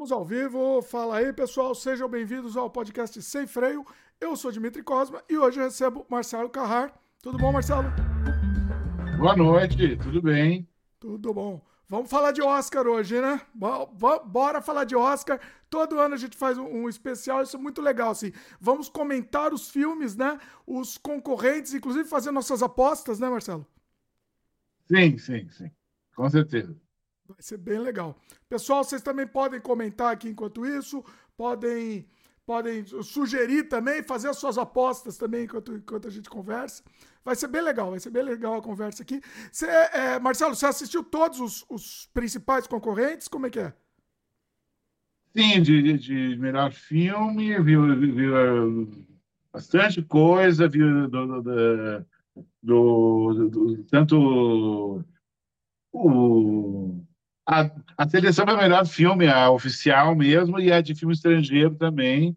Estamos ao vivo. Fala aí, pessoal. Sejam bem-vindos ao podcast Sem Freio. Eu sou Dimitri Cosma e hoje recebo Marcelo Carrar. Tudo bom, Marcelo? Boa noite, tudo bem? Tudo bom. Vamos falar de Oscar hoje, né? Bora falar de Oscar. Todo ano a gente faz um especial, isso é muito legal, assim. Vamos comentar os filmes, né? Os concorrentes, inclusive fazer nossas apostas, né, Marcelo? Sim, sim, sim. Com certeza. Vai ser bem legal. Pessoal, vocês também podem comentar aqui enquanto isso, podem podem sugerir também, fazer as suas apostas também enquanto, enquanto a gente conversa. Vai ser bem legal, vai ser bem legal a conversa aqui. Cê, é, Marcelo, você assistiu todos os, os, principais concorrentes? Como é que é? Sim, de, de melhor filme, viu, viu, eh, bastante coisa, viu do, do, do, do tanto o a, a seleção é o melhor filme, a oficial mesmo, e a de filme estrangeiro também,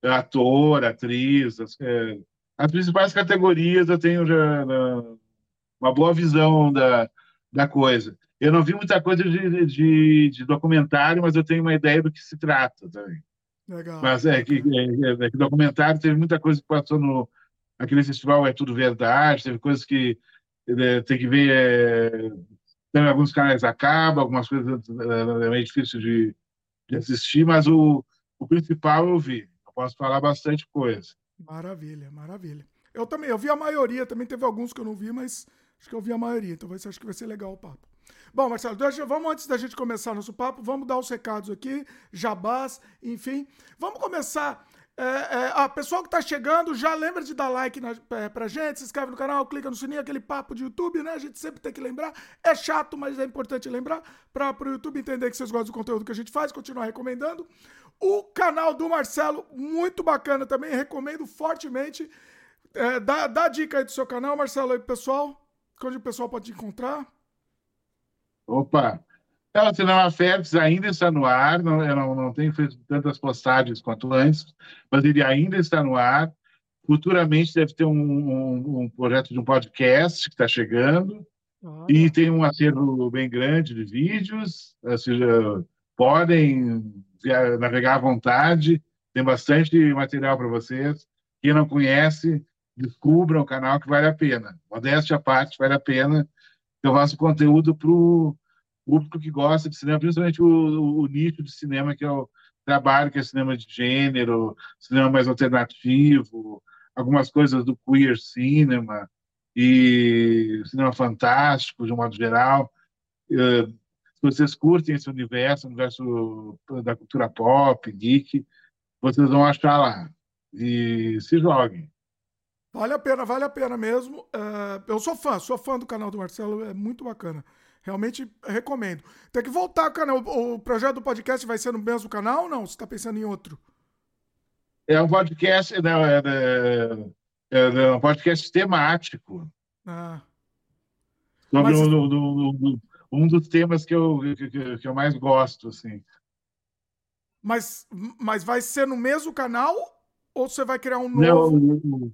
ator, atriz, as, é, as principais categorias eu tenho já uma boa visão da, da coisa. Eu não vi muita coisa de, de, de, documentário, mas eu tenho uma ideia do que se trata também. Legal. Mas é que, é, é que documentário teve muita coisa que passou no aquele festival é tudo verdade, teve coisas que é, tem que ver tem alguns canais acaba, algumas coisas é, é meio difícil de, de assistir, mas o, o principal eu vi. Eu posso falar bastante coisa. Maravilha, maravilha. Eu também, eu vi a maioria, também teve alguns que eu não vi, mas acho que eu vi a maioria, então acho que vai ser legal o papo. Bom, Marcelo, deixa, vamos antes da gente começar nosso papo, vamos dar os recados aqui, jabás, enfim. Vamos começar é, é, a pessoal que está chegando, já lembra de dar like na, é, pra gente, se inscreve no canal, clica no sininho, aquele papo de YouTube, né? A gente sempre tem que lembrar. É chato, mas é importante lembrar para o YouTube entender que vocês gostam do conteúdo que a gente faz, continuar recomendando. O canal do Marcelo, muito bacana também, recomendo fortemente. É, dá, dá dica aí do seu canal, Marcelo, aí, pessoal. Onde o pessoal pode te encontrar? Opa, o Cinema Félix ainda está no ar, não, não, não tenho feito tantas postagens quanto antes, mas ele ainda está no ar. Futuramente deve ter um, um, um projeto de um podcast que está chegando, e tem um acervo bem grande de vídeos, ou seja, podem navegar à vontade, tem bastante material para vocês. Quem não conhece, descubra o canal que vale a pena. Modéstia à parte, vale a pena. Eu faço conteúdo para o público que gosta de cinema, principalmente o, o, nicho de cinema que é o trabalho, que é cinema de gênero, cinema mais alternativo, algumas coisas do queer cinema e cinema fantástico, de um modo geral. Eh, se vocês curtem esse universo, o universo da cultura pop, geek, vocês vão achar lá. E se joguem. Vale a pena, vale a pena mesmo. Uh, eu sou fã, sou fã do canal do Marcelo, é muito bacana. Realmente recomendo. Tem que voltar. O projeto do podcast vai ser no mesmo canal ou não? Você está pensando em outro? É um podcast, não, é, é, é um podcast temático. Ah. Sobre Mas... um, um, dos temas que eu, que, que, eu mais gosto, assim. Mas, mas vai ser no mesmo canal ou você vai criar um novo? Não,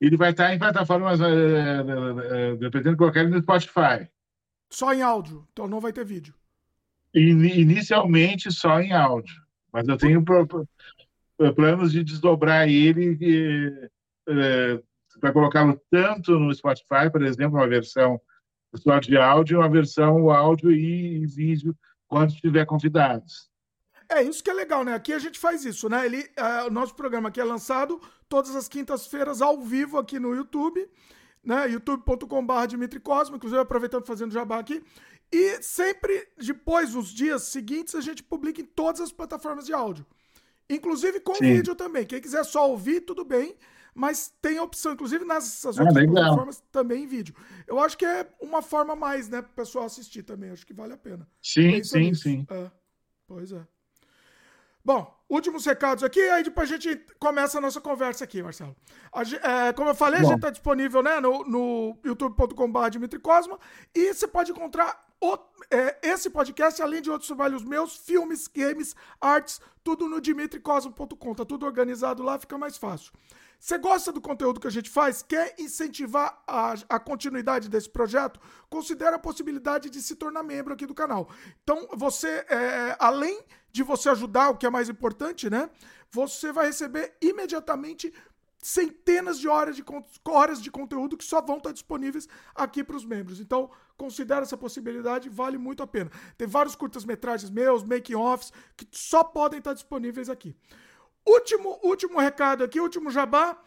ele vai estar em plataformas, é, é, é, dependendo de colocar ele no Spotify. Só em áudio, então não vai ter vídeo. Inicialmente só em áudio, mas eu tenho planos de desdobrar ele é, para colocá-lo tanto no Spotify, por exemplo, uma versão só de áudio, uma versão áudio e, e vídeo quando tiver convidados. É isso que é legal, né? Aqui a gente faz isso, né? Ele, uh, o nosso programa aqui é lançado todas as quintas-feiras ao vivo aqui no YouTube né? youtube.com.br Dimitri Cosmo, inclusive aproveitando fazendo jabá aqui. E sempre depois, nos dias seguintes, a gente publica em todas as plataformas de áudio. Inclusive com Sim. vídeo também. Quem quiser só ouvir, tudo bem. Mas tem opção, inclusive nessas ah, outras ah, plataformas, também em vídeo. Eu acho que é uma forma a mais, né, para o pessoal assistir também. Acho que vale a pena. Sim, Pensa sim, nisso. sim. É. Pois é. Bom, últimos recados aqui, aí depois a gente começa a nossa conversa aqui, Marcelo. É, como eu falei, Bom. a gente está disponível né, no, no youtube.com.br Dimitri Cosma e você pode encontrar o, é, esse podcast, além de outros trabalhos meus, filmes, games, artes, tudo no dimitricosmo.com. Tá tudo organizado lá, fica mais fácil. Você gosta do conteúdo que a gente faz? Quer incentivar a, a, continuidade desse projeto? Considere a possibilidade de se tornar membro aqui do canal. Então, você, é, além de você ajudar, o que é mais importante, né? Você vai receber imediatamente centenas de horas de, horas de conteúdo que só vão estar disponíveis aqui para os membros. Então, considere essa possibilidade, vale muito a pena. Tem vários curtas-metragens meus, making-offs, que só podem estar disponíveis aqui. Último, último recado aqui, último jabá.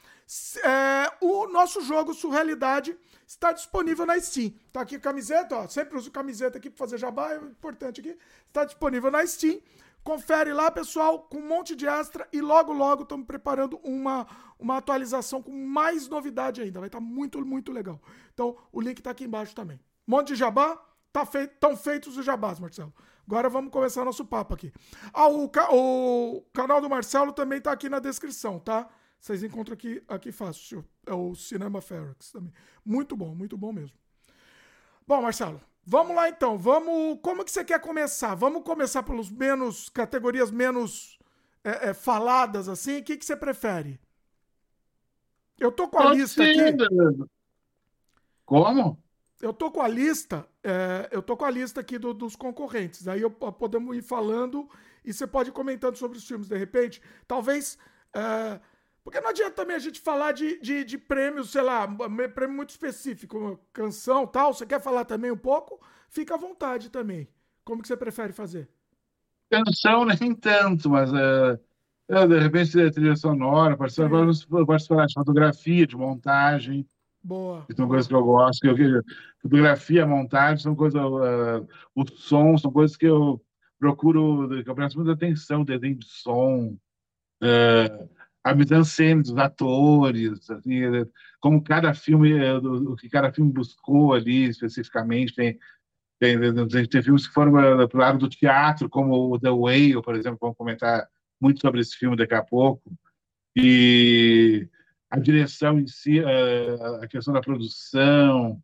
É, o nosso jogo Surrealidade está disponível na Steam. Tá aqui a camiseta, ó. Sempre uso camiseta aqui para fazer jabá, é importante aqui. Está disponível na Steam. Confere lá, pessoal, com um monte de extra e logo, logo estamos preparando uma, uma atualização com mais novidade ainda. Vai estar tá muito, muito legal. Então, o link está aqui embaixo também. Um monte de jabá, tá feito, estão feitos os jabás, Marcelo. Agora vamos começar nosso papo aqui. Ah, o, o canal do Marcelo também está aqui na descrição, tá? Vocês encontram aqui, aqui fácil. É o Cinema Ferox também. Muito bom, muito bom mesmo. Bom, Marcelo, Vamos lá então, vamos. Como que você quer começar? Vamos começar pelos menos categorias menos é, é, faladas assim. O que, que você prefere? Eu tô com a Pode lista ser, aqui. Como? Eu tô com a lista. É, eu tô com a lista aqui do, dos concorrentes. Aí eu, podemos ir falando e você pode ir comentando sobre os filmes de repente. Talvez é, porque não adianta também a gente falar de, de, de prêmios, sei lá, prêmio muito específico, canção tal. Você quer falar também um pouco? Fica à vontade também. Como que você prefere fazer? Canção nem tanto, mas é, de repente é trilha sonora, participar de fotografia, de montagem. Boa. Que são coisas que eu gosto. Que eu, fotografia, montagem são coisas. Uh, o som são coisas que eu procuro, que eu presto muita atenção, desenho de som. Uh, a mise-en-scène dos atores, assim, como cada filme, é, o que cada filme buscou ali especificamente. Tem, tem, tem filmes que foram para o lado do teatro, como o The Whale, por exemplo, vamos comentar muito sobre esse filme daqui a pouco. E a direção em si, a questão da produção,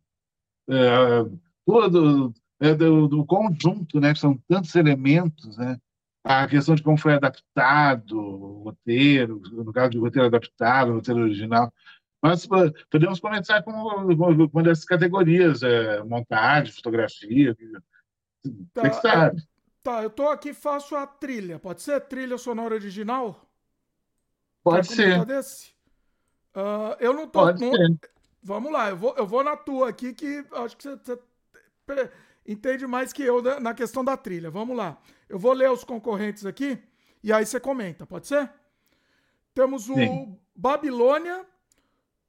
todo do, do conjunto, né? São tantos elementos, né? A questão de como foi adaptado o roteiro, no caso de roteiro adaptado, roteiro original. Mas podemos começar com uma dessas categorias, é, montagem, fotografia. Tá, Você sabe. É, tá, eu tô aqui faço a trilha. Pode ser trilha sonora original? Pode ser. Uh, eu não tô. Pode não, ser. Vamos lá, eu vou, eu vou na tua aqui, que acho que você, você entende mais que eu na questão da trilha. Vamos lá. Eu vou ler os concorrentes aqui e aí você comenta, pode ser? Temos o Sim. Babilônia,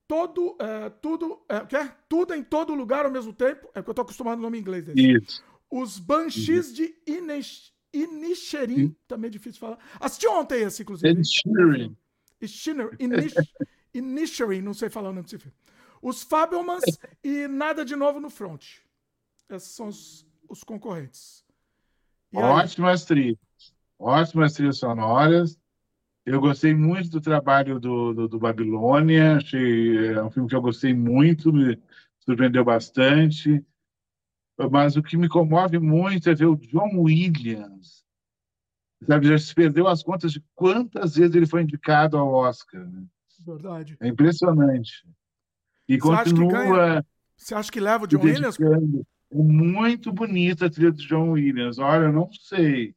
todo, é, tudo, é, quer? tudo em todo lugar ao mesmo tempo. É que eu tô acostumado no nome inglês. Isso. Os Banshees Isso. de Inish, Inisherin, também é difícil falar. Assisti ontem esse, inclusive. Inisherin. Inisherin, não sei falar o nome desse filme. Os Fabelmans e Nada de Novo no Front. Esses são os, os concorrentes. Ótimas trilhas. Ótimas trilhas sonoras. Eu gostei muito do trabalho do, do, do, Babilônia. Achei é um filme que eu gostei muito, me surpreendeu bastante. Mas o que me comove muito é ver o John Williams. Sabe, já se perdeu as contas de quantas vezes ele foi indicado ao Oscar. Né? Verdade. É impressionante. E Você continua. Acha Você acha que leva o John Williams? Muito bonita a trilha do John Williams. Olha, eu não sei.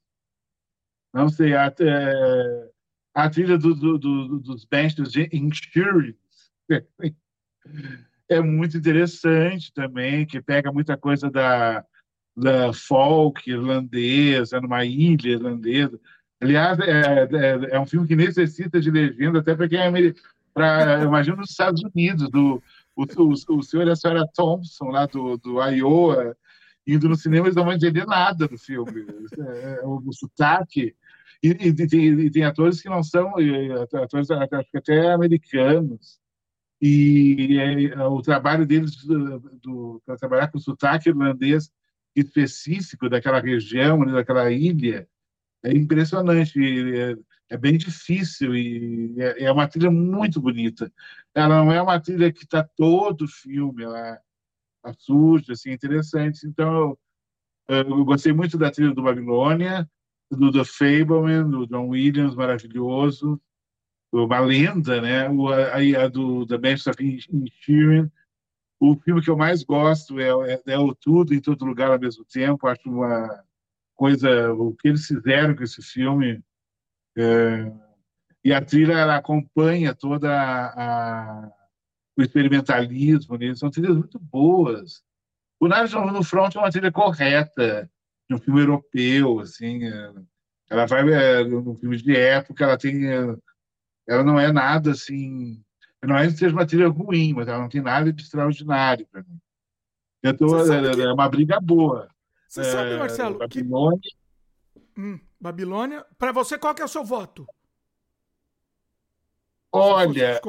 Não sei. A, é, a trilha do, do, do, dos Banshees de Insurance é muito interessante também, que pega muita coisa da, da folk irlandesa, numa ilha irlandesa. Aliás, é, é, é um filme que necessita de legenda, até para quem é para imagina nos Estados Unidos, do, o, o, o senhor e a senhora Thompson, lá do, do Iowa, indo no cinema, eles não vão entender nada do filme. É, é, o, o sotaque. E, e, e, tem, e, tem, atores que não são, atores até americanos. E é, o trabalho deles para trabalhar com o sotaque irlandês específico daquela região, daquela ilha, é impressionante. É, é bem difícil e é, é uma trilha muito bonita. Ela não é uma trilha que está todo filme, ela tá suja, assim, interessante. Então, eu, eu, gostei muito da trilha do Babilônia, do The Fableman, do John Williams, maravilhoso, uma lenda, né? O, a, a do The Best of Insurance. O filme que eu mais gosto é, é, é, o Tudo em Todo Lugar ao mesmo tempo. Acho uma coisa, o que eles fizeram com esse filme. É, e a trilha ela acompanha toda a, a, o experimentalismo, né? são trilhas muito boas. O Nada no Front é uma trilha correta, de um filme europeu, assim, é, ela vai é, no filme de época, ela tem, é, ela não é nada assim, não é que seja uma trilha ruim, mas ela não tem nada de extraordinário para mim. Então, é, que... é uma briga boa. Você é, sabe, Marcelo, Babilônia. Que... Hum, Babilônia. Para você, qual que é o seu voto? Olha,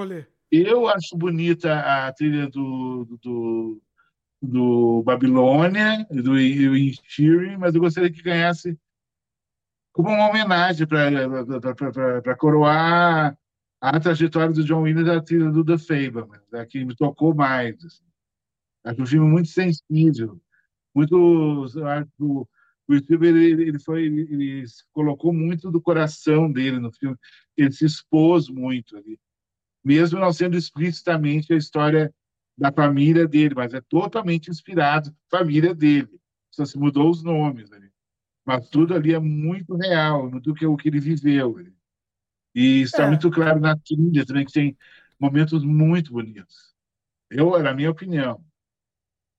eu acho bonita a trilha do, do, do Babilônia, do Inspiring, mas eu gostaria que ganhasse como uma homenagem para coroar a trajetória do John Williams da trilha do The Fableman, né, que me tocou mais. Assim. Acho um filme muito sensível, muito. O, o Spielberg ele, ele, foi, ele colocou muito do coração dele no filme, ele se expôs muito ali, mesmo não sendo explicitamente a história da família dele, mas é totalmente inspirado família dele. Só se mudou os nomes ali. Mas tudo ali é muito real, do que o que ele viveu. Ali. E está é. muito claro na trilha também, que tem momentos muito bonitos. Eu, na minha opinião.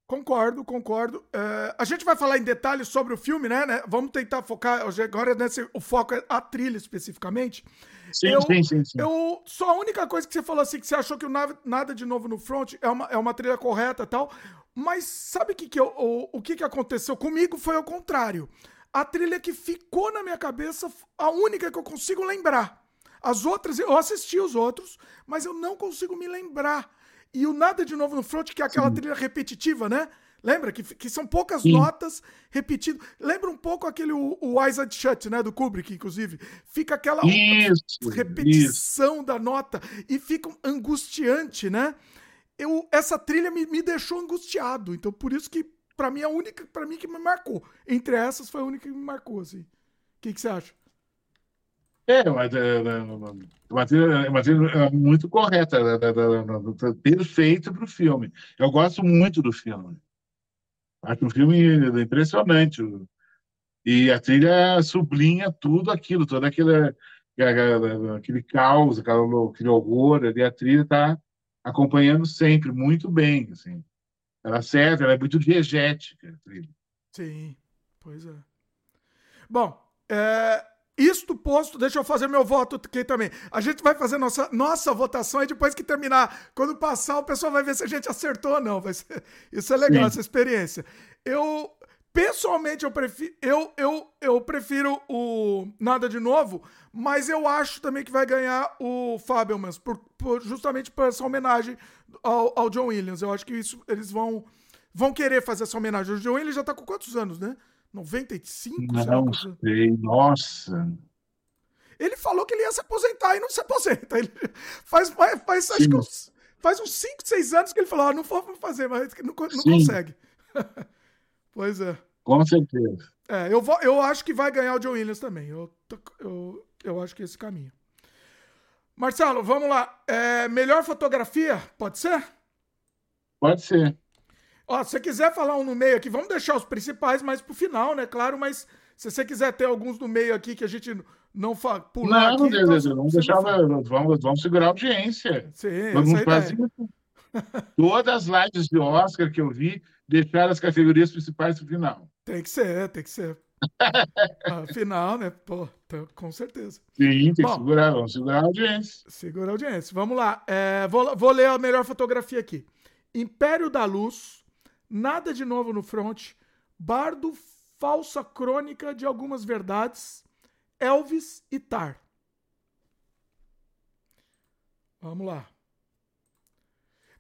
Concordo, concordo. É, a gente vai falar em detalhes sobre o filme, né? né? Vamos tentar focar. Agora nesse, o foco é a trilha especificamente. Sim, eu, sim, sim, sim. Eu, só a única coisa que você falou assim, que você achou que o Nada de Novo no Front é uma, é uma trilha correta e tal. Mas sabe que que eu, o, o que, que aconteceu comigo foi o contrário. A trilha que ficou na minha cabeça, a única que eu consigo lembrar. As outras, eu assisti os outros, mas eu não consigo me lembrar. E o Nada de Novo no Front, que é aquela Sim. trilha repetitiva, né? Lembra? Que, que são poucas Sim. notas repetidas. Lembra um pouco aquele o, o Eyes and Shut, né? Do Kubrick, inclusive. Fica aquela isso, repetição isso. da nota e fica angustiante, né? Eu, essa trilha me, me deixou angustiado. Então, por isso que, para mim, a única para mim que me marcou. Entre essas, foi a única que me marcou, assim. O que, que você acha? É, mas é, uma trilha, uma trilha muito correta, perfeito para o filme. Eu gosto muito do filme. Acho um filme impressionante. E a trilha sublinha tudo aquilo, todo aquele, aquele caos, aquele horror ali. A trilha está acompanhando sempre, muito bem. Assim. Ela serve, ela é muito diegética. A trilha. Sim, pois é. Bom, é, isto posto, deixa eu fazer meu voto aqui também. A gente vai fazer nossa, nossa votação e depois que terminar, quando passar, o pessoal vai ver se a gente acertou ou não. Vai ser, isso é legal, Sim. essa experiência. Eu, pessoalmente, eu prefiro, eu, eu, eu prefiro o Nada de Novo, mas eu acho também que vai ganhar o Fabelmans, por, por, justamente por essa homenagem ao, ao John Williams. Eu acho que isso eles vão, vão querer fazer essa homenagem. O John Williams já tá com quantos anos, né? 95? Não sei, nossa. Ele falou que ele ia se aposentar e não se aposenta. Ele faz, faz, faz acho que uns, faz uns 5, 6 anos que ele falou: ah, não vou fazer, mas não, não consegue. pois é. Com certeza. É, eu, vou, eu acho que vai ganhar o John Williams também. Eu, eu, eu acho que é esse caminho. Marcelo, vamos lá. É, melhor fotografia, pode ser? Pode ser. Ó, se você quiser falar um no meio aqui, vamos deixar os principais mais pro final, né? Claro, mas se você quiser ter alguns no meio aqui que a gente não fa pular não, aqui... Não, então, vamos deixar, vamos, vamos segurar a audiência. Sim, vamos fazer todas as lives de Oscar que eu vi, deixar as categorias principais pro final. Tem que ser, tem que ser. Afinal, né? Pô, tá, com certeza. Sim, tem Bom, que segurar, vamos segurar a audiência. Segurar a audiência. Vamos lá. É, vou, vou ler a melhor fotografia aqui. Império da Luz, Nada de novo no front. Bardo, falsa crônica de algumas verdades. Elvis e Tar. Vamos lá.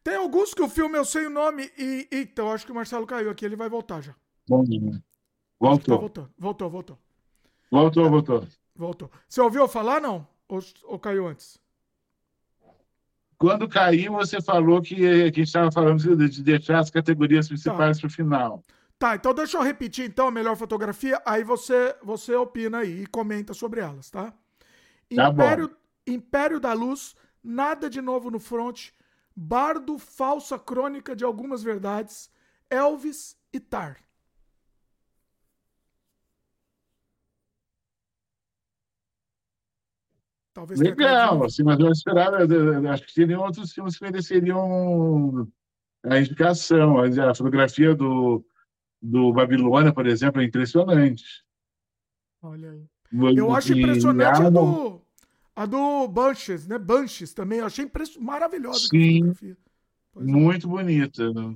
Tem alguns que o filme eu sei o nome e. Então, acho que o Marcelo caiu aqui, ele vai voltar já. Bom, voltou. Tá voltou, voltou, voltou. Voltou, voltou. Voltou. Você ouviu falar, não? Ou, ou caiu antes? Quando caiu, você falou que, que a gente estava falando de deixar as categorias principais tá. para o final. Tá, então deixa eu repetir então a melhor fotografia, aí você você opina aí e comenta sobre elas, tá? tá Império, bom. Império da Luz, nada de novo no front, Bardo, falsa crônica de algumas verdades, Elvis e Tar. Talvez Legal, assim, mas eu esperava, eu- acho que seriam outros filmes que mereceriam a indicação. A fotografia do, do Babilônia, por exemplo, é impressionante. Olha aí. Eu acho impressionante a do, a do Bunches, né? Bunches também. Eu achei maravilhosa Sim. é. Muito bonita. né?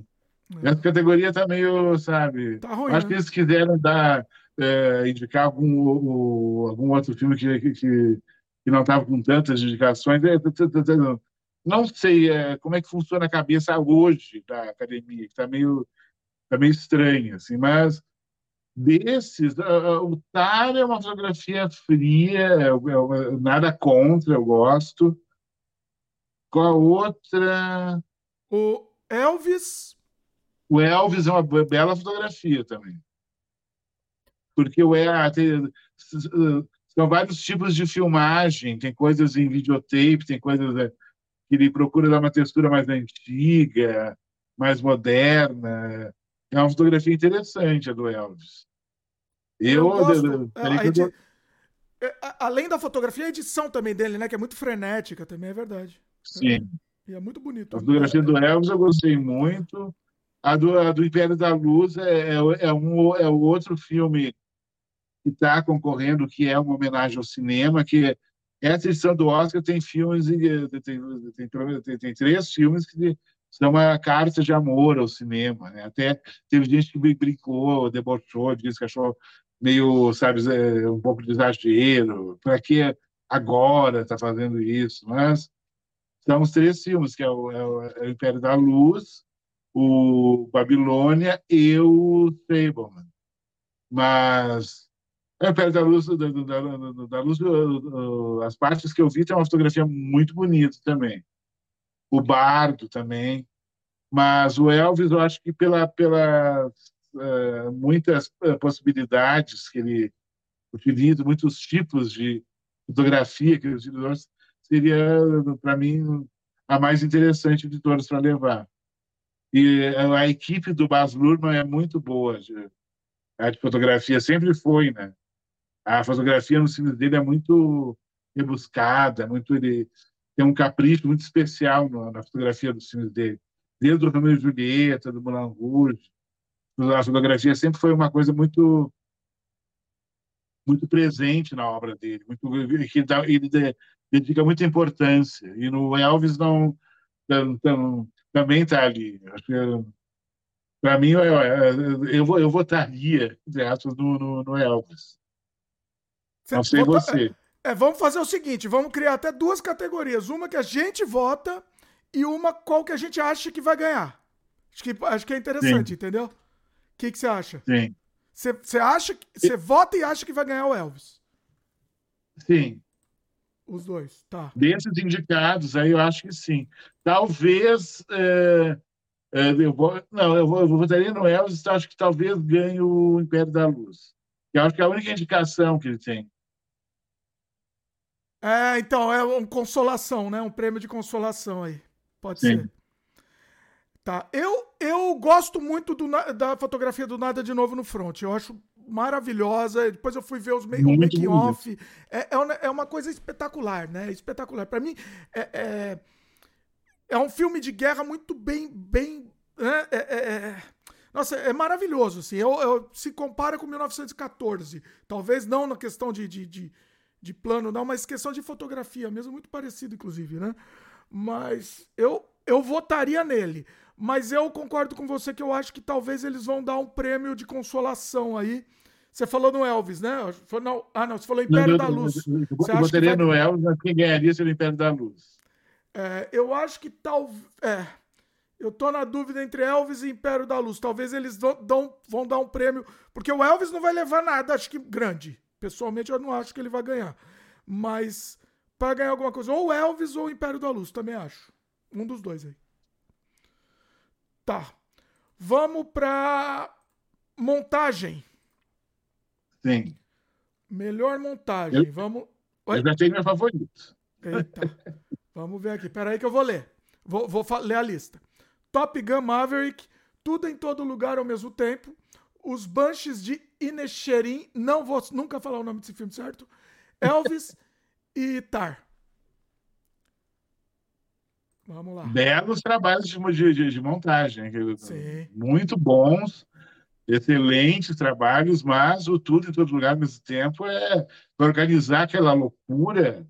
É. Essa categoria tá meio, sabe? Tá ruim, Acho né? que eles quiseram dar, é, indicar algum, algum outro filme que, que, que que não estava com tantas indicações. É, t- t- t- Não sei é, como é que funciona a cabeça hoje da academia, que está meio, tá meio estranho, assim, mas desses, ah, o Tar é uma fotografia fria, é- é- nada contra, eu gosto. Qual a outra? O Elvis. O Elvis é uma be- bela fotografia também. Porque o El- tem- são vários tipos de filmagem, tem coisas em videotape, tem coisas eh, que ele procura dar uma textura mais antiga, mais moderna. É uma fotografia interessante a do Elvis. Eu, gosto. eu dou- é, a- Além da fotografia, a edição também dele, né? Que é muito frenética também, é verdade. Sim. E é muito bonito. A fotografia do Elvis eu gostei muito. A do, a do Império da Luz é, é, é um, é o outro filme que está concorrendo, que é uma homenagem ao cinema, que essa edição do Oscar tem filmes, e- tem, tem, tem, três filmes que são uma carta de amor ao cinema. Né? Até teve gente que brincou, debochou, disse que achou meio, sabe, é, um pouco de exagero. Para que agora está fazendo isso? Mas são os três filmes, que é o, é o- é o Império da Luz, o Babilônia e o Fableman. Mas é o Império da Luz, da, da, da- Luz, as partes que eu vi tem uma fotografia muito bonita também. O Bardo também. Mas o Elvis, eu acho que pela, pela uh, muitas uh, possibilidades que ele utiliza, muitos tipos de fotografia que ele utiliza, seria, para mim, a mais interessante de todas para levar. E a equipe do Baz Luhrmann é muito boa. A de fotografia sempre foi, né? A fotografia no filme dele é muito rebuscada, muito ele tem um capricho muito especial no- na fotografia dos filmes dele. Desde o Romeo e Julieta, do Moulin Rouge, a fotografia sempre foi uma coisa muito muito presente na obra dele, muito que dá, ele de- dedica muita importância. E no Elvis não, tam- tam- também está ali. Para mim eu, eu, eu, votaria entre no, no, no Elvis. Não sei Vota- você. É, vamos fazer o seguinte: vamos criar até duas categorias. Uma que a gente vota e uma qual que a gente acha que vai ganhar. Acho que, acho que é interessante, Sim. entendeu? O que, que você acha? Sim, Você, você acha que. Você vota e acha que vai ganhar o Elvis. sim. Os dois, tá. Desses indicados, aí eu acho que sim. Talvez. é, é, eu vou, não, eu, vou, eu votaria no Elvis, então acho que talvez ganhe o Império da Luz. Eu acho que é a única indicação que ele tem. É, então, é uma consolação, né? Um prêmio de consolação aí. Pode Sim. ser. Tá. Eu, eu gosto muito do da fotografia do Nada de Novo no Front. Eu acho maravilhosa. Depois eu fui ver os ma- o Muito making off. É, é, uma- é uma coisa espetacular, né? Espetacular. Pra mim, é, é, é um filme de guerra muito bem. bem né? É- é- é- nossa, é maravilhoso. Assim. Eu, eu- se compara com 1914. Talvez não na questão de, de, de, de plano, não, mas questão de fotografia mesmo, muito parecido, inclusive, né? Mas eu, eu votaria nele. Mas eu concordo com você que eu acho que talvez eles vão dar um prêmio de consolação aí. Você falou no Elvis, né? Não- ah, não, você falou Império Eu- da Luz. eu- Você Eu acha que votaria vai- no Elvis, mas quem ganharia seria o Império da Luz. É, eu acho que tal. É. Eu tô na dúvida entre Elvis e Império da Luz. Talvez eles dão- vão dar um prêmio. Porque o Elvis não vai levar nada, acho que grande. Pessoalmente, eu não acho que ele vai ganhar. Mas, para ganhar alguma coisa, ou Elvis ou Império da Luz, também acho. Um dos dois aí. Tá. Vamos pra montagem. Sim. Melhor montagem. Eu- Vamos. Oi? Eu já tenho meu favorito. Eita. Vamos ver aqui. Pera aí que eu vou ler. Vou, vou ler a lista. Top Gun Maverick, Tudo em Todo Lugar ao mesmo tempo, Os Banshees de Inisherin, não vou nunca falar o nome desse filme certo, Elvis e Tar. Vamos lá. Belos trabalhos de, de, de montagem. Sim. Muito bons, excelentes trabalhos, mas o tudo em todo lugar ao mesmo tempo é organizar aquela loucura.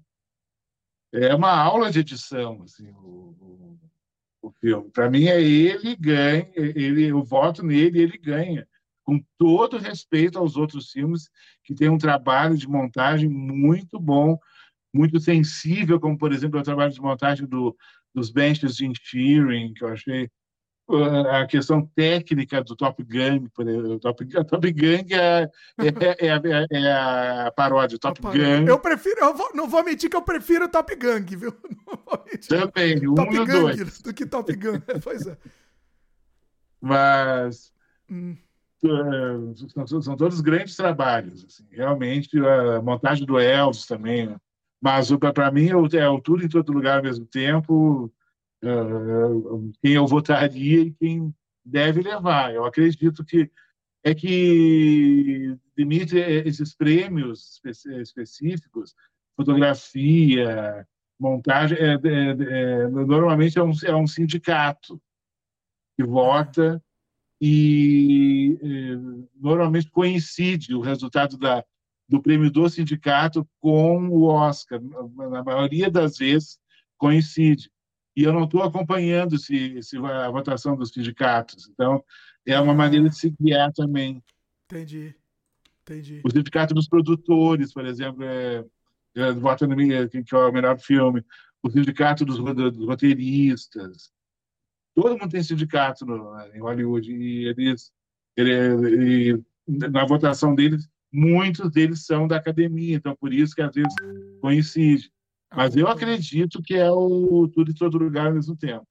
É uma aula de edição, assim, o, o, o filme. Para mim é ele ganha, ele, eu voto nele, ele ganha com todo respeito aos outros filmes que têm um trabalho de montagem muito bom, muito sensível, como, por exemplo, o trabalho de montagem do, dos benches de Shearing, que eu achei uh, a questão técnica do Top Gun, por exemplo, Top, Top Gun é, é, é, é, a paródia, Top Gun. Eu prefiro, eu vou, não vou mentir que eu prefiro Top Gun, viu? Também, um Top e Gang dois. do que Top Gun, pois é. Mas hum. São, são, todos grandes trabalhos, assim. realmente a montagem do Elvis também, né? Mas para mim é o tudo em todo lugar ao mesmo tempo, uh, quem eu votaria e quem deve levar. Eu acredito que é que Dimitri, esses prêmios específicos, fotografia, montagem, é, é, é, normalmente é um, é um sindicato que vota e é, normalmente coincide o resultado da, do prêmio do sindicato com o Oscar. Na maioria das vezes coincide. E eu não estou acompanhando se, se a votação dos sindicatos. Então, é uma maneira de se guiar também. Entendi. Entendi. O sindicato dos produtores, por exemplo, é, é, vota no que é o melhor filme. O sindicato dos, dos roteiristas. Todo mundo tem sindicato no, em Hollywood. E eles, ele, na votação deles, muitos deles são da academia, então por isso que às vezes coincide. Mas eu acredito que é o tudo em todo lugar ao mesmo tempo.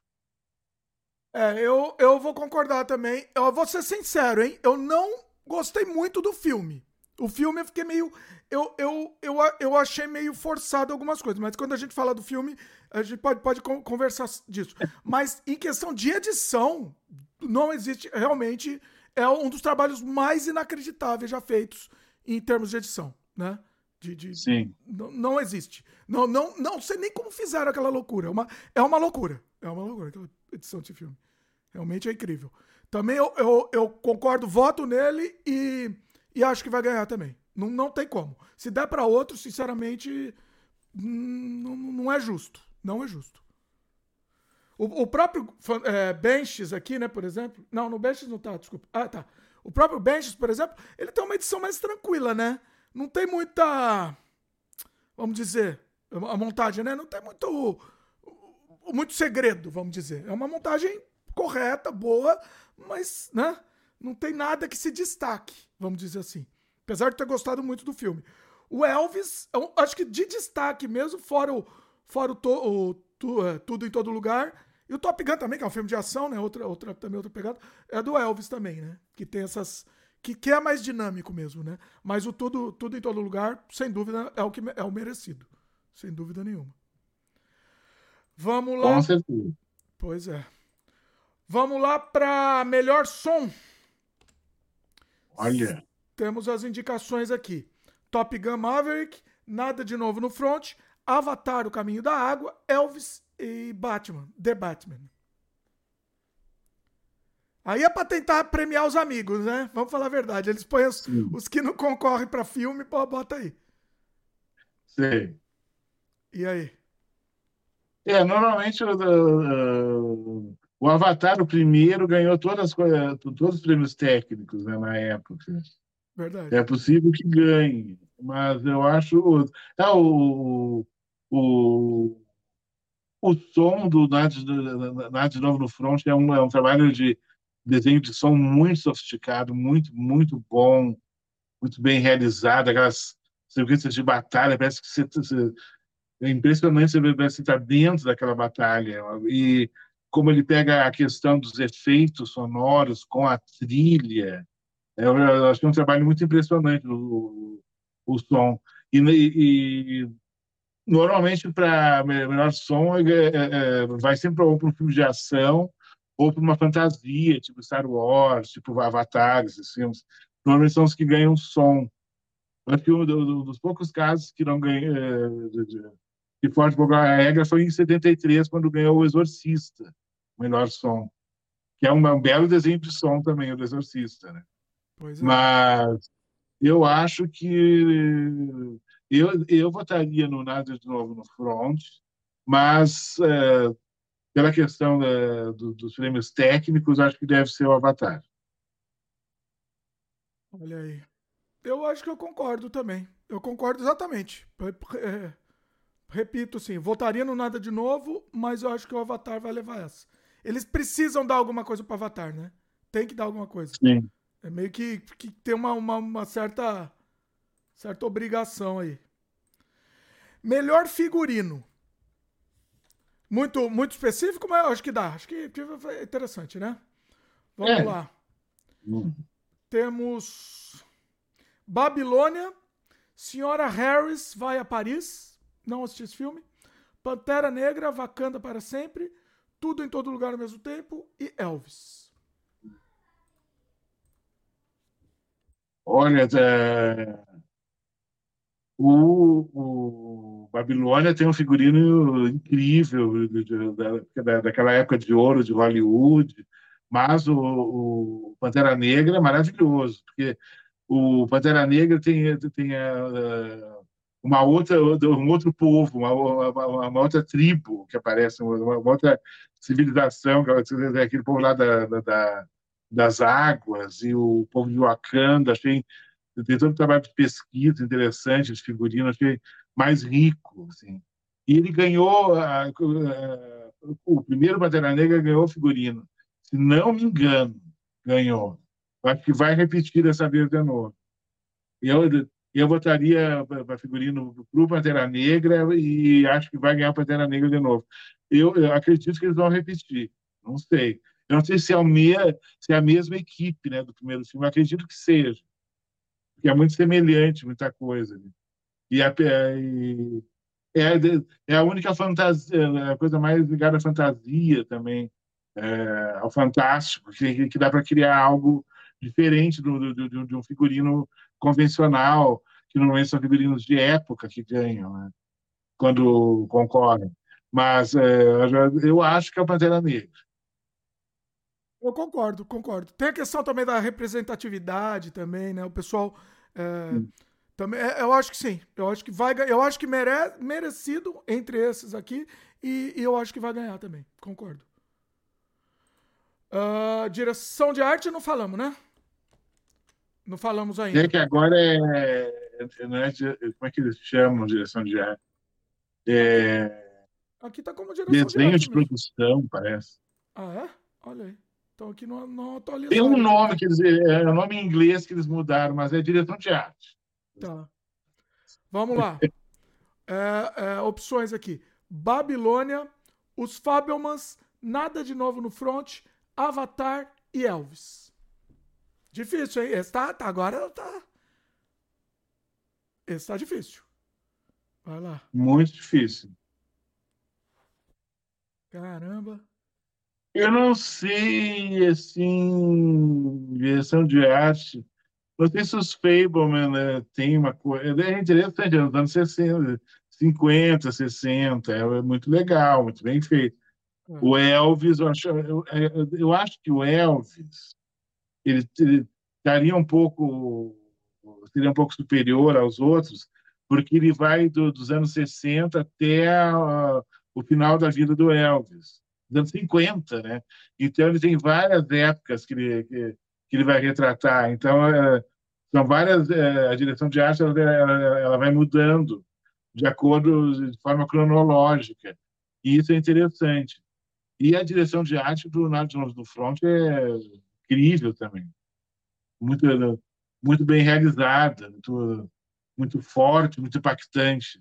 É, eu, eu vou concordar também. Eu vou ser sincero, hein? Eu não gostei muito do filme. O filme eu fiquei meio. Eu, eu, eu, eu achei meio forçado algumas coisas, mas quando a gente fala do filme, a gente pode, pode conversar disso. Mas em questão de edição, não existe. Realmente é um dos trabalhos mais inacreditáveis já feitos em termos de edição, né? De, de, Sim. Não, não existe. Não, não, não sei nem como fizeram aquela loucura. É uma, é uma loucura. É uma loucura aquela edição de filme. Realmente é incrível. Também eu, eu, eu concordo, voto nele e, e acho que vai ganhar também. Não, não tem como. Se der para outro, sinceramente, não, não é justo. Não é justo. O, o próprio é, Benches aqui, né, por exemplo. Não, no Benches não tá, desculpa. Ah, tá. O próprio Benches, por exemplo, ele tem uma edição mais tranquila, né? Não tem muita. Vamos dizer. A montagem, né? Não tem muito. Muito segredo, vamos dizer. É uma montagem correta, boa, mas, né? Não tem nada que se destaque, vamos dizer assim. Apesar de ter gostado muito do filme. O Elvis, acho que de destaque mesmo, fora o, fora o, to, o tu, é, Tudo em Todo Lugar, e o Top Gun também, que é um filme de ação, né? Outra, outra, também outra pegada. É do Elvis também, né? Que tem essas. Que, que é mais dinâmico mesmo, né? Mas o tudo, tudo em todo lugar, sem dúvida, é o que é o merecido. Sem dúvida nenhuma. Vamos lá. Com certeza. Pois é. Vamos lá para melhor som. Olha. Temos as indicações aqui: Top Gun Maverick, Nada de Novo no Front, Avatar, O Caminho da Água, Elvis e Batman, The Batman. Aí é pra tentar premiar os amigos, né? Vamos falar a verdade. Eles põem os, os que não concorrem para filme, pô, bota aí. Sim. E aí? É, normalmente o, o, o Avatar, o primeiro, ganhou todas, todos os prêmios técnicos né, na época. Verdade. É possível que ganhe, mas eu acho. É, o, o, o som do Nada de Novo no Front é um, é um trabalho de desenho de som muito sofisticado, muito, muito bom, muito bem realizado, aquelas sequências de batalha, parece que você, você é impressionante você ver você estar dentro daquela batalha e como ele pega a questão dos efeitos sonoros com a trilha, é, eu acho que é um trabalho muito impressionante o, o som. E, e normalmente para melhor som é, é, é, vai sempre ou para um filme de ação ou para uma fantasia, tipo Star Wars, tipo Avatar, esses filmes. Normalmente são os que ganham som. Acho que um dos poucos casos que não ganham, é, que Ford colocou a regra foi em 73, quando ganhou o Exorcista, o melhor som. Que é um, um belo desenho de som também, o do Exorcista, né? É. Mas eu acho que eu, eu votaria no Nada de Novo no Front, mas é, pela questão da, do, dos prêmios técnicos, acho que deve ser o Avatar. Olha aí. Eu acho que eu concordo também. Eu concordo exatamente. É, repito, sim, votaria no Nada de Novo, mas eu acho que o Avatar vai levar essa. Eles precisam dar alguma coisa para Avatar, né? Tem que dar alguma coisa. Sim. É meio que, que tem uma, uma, uma certa, certa obrigação aí. Melhor figurino. Muito, muito específico, mas acho que dá. Acho que é interessante, né? Vamos é. lá. Hum. Temos Babilônia. Senhora Harris vai a Paris. Não assisti esse filme. Pantera Negra, Wakanda para sempre. Tudo em todo lugar ao mesmo tempo. E Elvis. Olha, é... o, o, Babilônia tem um figurino incrível da, daquela época de ouro de Hollywood, mas o, o Pantera Negra é maravilhoso, porque o Pantera Negra tem, tem a, uma outra, um outro povo, uma, uma, uma, outra tribo que aparece, uma, uma outra civilização, é aquele povo lá da, da, das águas e o povo de Wakanda, achei tem todo um trabalho de pesquisa interessante, de figurino, achei mais rico, assim. E ele ganhou, a, a, o primeiro Pantera Negra ganhou figurino, se não me engano, ganhou. Acho que vai repetir dessa vez de novo. Eu, eu votaria para figurino para o Pantera Negra e acho que vai ganhar o Negra de novo. Eu, eu acredito que eles vão repetir, não sei. Eu não sei se é, meia, se é a mesma equipe né, do primeiro filme, eu acredito que seja. Porque é muito semelhante, muita coisa. Né? E, a, e é, é, a única fantasia, a coisa mais ligada à fantasia também, é, ao fantástico, que, que dá para criar algo diferente do, do, do, de um figurino convencional, que normalmente são figurinos de época que ganham, né? quando concorrem. Mas é, eu acho que é o Pantera Negra. Eu concordo, concordo. Tem a questão também da representatividade também, né? O pessoal é, também, é, eu acho que sim. Eu acho que vai, eu acho que mere, merecido entre esses aqui e, e, eu acho que vai ganhar também. Concordo. Uh, direção de arte não falamos, né? Não falamos ainda. É que agora é, é, como é que eles chamam direção de arte? É, aqui tá como direção desenho de, arte de produção, parece. Ah, é? Olha aí. Então aqui não, não atualizaram. Tem um nome, quer dizer, é um nome em inglês que eles mudaram, mas é direção de arte. Tá. Vamos lá. é, é, opções aqui. Babilônia, Os Fabelmans, Nada de Novo no Front, Avatar e Elvis. Difícil, hein? Esse tá, tá agora tá. Esse tá difícil. Vai lá. Muito difícil. Caramba. Eu não sei, assim, direção de arte. Não sei se os Fableman né, tem uma coisa. É interessante, nos anos 60, 50, 60. É muito legal, muito bem feito. É. O Elvis, eu acho, eu, eu, acho que o Elvis ele, ele estaria um pouco seria um pouco superior aos outros, porque ele vai do, dos anos 60 até uh, o final da vida do Elvis dos anos 50, né? Então ele tem várias épocas que ele, que, que ele vai retratar. Então é, são várias é, a direção de arte ela, ela, ela, vai mudando de acordo de forma cronológica e isso é interessante. E a direção de arte do de do Front é incrível também, muito muito bem realizada, muito muito forte, muito impactante.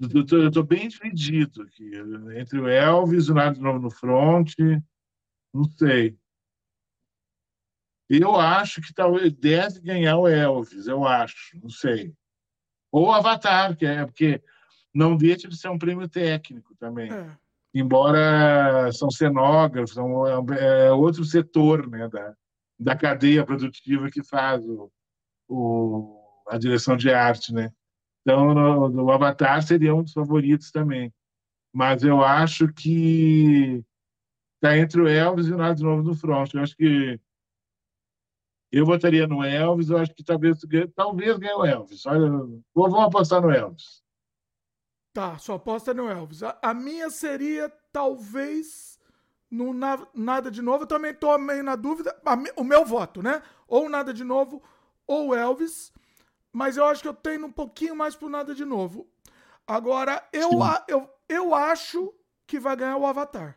Eu estou bem dividido aqui, entre o Elvis e o Nada de Novo no Front, não sei. Eu acho que talvez deve ganhar o Elvis, eu acho, não sei. Ou o Avatar, que é porque não deixa de ser um prêmio técnico também. É. Embora são cenógrafos, são, é, é outro setor né, da, da cadeia produtiva que faz o, o, a direção de arte, né? Então, no Avatar seria um dos favoritos também. Mas eu acho que está entre o Elvis e o Nada de Novo no Front. Eu acho que eu votaria no Elvis, eu acho que talvez, talvez ganhe o Elvis. Olha, vamos apostar no Elvis. Tá, sua aposta é no Elvis. A, a minha seria talvez no na, Nada de Novo. Eu também estou meio na dúvida. A, o meu voto, né? Ou Nada de Novo ou Elvis. Mas eu acho que eu tenho um pouquinho mais pro Nada de Novo. Agora, eu, a, eu, eu acho que vai ganhar o Avatar.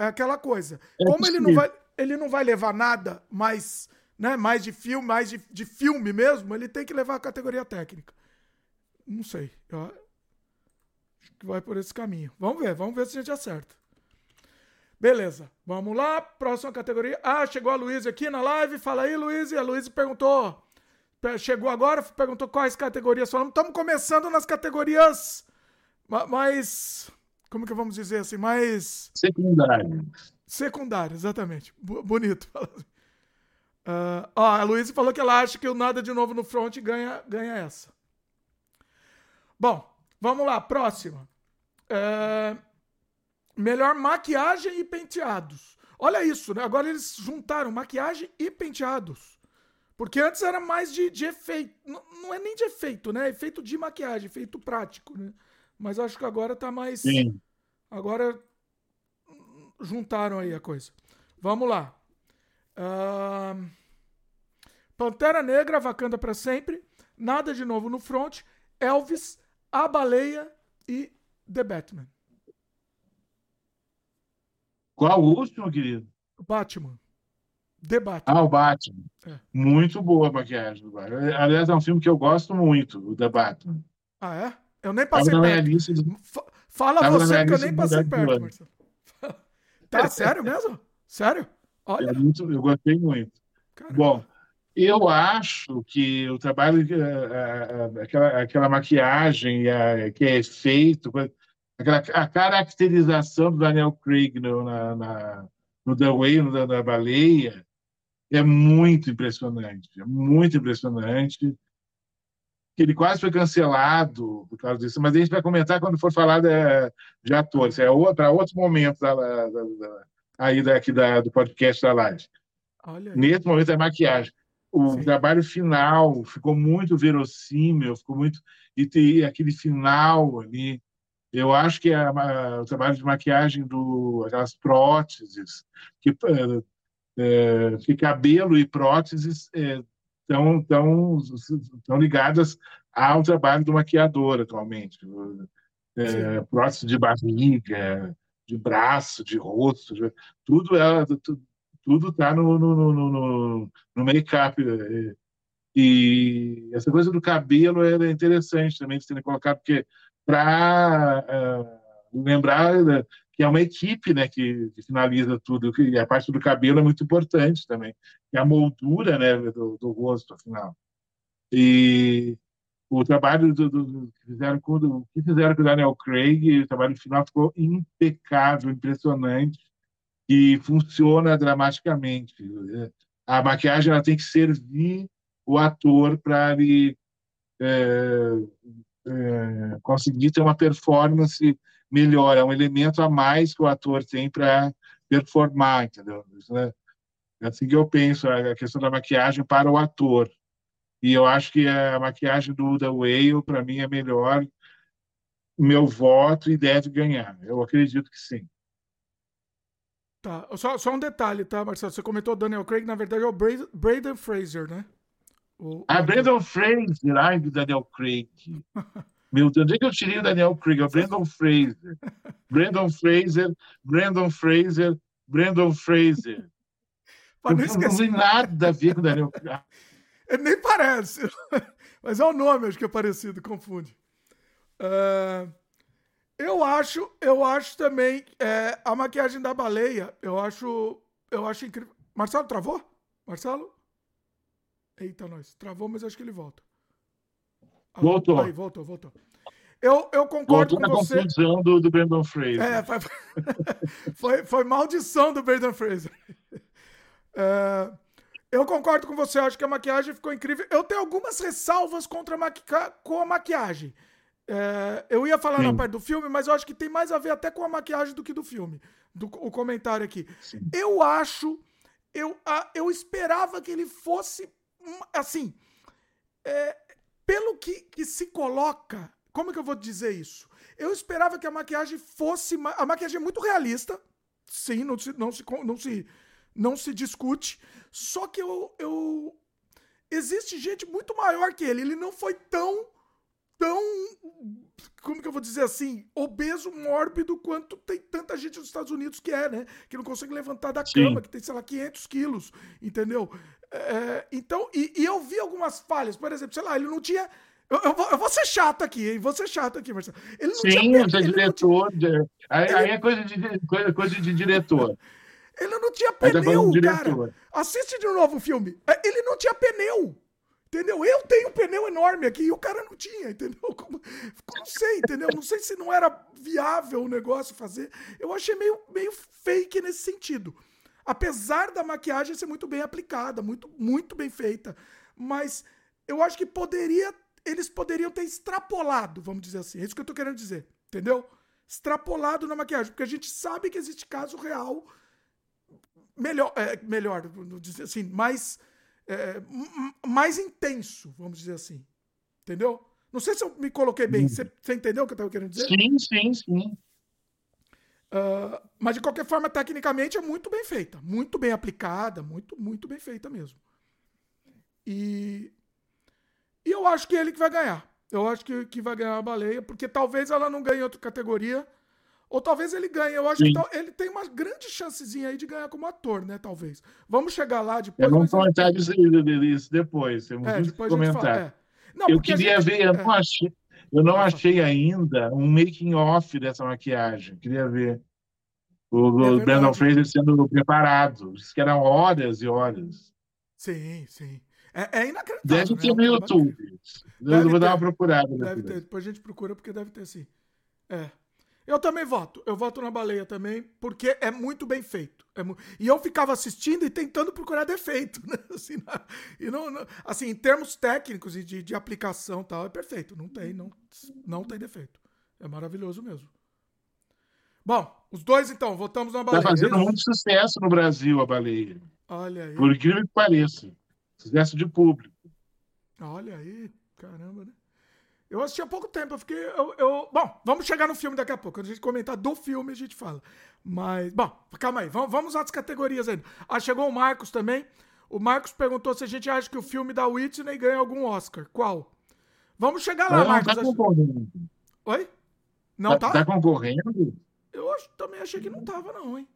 É aquela coisa. É Como ele não vai ele não vai levar nada mais, né, mais de filme, mais de, de filme mesmo, ele tem que levar a categoria técnica. Não sei. Eu acho que vai por esse caminho. Vamos ver, vamos ver se a gente acerta. Beleza, vamos lá. Próxima categoria. Ah, chegou a Luísa aqui na live. Fala aí, Luiz. E a Luísa perguntou. Chegou agora, perguntou quais categorias falamos. Estamos começando nas categorias mais. Como que vamos dizer assim? Mais. Secundárias. Secundária, exatamente. Bonito. Uh, ó, a Luísa falou que ela acha que o Nada de Novo no Front ganha, ganha essa. Bom, vamos lá, próxima. É... Melhor maquiagem e penteados. Olha isso, né? Agora eles juntaram maquiagem e penteados. Porque antes era mais de, de efeito. Não, não, é nem de efeito, né? Efeito de maquiagem, efeito prático, né? Mas acho que agora tá mais. Sim. Agora juntaram aí a coisa. Vamos lá. Uh... Pantera Negra, Vacanda para sempre. Nada de novo no front. Elvis, A Baleia e The Batman. Qual o último, querido? Batman. The Batman. Ah, o Batman. É. Muito boa a maquiagem do Batman. Aliás, é um filme que eu gosto muito, o The Batman. Ah, é? Eu nem passei perto. De... Fala Tava você que eu nem passei perto, Marcelo. Tá, sério mesmo? Sério? Olha. É muito, eu gostei muito. Caramba. Bom, eu acho que o trabalho, eh, eh, eh, aquela, aquela maquiagem que é feito, aquela, a caracterização do Daniel Craig no, na, na, no The Way, no, na baleia, é muito impressionante. É muito impressionante. Ele quase foi cancelado por causa disso, mas a gente vai comentar quando for falar de, de atores. É para outros momentos da, da, da, aí daqui da, do podcast da live. Nesse momento é maquiagem o Sim. trabalho final ficou muito verossímil, ficou muito e tem aquele final ali. Eu acho que a, a, o trabalho de maquiagem do aquelas próteses que, é, que cabelo e próteses estão é, tão, tão ligadas ao trabalho do maquiador atualmente. É, prótese de barriga, de braço, de rosto, de, tudo é tudo, tudo está no, no, no, no, make-up. É, e essa coisa do cabelo é interessante também de serem colocado, porque para uh, é, lembrar né, que é uma equipe né, que, que, finaliza tudo, e a parte do cabelo é muito importante também, é a moldura né, do, do rosto, afinal. E o trabalho do, do, que fizeram com o que fizeram com o Daniel Craig, o trabalho final ficou impecável, impressionante e funciona dramaticamente. A maquiagem ela tem que servir o ator para ele é, é, conseguir ter uma performance melhor. É um elemento a mais que o ator tem para performar, entendeu? Né? É assim que eu penso, a questão da maquiagem para o ator. E eu acho que a maquiagem do The Whale, para mim, é melhor. Meu voto e deve ganhar. Eu acredito que sim. Tá, só, só um detalhe, tá, Marcelo? Você comentou Daniel Craig, na verdade é o Braden Fraser, né? O, ah, Brandon Fraser, ai, do Daniel Craig. Meu Deus, onde é que eu tirei o Daniel Craig? É Brandon Fraser. Brandon Fraser, Brandon Fraser, Brandon Fraser. Mas não, não tem nada a ver com o Daniel Craig. Ele nem parece. Mas é o nome, acho que é parecido, confunde. Uh... Eu acho, eu acho também é, a maquiagem da baleia, eu acho, eu acho incrível. Marcelo travou? Marcelo? Eita, nós. Travou, mas acho que ele volta. Ah, voltou. Aí, voltou, voltou. Eu, eu concordo voltou com você. confusão do, do Brandon Fraser. É, foi, foi, foi maldição do Brandon Fraser. É, Eu concordo com você, acho que a maquiagem ficou incrível. Eu tenho algumas ressalvas contra a maqui... com a maquiagem. É, eu ia falar Sim. na parte do filme, mas eu acho que tem mais a ver até com a maquiagem do que do filme. Do, o comentário aqui. Sim. Eu acho. Eu, a, eu esperava que ele fosse. Assim. É, pelo que, que se coloca. Como que eu vou dizer isso? Eu esperava que a maquiagem fosse. A maquiagem é muito realista. Sim, não se, não se, não se, não se discute. Só que eu, eu. Existe gente muito maior que ele. Ele não foi tão tão, como que eu vou dizer assim, obeso, mórbido quanto tem tanta gente nos Estados Unidos que é, né? Que não consegue levantar da Sim. cama, que tem, sei lá, 500 quilos, entendeu? É, então, e, e, eu vi algumas falhas, por exemplo, sei lá, ele não tinha. Eu, eu, vou, eu vou, ser chato aqui, hein? Vou ser chato aqui, Marcelo. Ele não Sim, tinha, você é diretor. Tinha, aí, ele, aí, é coisa de, coisa, coisa de diretor. Ele não tinha tá pneu, cara. Assiste de novo o filme. É, ele não tinha pneu. Entendeu? Eu tenho um pneu enorme aqui e o cara não tinha, entendeu? Como, não sei, entendeu? Não sei se não era viável o negócio fazer. Eu achei meio, meio fake nesse sentido. Apesar da maquiagem ser muito bem aplicada, muito, muito bem feita. Mas eu acho que poderia. Eles poderiam ter extrapolado, vamos dizer assim. É isso que eu tô querendo dizer. Entendeu? Extrapolado na maquiagem. Porque a gente sabe que existe caso real. Melhor, é, melhor, dizer assim, mais é, mais intenso, vamos dizer assim. Entendeu? Não sei se eu me coloquei bem. Você, você entendeu o que eu estava querendo dizer? Sim, sim, sim. Uh, mas de qualquer forma, tecnicamente é muito bem feita, muito bem aplicada, muito, muito bem feita mesmo. E, e eu acho que é ele que vai ganhar. Eu acho que, que vai ganhar a baleia, porque talvez ela não ganhe outra categoria ou talvez ele ganhe. Eu acho Sim. que ele tem uma grande chancezinha aí de ganhar como ator, né? Talvez. Vamos chegar lá depois. Vou comentar disso depois. Temos é, depois comentar. Fala, é. não, eu queria gente... ver, eu não é. achei, eu não achei ainda um making off dessa maquiagem. Queria ver o, o é Brandon Fraser sendo preparado. Diz que eram horas e horas. Sim, sim. É, é inacreditável. Deve ter né? no YouTube. Deve eu vou ter. dar uma procurada. Deve ter. Depois a gente procura, porque deve ter sim. É. Eu também voto. Eu voto na baleia também, porque é muito bem feito. É. E eu ficava assistindo e tentando procurar defeito, né? Assim, e não, não, assim em termos técnicos e de, de aplicação tal, é perfeito. Não tem, não, não tem defeito. É maravilhoso mesmo. Bom, os dois então, votamos na tá baleia. Está fazendo muito sucesso no Brasil a baleia. Olha aí. Por incrível que pareça. Sucesso de público. Olha aí, caramba, né? Eu assisti há pouco tempo, eu fiquei. Eu, eu, Bom, vamos chegar no filme daqui a pouco. Quando a gente comentar do filme, a gente fala. Mas, bom, calma aí, vamos, vamos às categorias ainda. Ah, chegou o Marcos também. O Marcos perguntou se a gente acha que o filme da Whitney ganha algum Oscar. Qual? Vamos chegar lá, não, Marcos. Tá concorrendo. Oi? Não tá? Tá, tá concorrendo? Eu acho, também achei que não tava, não, hein?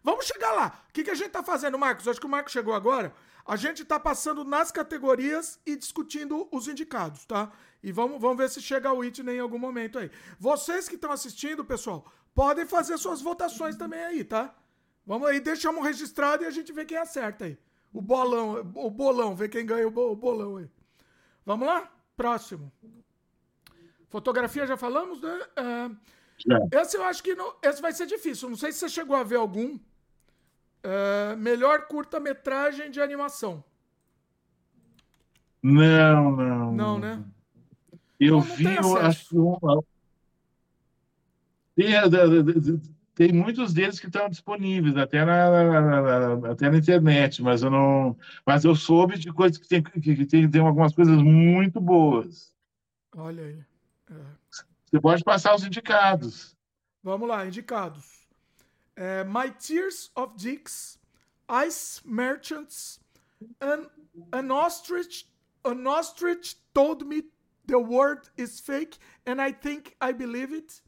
Vamos chegar lá. O que, que a gente tá fazendo, Marcos? Acho que o Marcos chegou agora. A gente está passando nas categorias e discutindo os indicados, tá? E vamos, vamos ver se chega o Whitney em algum momento aí. Vocês que estão assistindo, pessoal, podem fazer suas votações também aí, tá? Vamos aí, deixamos registrado e a gente vê quem acerta aí. O bolão, o bolão, vê quem ganha o bolão aí. Vamos lá? Próximo. Fotografia já falamos, né? É, esse eu acho que não, esse vai ser difícil. Não sei se você chegou a ver algum. Uh, melhor curta-metragem de animação. Não, não. Não, né? Eu vi, eu acho tem, tem, muitos deles que estão disponíveis, até na, na, na, até na internet, mas eu não. Mas eu soube de coisas que tem, que, tem, tem algumas coisas muito boas. Olha aí. É. Você pode passar os indicados. Vamos lá, indicados. Uh, My Tears of Dicks, Ice Merchants, an, an ostrich, an ostrich told me the word is fake and I think I believe it.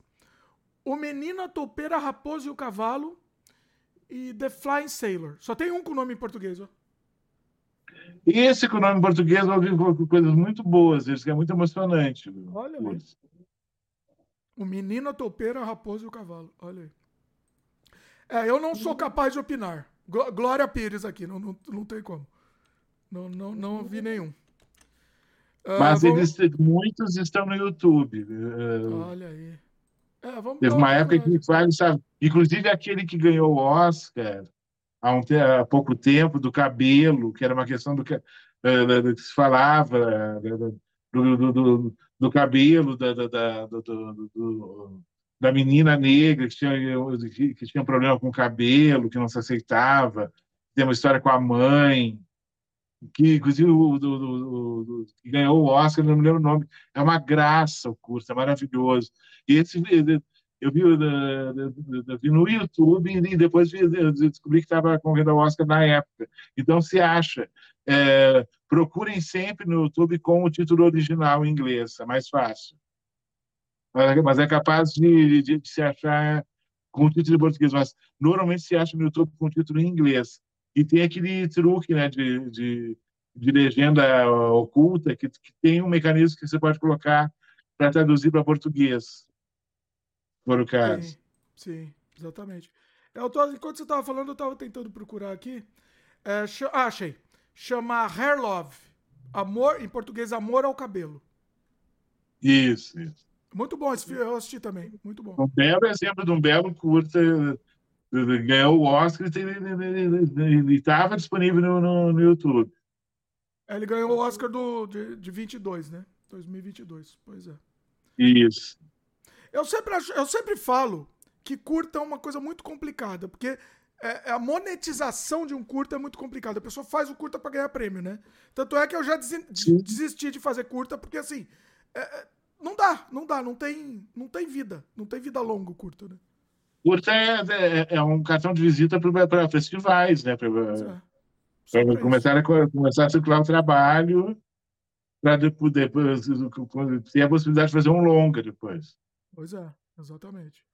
O Menino, a Toupeira, a Raposa e o Cavalo e The Flying Sailor. Só tem um com nome em português, ó. Esse com nome em português eu ouvi coisas muito boas, isso que é muito emocionante. Olha aí. O Menino, a Toupeira, a Raposa e o Cavalo. Olha aí. É, eu não sou capaz de opinar. Glória Pires aqui, não, não, não tem como. Não, não, não vi nenhum. Uh, Mas eles, muitos estão no YouTube. Uh, Olha aí. É, Teve uma época que sabe, inclusive aquele que ganhou o Oscar, há, um, há pouco tempo do cabelo, que era uma questão do que, do que se falava, do, do, do, do cabelo da, da, da, da menina negra que tinha, que, que tinha um problema com o cabelo, que não se aceitava. Tem uma história com a mãe, que inclusive o do, do, do, que ganhou o Oscar, não me lembro o nome. É uma graça o curso, é maravilhoso. E esse eu vi, eu vi no YouTube e depois descobri que estava concorrendo ao Oscar na época. Então se acha. É, procurem sempre no YouTube com o título original em inglês, é mais fácil. Mas é capaz de, de, de se achar com o título em português, mas normalmente se acha no YouTube com o título em inglês. E tem aquele truque né, de, de, de legenda oculta que, que tem um mecanismo que você pode colocar para traduzir para português, por o caso. Sim, sim exatamente. Eu tô, enquanto você estava falando, eu estava tentando procurar aqui. É, ah, achei. Chama Hair Love. Amor, em português, Amor ao Cabelo. Isso, isso. Muito bom esse filme, eu assisti também. Muito bom. Um belo exemplo de um belo curta ganhou o Oscar e estava disponível no, no, no, YouTube. É, ele ganhou o Oscar do, de, de 22, né? 2022, pois é. Isso. Eu sempre, eu sempre falo que curta é uma coisa muito complicada, porque é, é, a monetização de um curta é muito complicada. A pessoa faz o curta para ganhar prêmio, né? Tanto é que eu já desisti de fazer curta, porque assim, é, é, não dá, não dá, não tem, não tem vida, não tem vida longa o curta, né? Curta é, é, é um cartão de visita para festivais, né? Para começar, a, começar a circular o trabalho para depois, depois ter a possibilidade de fazer um longa depois. Pois é, exatamente.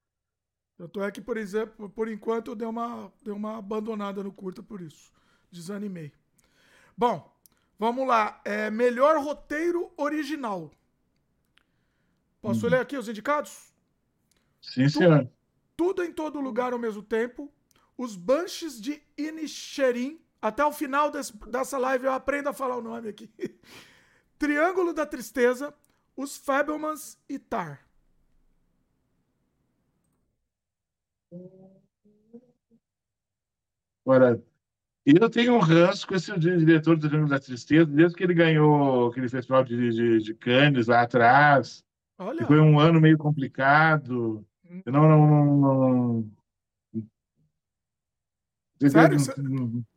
Tanto é que, por exemplo, por enquanto eu dei uma, dei uma abandonada no curta por isso. Desanimei. Bom, vamos lá. É, melhor roteiro original. Posso hum. ler aqui os indicados? Sim, senhor. Tudo em todo lugar ao mesmo tempo. Os Banshees de Inisherin. Até o final desse, dessa live eu aprendo a falar o nome aqui. Triângulo da Tristeza. Os Fabelmans e Tar. Ora, eu tenho um ranço com esse diretor do Triângulo da Tristeza, desde que ele ganhou aquele festival de, de, de Cannes lá atrás. Olha. Foi um ano meio complicado. Eu não, não, não, não... Sério?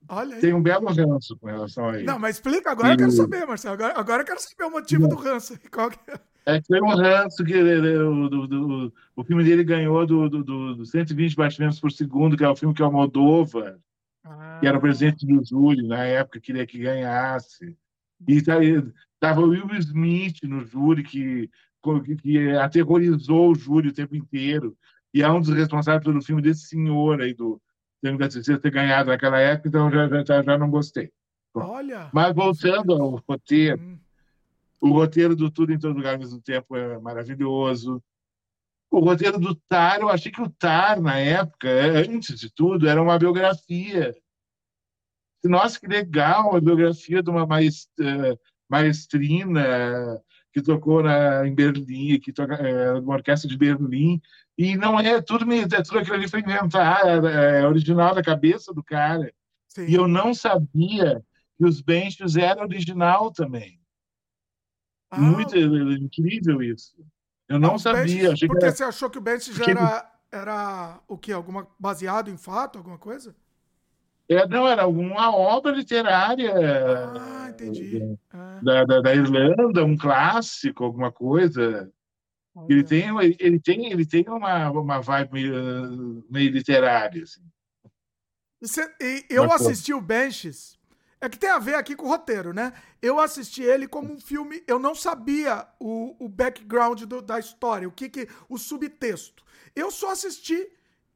Olha aí. Tem um belo ranço com relação a isso. Não, mas explica agora, e... eu quero saber, Marcelo. Agora, agora eu quero saber o motivo não. do ranço. Qual que é? É que foi um ranço que o, do, do, o filme dele ganhou do, do, do, 120 batimentos por segundo, que é o filme que é o Moldova, ah. que era o presidente do júri, na época, queria que ganhasse. E estava o Will Smith no júri, que que aterrorizou o júri o tempo inteiro. E é um dos responsáveis pelo filme desse senhor aí do Tempo da Tristeza ter ganhado naquela época, então já, já, já não gostei. Olha! Mas voltando ao roteiro, hum. o roteiro do Tudo em Todo Lugar ao mesmo tempo é maravilhoso. O roteiro do Tar, eu achei que o Tar, na época, antes de tudo, era uma biografia. Nossa, que legal, uma biografia de uma maestrina que tocou na, em Berlim, que toca é, uma orquestra de Berlim, e não é tudo, é tudo aquilo ali foi inventado, é, é original da cabeça do cara. Sim. E eu não sabia que os Benches era original também. Ah, Muito incrível isso. Eu não sabia. Benches, porque era... você achou que o Benches porque... era, era o quê? Alguma, baseado em fato, alguma coisa? É, não, era alguma obra literária. Ah, entendi. Ah. Da, da, da, Irlanda, um clássico, alguma coisa. Ele tem, ele tem, ele tem uma, uma vibe meio, meio literária. Assim. eu Mas, assisti o Benches. É que tem a ver aqui com o roteiro, né? Eu assisti ele como um filme. Eu não sabia o, o background do, da história, o que, que o subtexto. Eu só assisti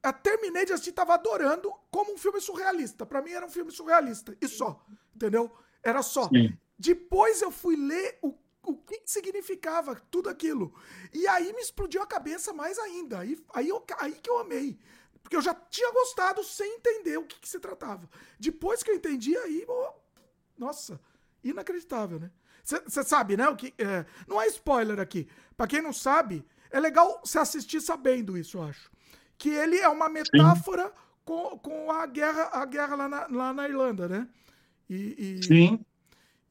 eu terminei de assistir, tava adorando como um filme surrealista. Para mim era um filme surrealista. E só. Entendeu? Era só. Sim. Depois eu fui ler o, o que significava tudo aquilo. E aí me explodiu a cabeça mais ainda. Aí, aí, eu, aí que eu amei. Porque eu já tinha gostado sem entender o que, que se tratava. Depois que eu entendi, aí. Oh, nossa, inacreditável, né? Você sabe, né? O que, é, não é spoiler aqui. Para quem não sabe, é legal se assistir sabendo isso, eu acho que ele é uma metáfora Sim. com, com a guerra, a guerra lá, na, lá na Irlanda, né? E, e, Sim.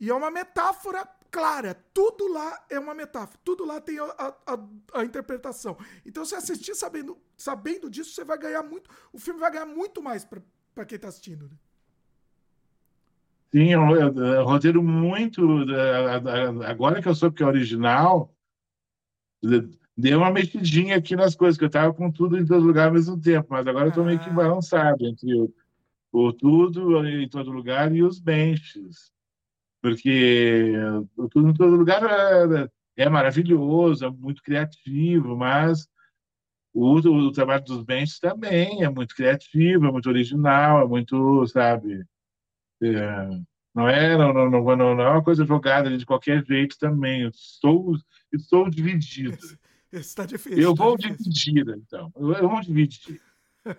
E é uma metáfora clara. Tudo lá é uma metáfora. Tudo lá tem a, a, a, interpretação. Então, se assistir sabendo, sabendo disso, você vai ganhar muito. O filme vai ganhar muito mais para quem está assistindo. Né? Sim, é um, é um roteiro muito. Agora que eu soube que é original, dei uma mexidinha aqui nas coisas, que eu estava com tudo em todo lugar ao mesmo tempo, mas agora eu estou meio que ah. balançado entre o, o tudo em todo lugar e os benches porque tudo em todo lugar é, é maravilhoso, é muito criativo, mas o, o, trabalho dos Bench também é muito criativo, é muito original, é muito, sabe, é, não, é, não, não, não, não, é uma coisa jogada de qualquer jeito também. Eu estou, estou dividido. Está difícil. Eu tá vou difícil. dividir, então. Eu, eu vou dividir.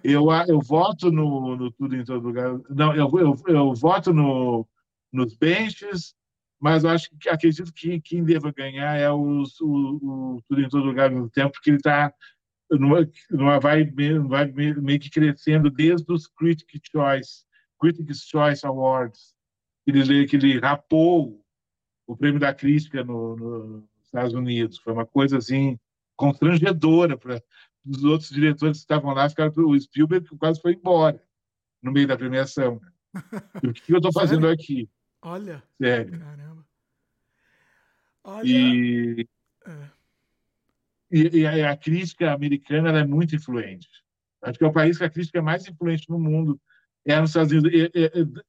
Eu, eu voto no, no Tudo em Todo Lugar. Não, eu, eu, eu voto no, nos benches, mas eu acho que acredito que quem deva ganhar é os, o, o Tudo em Todo Lugar no Tempo, porque ele está numa, numa vai, vai meio que crescendo desde os Critic Choice, Critics' Choice Awards, que ele, que ele rapou o prêmio da crítica no, no, nos Estados Unidos. Foi uma coisa assim constrangedora para os outros diretores que estavam lá, ficaram o Spielberg quase foi embora no meio da premiação. O que eu estou fazendo aqui? Olha. Sério. Caramba. Olha. E, é. e, e a, a, crítica americana é muito influente. Acho que é o país que a crítica é mais influente no mundo é nos Estados Unidos. E, e,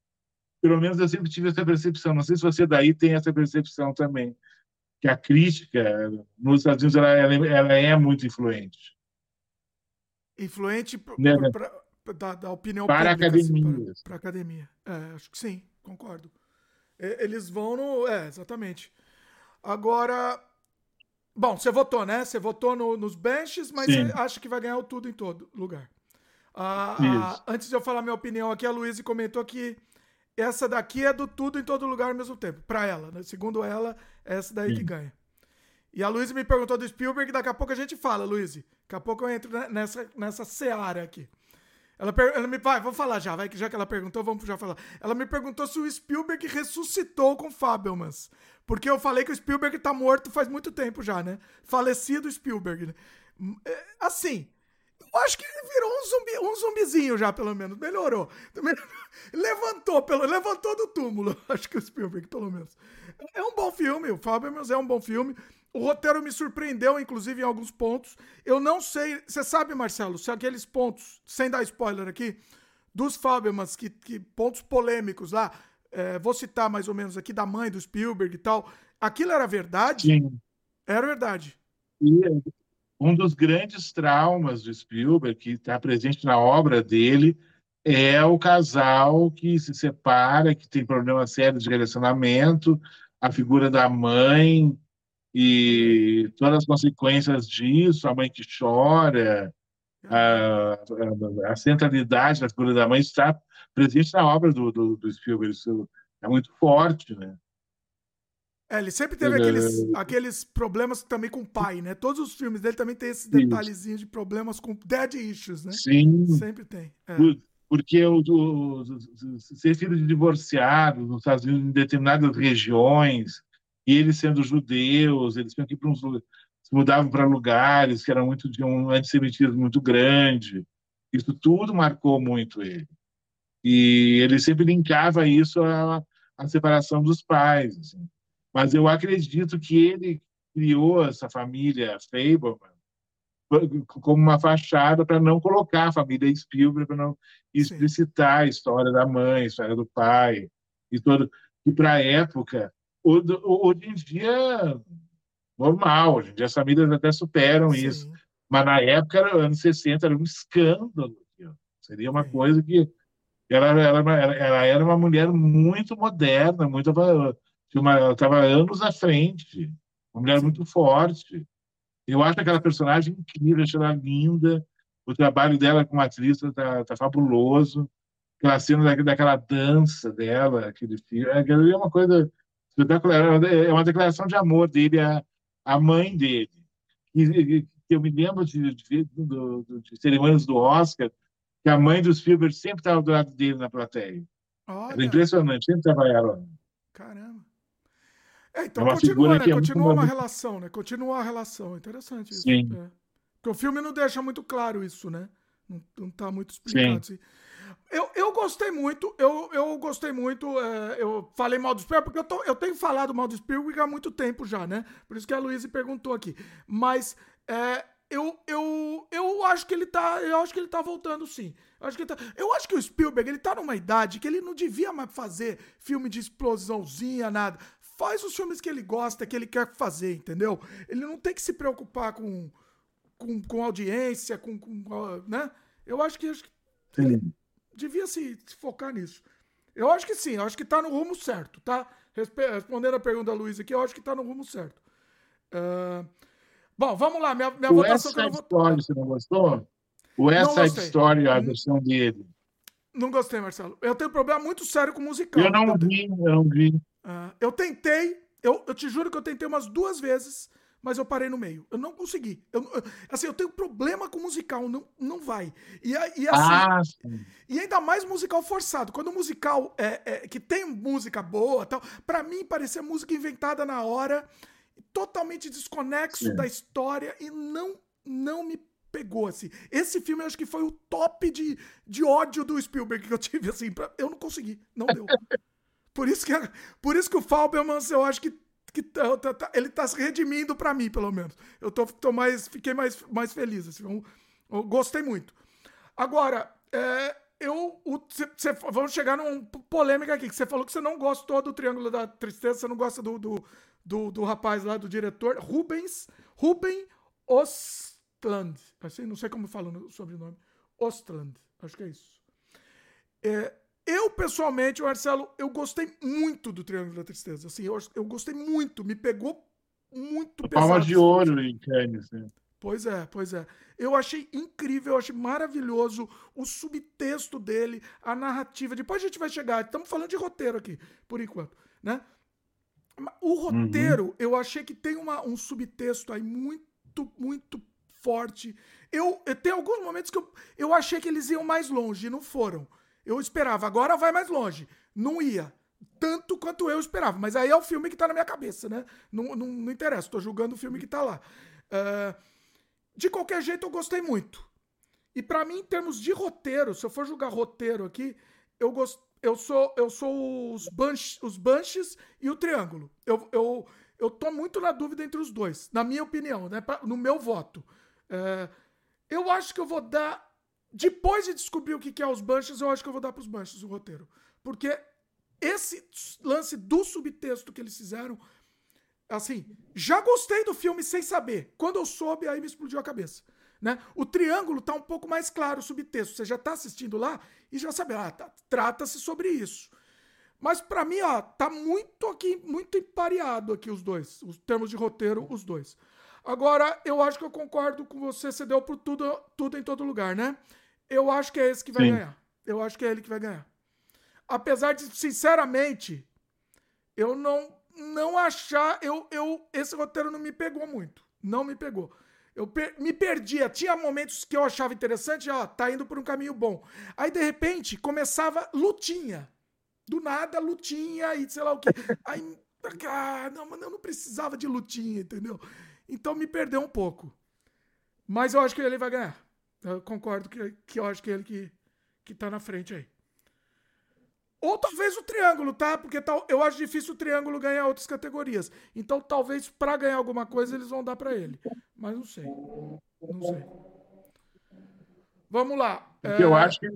pelo menos eu sempre tive essa percepção. Não sei se você daí tem essa percepção também, que a crítica nos Estados Unidos ela, ela, é muito influente. Influente né? pra, pra, da, da, opinião para pública, academia. Assim, para a academia. É, acho que sim, concordo. Eles vão no. É, exatamente. Agora. Bom, você votou, né? Você votou no, nos benches, mas acha que vai ganhar o tudo em todo lugar. Ah, ah, antes de eu falar minha opinião aqui, a Luísa comentou que essa daqui é do tudo em todo lugar ao mesmo tempo. Para ela, né? Segundo ela, é essa daí Sim. que ganha. E a Luísa me perguntou do Spielberg, daqui a pouco a gente fala, Luísa. Daqui a pouco eu entro nessa, nessa seara aqui. Ela, ela me vai, vou falar já, vai que já que ela perguntou, vamos já falar. Ela me perguntou se o Spielberg ressuscitou com Fabelmans. Porque eu falei que o Spielberg tá morto faz muito tempo já, né? Falecido Spielberg. Né? É, assim, acho que ele virou um, zumbi, um zumbizinho já, pelo menos. Melhorou. Levantou, pelo, levantou do túmulo. Acho que o Spielberg, pelo menos. É um bom filme, o Fabelmans é um bom filme. O roteiro me surpreendeu, inclusive, em alguns pontos. Eu não sei. Você sabe, Marcelo, se aqueles pontos, sem dar spoiler aqui, dos Fabelmans, que, que pontos polêmicos lá, é, vou citar mais ou menos aqui da mãe do Spielberg e tal. Aquilo era verdade? Sim. Era verdade. E um dos grandes traumas do Spielberg, que está presente na obra dele, é o casal que se separa, que tem problemas sérios de relacionamento, a figura da mãe e todas as consequências disso, a mãe que chora, a, a, centralidade da figura da mãe está presente na obra do, do, do Spielberg. Isso é muito forte, né? É, ele sempre teve aqueles, aqueles problemas também com o pai, né? Todos os filmes dele também tem esses detalhezinhos de problemas com dead issues, né? Sim. Sempre tem. É. Porque o, o, ser filho de divorciado nos Estados Unidos, em determinadas regiões, e eles sendo judeus, eles tinham que ir para uns se mudavam para lugares que eram muito de um antissemitismo muito grande. Isso tudo marcou muito ele. E ele sempre linkava isso à, à separação dos pais. Assim. Mas eu acredito que ele criou essa família Fableman como uma fachada para não colocar a família Spielberg, para não explicitar Sim. a história da mãe, a história do pai, e todo. E para a época, hoje em dia, normal, hoje em dia as famílias até superam Sim. isso. Mas na época, anos 60, era um escândalo. Seria uma Sim. coisa que. Ela, ela, ela, ela, era uma mulher muito moderna, muito. Ela estava anos à frente. Uma mulher muito forte. Eu acho aquela personagem incrível, acho ela linda. O trabalho dela como atriz está tá fabuloso. Aquela cena daquela dança dela, aquele filme. É uma coisa espetacular. É uma declaração de amor dele à, à mãe dele. E, eu me lembro de, de, de, de cerimônias do Oscar, que a mãe dos Spielberg sempre estava do lado dele na plateia. Olha. Era impressionante, sempre estava ela. Caramba. É, então é continua, né? É continua uma relação, né? Continua a relação. Interessante isso. Sim. É. Porque o filme não deixa muito claro isso, né? Não, não tá muito explicado. Sim. Assim. Eu, eu gostei muito, eu, eu gostei muito. É, eu falei mal do Spielberg, porque eu, tô, eu tenho falado mal do Spielberg há muito tempo já, né? Por isso que a Luísa perguntou aqui. Mas é, eu, eu, eu acho que ele tá. Eu acho que ele tá voltando, sim. Eu acho que, tá, eu acho que o Spielberg ele tá numa idade que ele não devia mais fazer filme de explosãozinha, nada. Faz os filmes que ele gosta, que ele quer fazer, entendeu? Ele não tem que se preocupar com, com, com audiência, com, com. né? Eu acho que. Acho que devia se, se, focar nisso. Eu acho que sim, eu acho que tá no rumo certo, tá? Respondendo a pergunta da Luiz aqui, eu acho que tá no rumo certo. Uh, bom, vamos lá, minha, minha o votação vou... Story, você não gostou? O Side Story, a versão dele. Não gostei, Marcelo. Eu tenho um problema muito sério com musical. Eu não vi, eu não vi. Uh, eu tentei, eu, eu te juro que eu tentei umas duas vezes mas eu parei no meio. Eu não consegui. Eu, assim, eu tenho problema com musical, não, não vai. E, e assim. Ah, e ainda mais musical forçado. Quando o musical é, é, que tem música boa, tal, para mim parecia música inventada na hora, totalmente desconexo sim. da história e não não me pegou assim. Esse filme eu acho que foi o top de, de ódio do Spielberg que eu tive assim, pra, eu não consegui, não deu. Por isso que por isso que o Fabelmans eu acho que que tá, tá, tá, ele tá se redimindo para mim, pelo menos. Eu tô, tô mais, fiquei mais, mais feliz. Assim, eu, eu gostei muito. Agora, é, eu. O, cê, cê, vamos chegar numa polêmica aqui, que você falou que você não gostou do Triângulo da Tristeza, você não gosta do, do, do, do rapaz lá, do diretor, Rubens, Ruben Ostland. Assim, não sei como fala o sobrenome. Ostland, acho que é isso. É, eu, pessoalmente, Marcelo, eu gostei muito do Triângulo da Tristeza. Assim, eu, eu gostei muito, me pegou muito pesado. Palma de ouro em Cannes, né? Pois é, pois é. Eu achei incrível, eu achei maravilhoso o subtexto dele, a narrativa. Depois a gente vai chegar, estamos falando de roteiro aqui, por enquanto, né? O roteiro, uhum. eu achei que tem uma, um subtexto aí muito, muito forte. Eu, eu tem alguns momentos que eu, eu achei que eles iam mais longe e não foram. Eu esperava, agora vai mais longe. Não ia. Tanto quanto eu esperava. Mas aí é o filme que tá na minha cabeça, né? Não, não, não interessa, tô julgando o filme que tá lá. Uh, de qualquer jeito, eu gostei muito. E para mim, em termos de roteiro, se eu for julgar roteiro aqui, eu gost... eu sou eu sou os Bunch, os Bunches e o Triângulo. Eu, eu, eu tô muito na dúvida entre os dois, na minha opinião, né? Pra, no meu voto. Uh, eu acho que eu vou dar depois de descobrir o que é os Bunches, eu acho que eu vou dar para os Bunches o roteiro. Porque esse lance do subtexto que eles fizeram, assim, já gostei do filme sem saber. Quando eu soube, aí me explodiu a cabeça. Né? O triângulo tá um pouco mais claro o subtexto. Você já tá assistindo lá e já sabe, ah, tá, trata-se sobre isso. Mas para mim, ó, tá muito aqui, muito empareado aqui os dois, os termos de roteiro, os dois. Agora, eu acho que eu concordo com você, você deu por tudo, tudo em todo lugar, né? Eu acho que é esse que vai Sim. ganhar. Eu acho que é ele que vai ganhar. Apesar de, sinceramente, eu não não achar. Eu, eu, esse roteiro não me pegou muito. Não me pegou. Eu per, me perdia. Tinha momentos que eu achava interessante, ó, tá indo por um caminho bom. Aí, de repente, começava lutinha. Do nada, lutinha e sei lá o quê. Aí, ah, não, mas eu não precisava de lutinha, entendeu? Então me perdeu um pouco. Mas eu acho que ele vai ganhar. Eu concordo que, que eu acho que é ele que, que tá na frente aí. Ou talvez o triângulo, tá? Porque tal, eu acho difícil o triângulo ganhar outras categorias. Então talvez para ganhar alguma coisa eles vão dar para ele. Mas não sei. Não sei. Vamos lá. É... Eu acho que.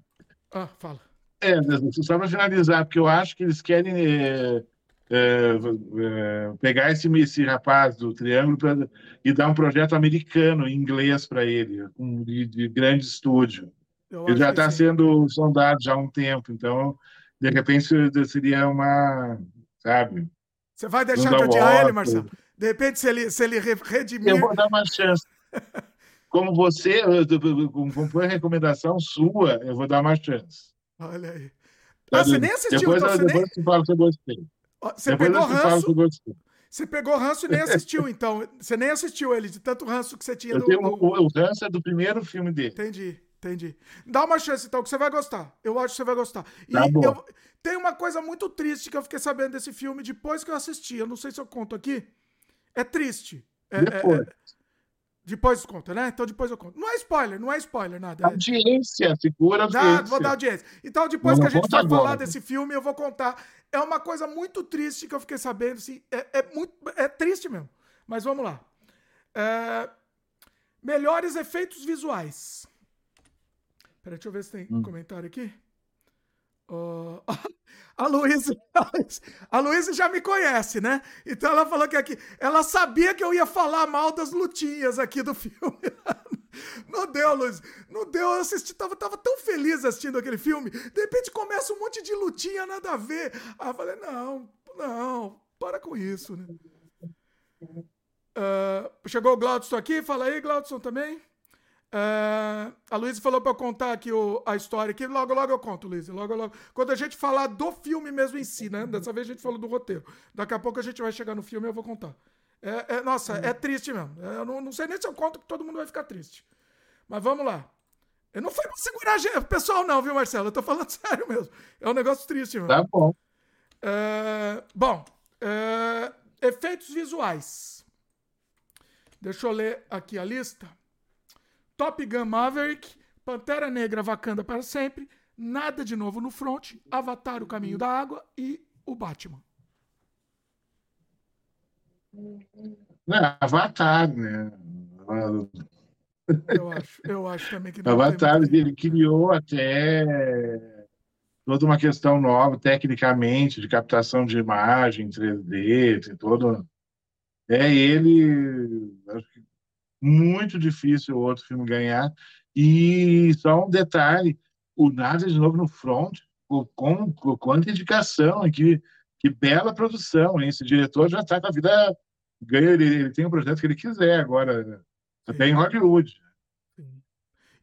Ah, fala. É, só para finalizar, porque eu acho que eles querem é, é, é, pegar esse, esse rapaz do Triângulo pra, e dar um projeto americano em inglês para ele, um, de, de, grande estúdio. Eu ele já está sendo sondado já há um tempo, então, de repente, seria uma. Sabe? Você vai deixar de odiar ele, Marcelo? De repente, se ele, se ele redimir. Eu vou dar uma chance. Como você, como foi a recomendação sua, eu vou dar uma chance. Olha aí. Ah, você nem assistiu, depois, então, depois nem... você fala se eu gostei. Você pegou ranço. Você pegou ranço e nem assistiu, então. Você nem assistiu ele, de tanto ranço que você tinha eu do, tenho, O, o ranço é do primeiro filme dele. Entendi, Entendi. Dá uma chance, então, que você vai gostar. Eu acho que você vai gostar. E Tá bom. eu- tem uma coisa muito triste que eu fiquei sabendo desse filme depois que eu assisti. Eu não sei se eu conto aqui. É triste. É- é- Depois. é- depois conta, né? Então depois eu conto. Não é spoiler, não é spoiler, nada. Audiência, segura a Dá, audiência. vou dar audiência. Então, depois Não, que a gente for falar agora. desse filme, eu vou contar. É uma coisa muito triste que eu fiquei sabendo. Assim, é, é muito, é triste mesmo. Mas vamos lá. É, melhores efeitos visuais. Peraí, deixa eu ver se tem Hum. comentário aqui. Ó, a Luísa, a Luísa já me conhece, né? Então ela falou que aqui, ela sabia que eu ia falar mal das lutinhas aqui do filme. Não deu, Luiz. Não deu. Eu assisti, tava, tava tão feliz assistindo aquele filme. De repente começa um monte de lutinha, nada a ver. Aí eu falei, não, não, para com isso, né? Ah, chegou o Glaudson aqui, fala aí, Glaudson também. Ah, a Luísa falou pra eu contar aqui o- a história aqui. Logo, logo eu conto, Luísa. Logo, logo. Quando a gente falar do filme mesmo em si, né? Dessa vez a gente falou do roteiro. Daqui a pouco a gente vai chegar no filme e eu vou contar. É, é- nossa, é triste mesmo. É, Eu não, não sei nem se eu conto que todo mundo vai ficar triste. Mas vamos lá. Eu não foi pra segurar gente- pessoal, não, viu, Marcelo? Eu tô falando sério mesmo. É um negócio triste, mesmo. Tá bom. É, bom, é, efeitos visuais. Deixa eu ler aqui a lista. Top Gun Maverick, Pantera Negra Wakanda para sempre, Nada de Novo no Front, Avatar O Caminho da Água e o Batman. Avatar, né? Eu acho, eu acho também que não Avatar, muito- ele criou até toda uma questão nova, tecnicamente, de captação de imagem 3D, tem todo. É ele, acho que muito difícil o outro filme ganhar. E só um detalhe: o Nada de Novo no Front, o, com, quanta indicação, que, que bela produção, hein? Esse diretor já está com a vida ganha, ele, ele tem um projeto que ele quiser agora, até em Hollywood. Sim.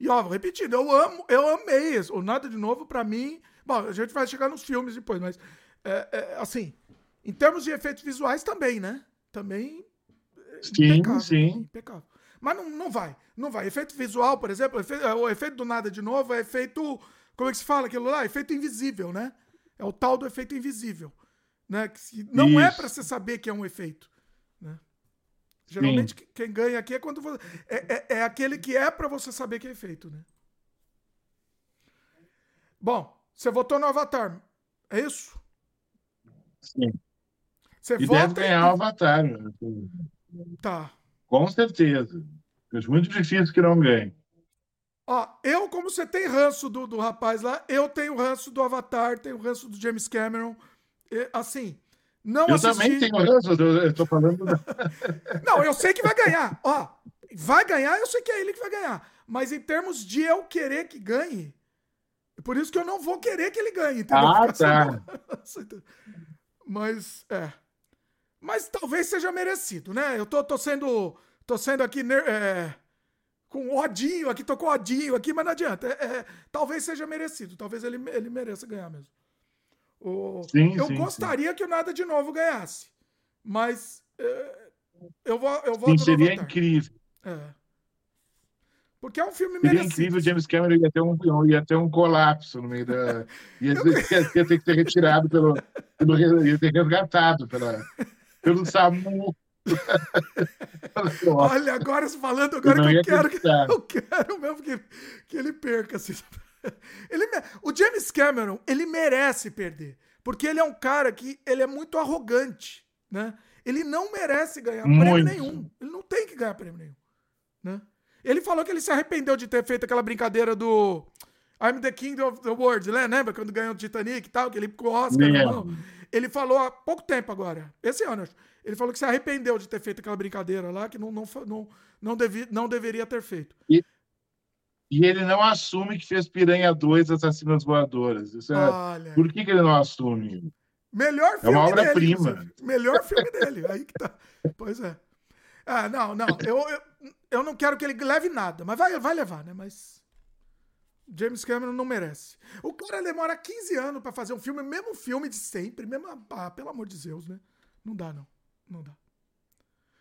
E ó, repetindo, eu amo, eu amei isso. O Nada de Novo, pra mim. Bom, a gente vai chegar nos filmes depois, mas é, é, assim, em termos de efeitos visuais também, né? Também. Sim, impecável, sim. Impecável. Mas não, não vai, não vai. Efeito visual, por exemplo, efe- é, o efeito do Nada de Novo é efeito. Como é que se fala aquilo lá? Efeito invisível, né? É o tal do efeito invisível. Né? Que não é Isso. pra você saber que é um efeito. Né? Geralmente que- quem ganha aqui é quando você, é, é, é aquele que é pra você saber que é efeito, né? Bom, você votou no Avatar, é isso? Sim. Você E vota deve ganhar o Avatar, né? Tá. Com certeza. Acho muito difícil que não ganhe. Ó, eu, como você tem ranço do, do rapaz lá, eu tenho ranço do Avatar, tenho ranço do James Cameron. E, assim, não Eu assisti. também tenho ranço, eu estou falando. da- Não, eu sei que vai ganhar. Ó, vai ganhar, eu sei que é ele que vai ganhar. Mas em termos de eu querer que ganhe, é por isso que eu não vou querer que ele ganhe, entendeu? Ah, tá. Mas, é. Mas talvez seja merecido, né? Eu tô, tô sendo. Tô sendo aqui. é, com odinho aqui, tô com odinho aqui, mas não adianta. É, é, talvez seja merecido. Talvez ele, ele mereça ganhar mesmo. O- Sim, eu sim, gostaria que o Nada de Novo ganhasse. Mas é, eu vou. Eu Sim, no seria incrível. É. Porque é um filme Seria merecido. incrível, o James Cameron ia ter um, ia ter um colapso no meio da. Ia, ia, ia ter que ser retirado pelo. pelo ia ter resgatado pela, pelo SAMU. Olha, agora falando agora Eu não que eu quero, acreditar. eu quero mesmo que, que ele perca. Assim. Ele, o James Cameron, ele merece perder. Porque ele é um cara que ele é muito arrogante, né? Ele não merece ganhar prêmio Muito. nenhum. Ele não tem que ganhar prêmio nenhum, né? Ele falou que ele se arrependeu de ter feito aquela brincadeira do I'm the King of the World, né? Lembra quando ganhou o Titanic e tal, que ele o Oscar na Lembro. Ele falou há pouco tempo agora, esse ano, acho. Ele falou que se arrependeu de ter feito aquela brincadeira lá, que não, não, não, não, devi, não deveria ter feito. E ele não assume que fez Piranha 2 Assassinas Voadoras. Isso é- Olha, Por que, que ele não assume? melhor É filme uma dele. obra-prima. Melhor filme dele. Aí que tá. Pois é. Ah, não, não. Eu, eu, eu não quero que ele leve nada, mas vai, vai levar, né? Mas. James Cameron não merece. O cara demora 15 anos pra fazer um filme, mesmo filme de sempre, mesmo. Ah, pelo amor de Deus, né? Não dá, não. Não dá.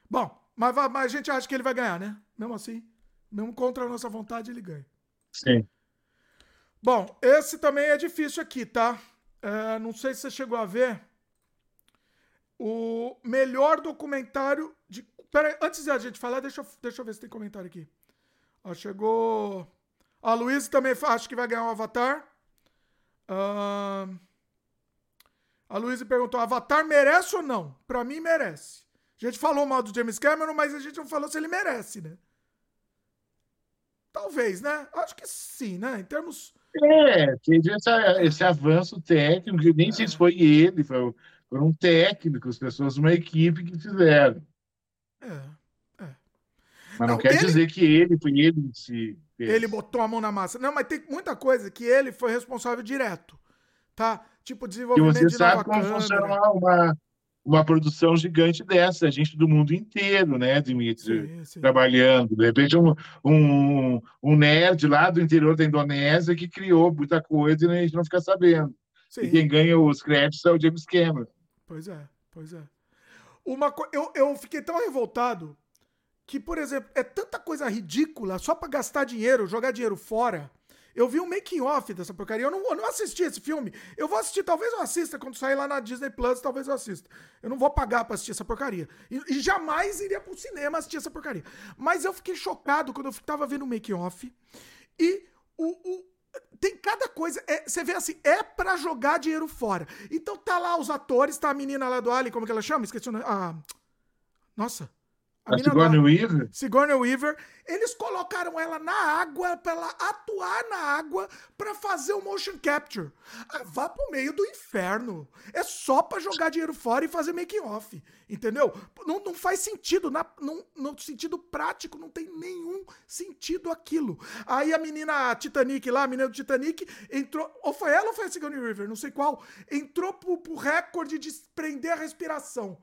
Bom, mas, mas a gente acha que ele vai ganhar, né? Mesmo assim, mesmo contra a nossa vontade, ele ganha. Sim. Bom, esse também é difícil aqui, tá? É, não sei se você chegou a ver. O melhor documentário de. Pera aí, antes de a gente falar, deixa eu, deixa eu ver se tem comentário aqui. Ó, chegou. A Luiz também acho que vai ganhar o um Avatar. Uh... A Luísa perguntou: Avatar merece ou não? Pra mim, merece. A gente falou mal do James Cameron, mas a gente não falou se ele merece, né? Talvez, né? Acho que sim, né? Em termos. É, teve essa, esse avanço técnico, nem é. sei se foi ele, foi, foram técnicos, pessoas de uma equipe que fizeram. É, é. Mas não, não quer ele... dizer que ele foi ele se. Ele botou a mão na massa. Não, mas tem muita coisa que ele foi responsável direto. Tá? Tipo, desenvolvimento e você de sabe como câmera. funciona uma, uma produção gigante dessa, a gente do mundo inteiro, né, Dimitri? Sim, sim. Trabalhando. De repente, um, um, um nerd lá do interior da Indonésia que criou muita coisa e a gente não fica sabendo. Sim. E quem ganha os créditos é o James Cameron. Pois é, pois é. Uma co... eu, eu fiquei tão revoltado que, por exemplo, é tanta coisa ridícula só para gastar dinheiro, jogar dinheiro fora eu vi um making off dessa porcaria. Eu não, eu não assisti esse filme. Eu vou assistir, talvez eu assista quando sair lá na Disney Plus, talvez eu assista. Eu não vou pagar pra assistir essa porcaria. E, e jamais iria pro cinema assistir essa porcaria. Mas eu fiquei chocado quando eu tava vendo o making off. E o, o, tem cada coisa. É, você vê assim, é para jogar dinheiro fora. Então tá lá os atores, tá a menina lá do Ali, como que ela chama? Esqueci o nome. Ah, nossa. A, a Sigourney Weaver? Sigourney Weaver. Eles colocaram ela na água para ela atuar na água para fazer o motion capture. Ah, vá pro meio do inferno. É só para jogar dinheiro fora e fazer making off, entendeu? Não, não faz sentido, na, não, no sentido prático não tem nenhum sentido aquilo. Aí a menina Titanic lá, a menina do Titanic entrou, ou foi ela ou foi a Sigourney Weaver, não sei qual, entrou pro, pro recorde de prender a respiração.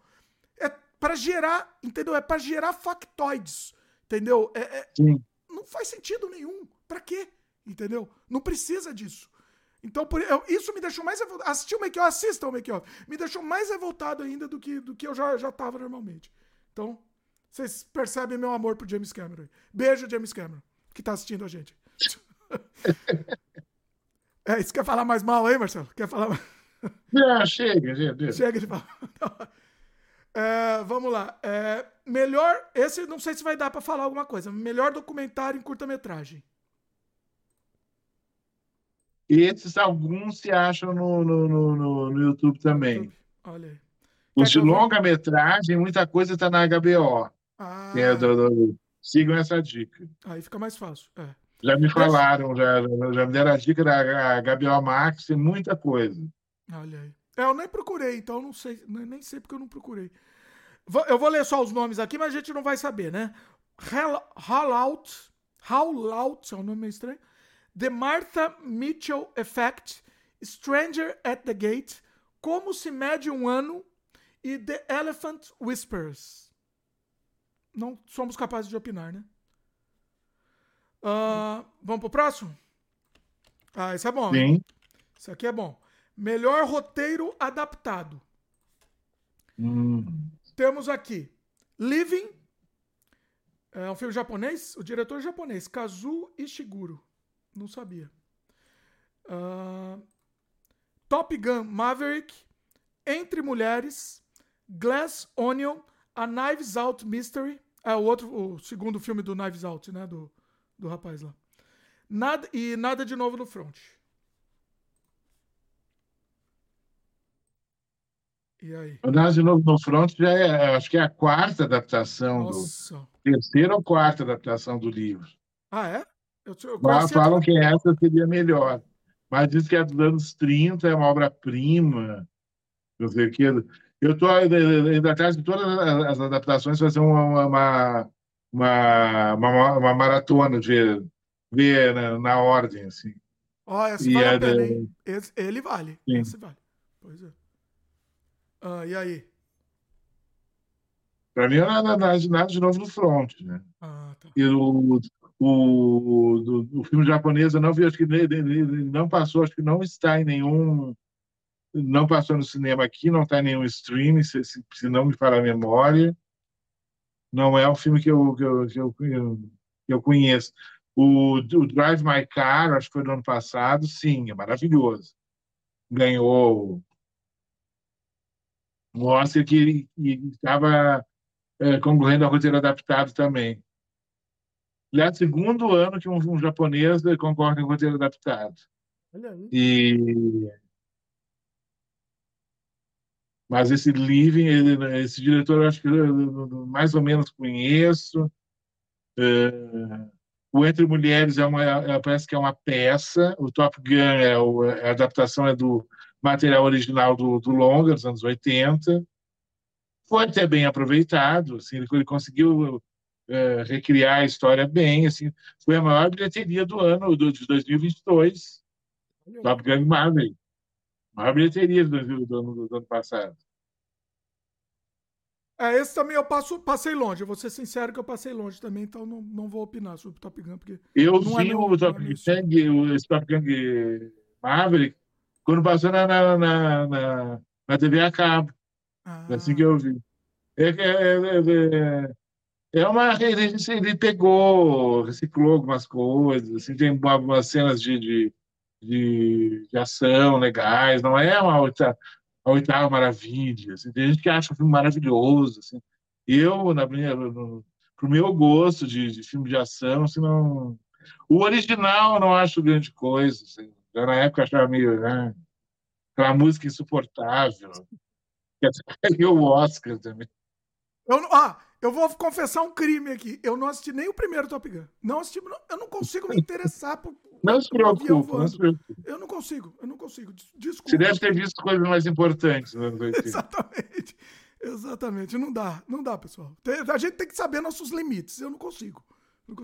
Para gerar, entendeu? É para gerar factoides, entendeu? É, é não faz sentido nenhum. Para quê? Entendeu? Não precisa disso. Então, por, eu, isso me deixou mais revoltado. Assistir o make-off, assista o make-off. Me deixou mais revoltado ainda do que, do que eu já, já tava normalmente. Então, vocês percebem meu amor pro James Cameron. Beijo, James Cameron, que tá assistindo a gente. é, isso quer falar mais mal aí, Marcelo? Quer falar mais? Não, chega, gente. Chega de falar. É, vamos lá. É, melhor. Esse não sei se vai dar para falar alguma coisa. Melhor documentário em curta-metragem. Esses alguns se acham no, no, no, no YouTube também. YouTube. Olha aí. Os de longa-metragem, muita coisa está na HBO. Ah. É do, do, sigam essa dica. Aí fica mais fácil. É. Já me falaram, já, já me deram a dica da HBO Max, tem muita coisa. Olha aí. É, eu nem procurei, então não sei, nem sei porque eu não procurei. Eu vou ler só os nomes aqui, mas a gente não vai saber, né? Howlout, Howlout, é um nome meio estranho. The Martha Mitchell Effect, Stranger at the Gate, Como se mede um ano e The Elephant Whispers. Não somos capazes de opinar, né? Uh, vamos pro próximo? Ah, esse é bom. Sim. Esse aqui é bom. Melhor roteiro adaptado. Hum. Temos aqui Living, é um filme japonês, o diretor é japonês, Kazu Ishiguro. Não sabia. Uh, Top Gun Maverick, Entre Mulheres, Glass Onion, A Knives Out Mystery, é o outro, o segundo filme do Knives Out, né, do, do rapaz lá. Nada, e Nada de Novo no Front. E aí? Andar de novo no front já é, acho que é a quarta adaptação Nossa. do terceira ou quarta adaptação do livro. Ah, é? Eu, eu falam que essa seria melhor. Mas diz que é dos anos 30, é uma obra-prima. Não sei o que. Eu estou ainda atrás de todas as adaptações, fazer uma, uma, uma, uma, uma maratona de ver, ver na, na ordem. Assim. Oh, esse vale é, pena, ele vale. Esse vale. Pois é. Ah, e aí? Para mim, é nada, nada de novo no front, né? Ah, tá. E o, o, do, o filme japonês, eu não vi, acho que ele, não passou, acho que não está em nenhum. Não passou no cinema aqui, não está em nenhum streaming, se, se, se não me falar a memória. Não é um filme que eu, que eu, que eu, que eu conheço. O, o Drive My Car, acho que foi do ano passado, sim, é maravilhoso. Ganhou Oscar que estava é, concorrendo ao roteiro adaptado também. é o segundo ano que um, um japonês concorre com roteiro adaptado. E mas esse Living, ele, esse diretor eu acho que eu, mais ou menos conheço. Uh, o Entre Mulheres é uma, é, parece que é uma peça. O Top Gun é o, a adaptação é do material original do, do longa dos anos 80. Foi até bem aproveitado, assim, ele, ele conseguiu uh, recriar a história bem, assim, foi a maior bilheteria do ano do, de 2022. Top Gun Marvel. Maior bilheteria do, do, do, do ano passado. É, esse também eu passo, passei longe. Eu vou ser sincero que eu passei longe também, então não, não vou opinar sobre o Top Gun. Porque eu vi é o Top Gun, esse Top Gun Maverick, quando passou na, na, na, na, na TV a cabo. Ah. Assim que eu vi. É, é, é, é uma. Ele, ele pegou, reciclou algumas coisas, assim, tem umas cenas de, de de, de ação legais, não é uma outra, a oitava maravilha. Assim, tem gente que acha o filme maravilhoso. Assim. Eu, na minha, no, pro meu gosto de, de, filme de ação, assim, não... o original eu não acho grande coisa. Assim. Já na época eu achava meio. Né? Aquela música insuportável. Que o Oscar também. Eu ah, eu vou confessar um crime aqui. Eu não assisti nem o primeiro Top Gun. Não assisti, eu não consigo me interessar por. Não se preocupe, não se preocupe. Eu não consigo, eu não consigo. Desculpa. Você deve ter visto coisas mais importantes. Né, Exatamente. Exatamente. Não dá, não dá, pessoal. A gente tem que saber nossos limites. Eu não consigo.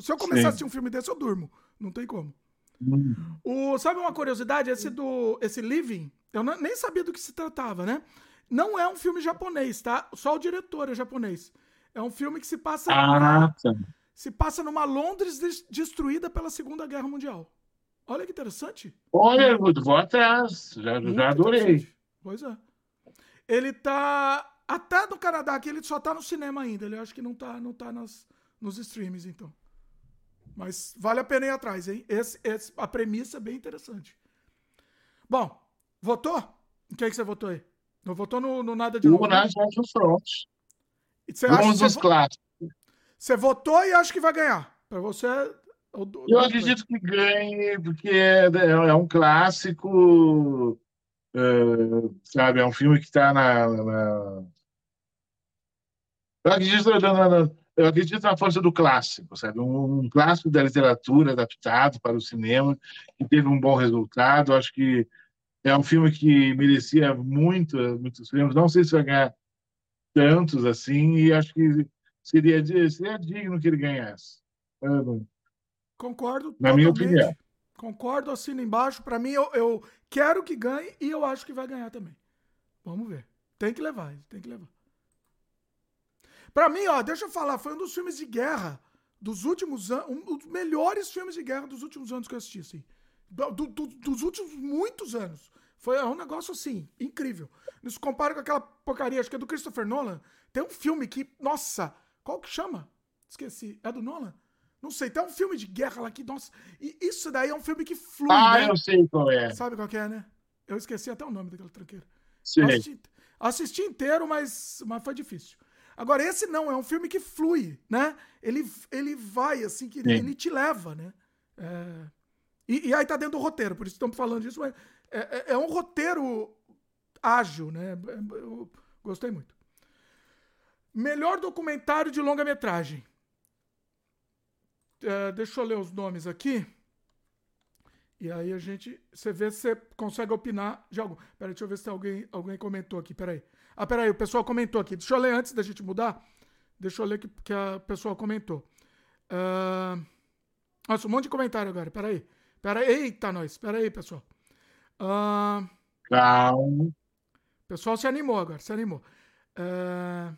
Se eu começar Sim. a assistir um filme desse, eu durmo. Não tem como. Hum. O, sabe uma curiosidade? Esse do esse Living, eu não, nem sabia do que se tratava, né? Não é um filme japonês, tá? Só o diretor é japonês. É um filme que se passa. Ah, tá. Se passa numa Londres destruída pela Segunda Guerra Mundial. Olha que interessante. Olha, vou atrás. Já, já adorei. Pois é. Ele tá. Até no Canadá aqui, ele só tá no cinema ainda. Ele acho que não tá, não tá nas, nos streams, então. Mas vale a pena ir atrás, hein? Esse, esse, a premissa é bem interessante. Bom, votou? Em quem que você votou aí? Não votou no, no nada de novo? Nada de Front. Você Vamos aos clássicos. Você votou e acha que vai ganhar. Para você. Eu acredito que ganhe, porque é, é, é um clássico, uh, sabe? É um filme que está na, na, Eu acredito na, na, eu acredito na força do clássico, sabe? Um, um, clássico da literatura adaptado para o cinema, que teve um bom resultado. Acho que é um filme que merecia muito, muitos filmes. Não sei se vai ganhar tantos assim, e acho que seria, seria digno que ele ganhasse. Concordo. Na totalmente. minha opinião. Concordo, assino embaixo. Para mim, eu, eu, quero que ganhe e eu acho que vai ganhar também. Vamos ver. Tem que levar, tem que levar. Para mim, ó, deixa eu falar, foi um dos filmes de guerra dos últimos anos, um dos melhores filmes de guerra dos últimos anos que eu assisti, assim. Do, do, dos últimos muitos anos. Foi um negócio assim, incrível. Nos compara com aquela porcaria, acho que é do Christopher Nolan. Tem um filme que, nossa, qual que chama? Esqueci. É do Nolan? Não sei, tem um filme de guerra lá que, nossa. E isso daí é um filme que flui. Ah, né? eu sei qual é. Sabe qual que é, né? Eu esqueci até o nome daquela tranqueira. Sim. Assisti, assisti inteiro, mas, mas foi difícil. Agora, esse não, é um filme que flui, né? Ele, ele vai, assim, que ele te leva, né? É... E, e, aí tá dentro do roteiro, por isso estamos falando disso, mas é, é, é um roteiro ágil, né? Eu gostei muito. Melhor documentário de longa-metragem. É, deixa eu ler os nomes aqui. E aí a gente. Você vê se você consegue opinar de algo. Peraí, deixa eu ver se alguém, alguém comentou aqui. Peraí. Ah, peraí, o pessoal comentou aqui. Deixa eu ler antes da gente mudar. Deixa eu ler que, que a pessoa comentou. Uh... Nossa, um monte de comentário agora. Peraí. Peraí. Eita, nós. Peraí, pessoal. Uh... Calma. O pessoal se animou agora, se animou. Uh...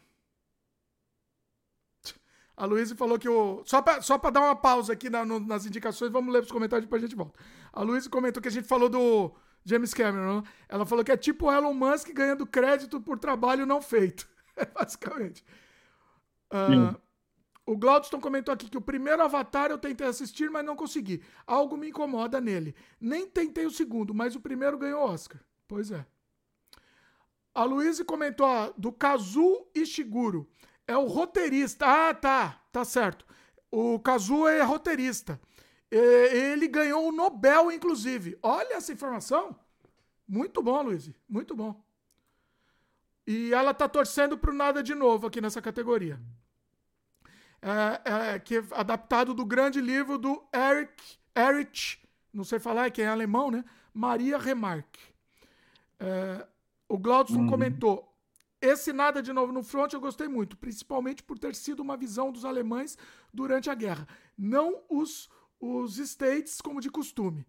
A Luísa falou que o. Só para só dar uma pausa aqui na, no, nas indicações, vamos ler os comentários depois a gente volta. A Luísa comentou que a gente falou do James Cameron. Ela falou que é tipo Elon Musk ganhando crédito por trabalho não feito. É basicamente. Uh, O Glaudston comentou aqui que o primeiro Avatar eu tentei assistir, mas não consegui. Algo me incomoda nele. Nem tentei o segundo, mas o primeiro ganhou Oscar. Pois é. A Luísa comentou ó, do Kazu Ishiguro. É o roteirista. Ah, tá. Tá certo. O Kazu é roteirista. Ele ganhou o Nobel, inclusive. Olha essa informação. Muito bom, Luiz. Muito bom. E ela tá torcendo pro nada de novo aqui nessa categoria. É, é, que é adaptado do grande livro do Eric, Erich, não sei falar, que é alemão, né? Maria Remarque. É, o Glaudson uhum. comentou: esse nada de novo no front eu gostei muito, principalmente por ter sido uma visão dos alemães durante a guerra. Não os os States como de costume.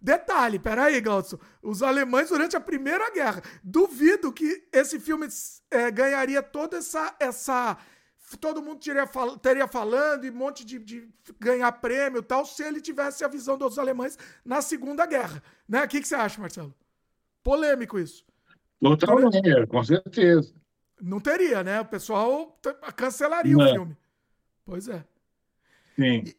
Detalhe, peraí, Glaudson. Os alemães durante a Primeira Guerra. Duvido que esse filme é, ganharia toda essa. essa todo mundo teria, teria falando e um monte de, de, ganhar prêmio e tal, se ele tivesse a visão dos alemães na Segunda Guerra. Né? O que, que você acha, Marcelo? Polêmico isso. Totalmente, com certeza. Não teria, né? O pessoal cancelaria Não. o filme. Pois é. Sim. E,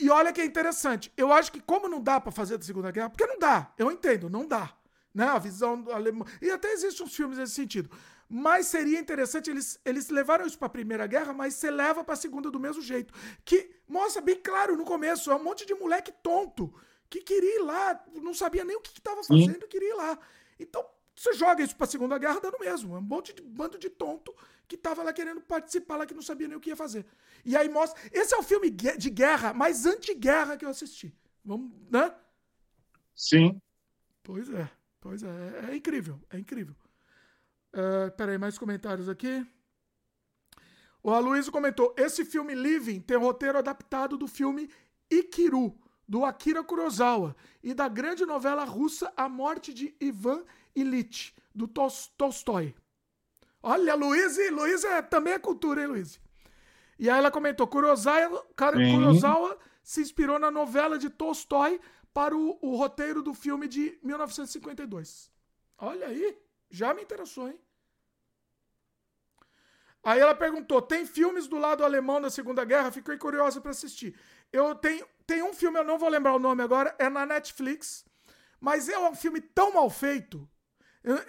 e olha que é interessante. Eu acho que como não dá para fazer da Segunda Guerra, porque não dá, eu entendo, não dá. Né? A visão do alemão. E até existem uns filmes nesse sentido. Mas seria interessante, eles, eles levaram isso para a Primeira Guerra, mas você leva para a Segunda do mesmo jeito. Que mostra bem claro no começo, é um monte de moleque tonto que queria ir lá, não sabia nem o que estava fazendo, queria ir lá. Então, você joga isso para a Segunda Guerra dando mesmo. É um monte de bando de tonto que tava lá querendo participar lá que não sabia nem o que ia fazer. E aí mostra. Esse é o filme de guerra mais anti-guerra que eu assisti. Vamos, né? Sim. Pois é. Pois é. É, incrível. É incrível. Uh, peraí, mais comentários aqui. O Aloysio comentou: esse filme Living tem roteiro adaptado do filme Ikiru, do Akira Kurosawa, e da grande novela russa A Morte de Ivan Ilitch, do Tolstói. Olha, Luiz, Luiz é, também é cultura, hein, Luiz? E aí ela comentou: Kurosawa, Kurosawa se inspirou na novela de Tolstói para o, o, roteiro do filme de 1952. Olha aí, já me interessou, hein? Aí ela perguntou: tem filmes do lado alemão da Segunda Guerra? Fiquei curiosa para assistir. Eu tenho, tem um filme, eu não vou lembrar o nome agora, é na Netflix, mas é um filme tão mal feito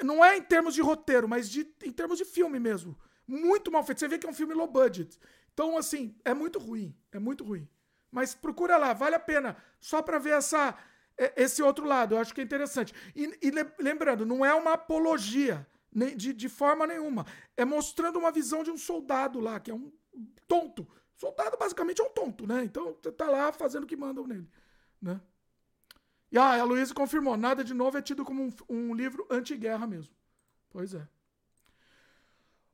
não é em termos de roteiro, mas de, em termos de filme mesmo. Muito mal feito. Você vê que é um filme low budget. Então, assim, é muito ruim. É muito ruim. Mas procura lá, vale a pena. Só para ver essa, esse outro lado. Eu acho que é interessante. E, e lembrando, não é uma apologia de, de forma nenhuma. É mostrando uma visão de um soldado lá, que é um tonto. Soldado basicamente é um tonto, né? Então tá lá fazendo o que mandam nele, né? E ah, a Luísa confirmou: nada de novo é tido como um, um livro anti-guerra mesmo. Pois é.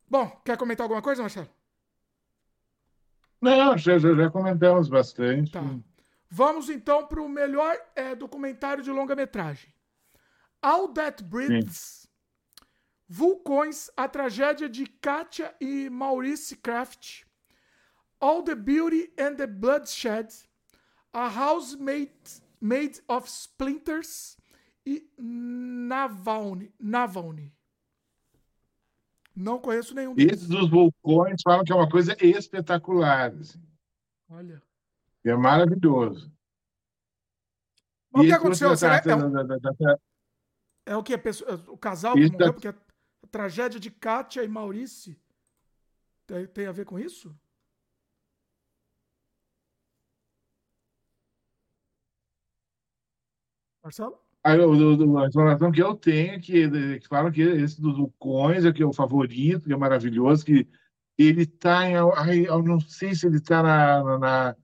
Bom, quer comentar alguma coisa, Marcelo? Não, já, já comentamos bastante. Tá. Vamos então para o melhor é, documentário de longa-metragem. All That Breathes. Vulcões, a tragédia de Katia e Maurice Kraft. All the Beauty and the Bloodshed. A Housemaid Made of Splinters e Navalny. Navalny. Não conheço nenhum deles. Esses dos vulcões falam que é uma coisa espetacular. Assim. Olha. É maravilhoso. o que aconteceu? Será, é, um... é, o que? O casal que morreu porque a tragédia de Kátia e Maurice tem, tem a ver com isso? Marcelo? A, informação que eu tenho é que, que falam que esse dos vulcões é que é o favorito, que é maravilhoso, que ele está em. Eu não sei se ele está na, na,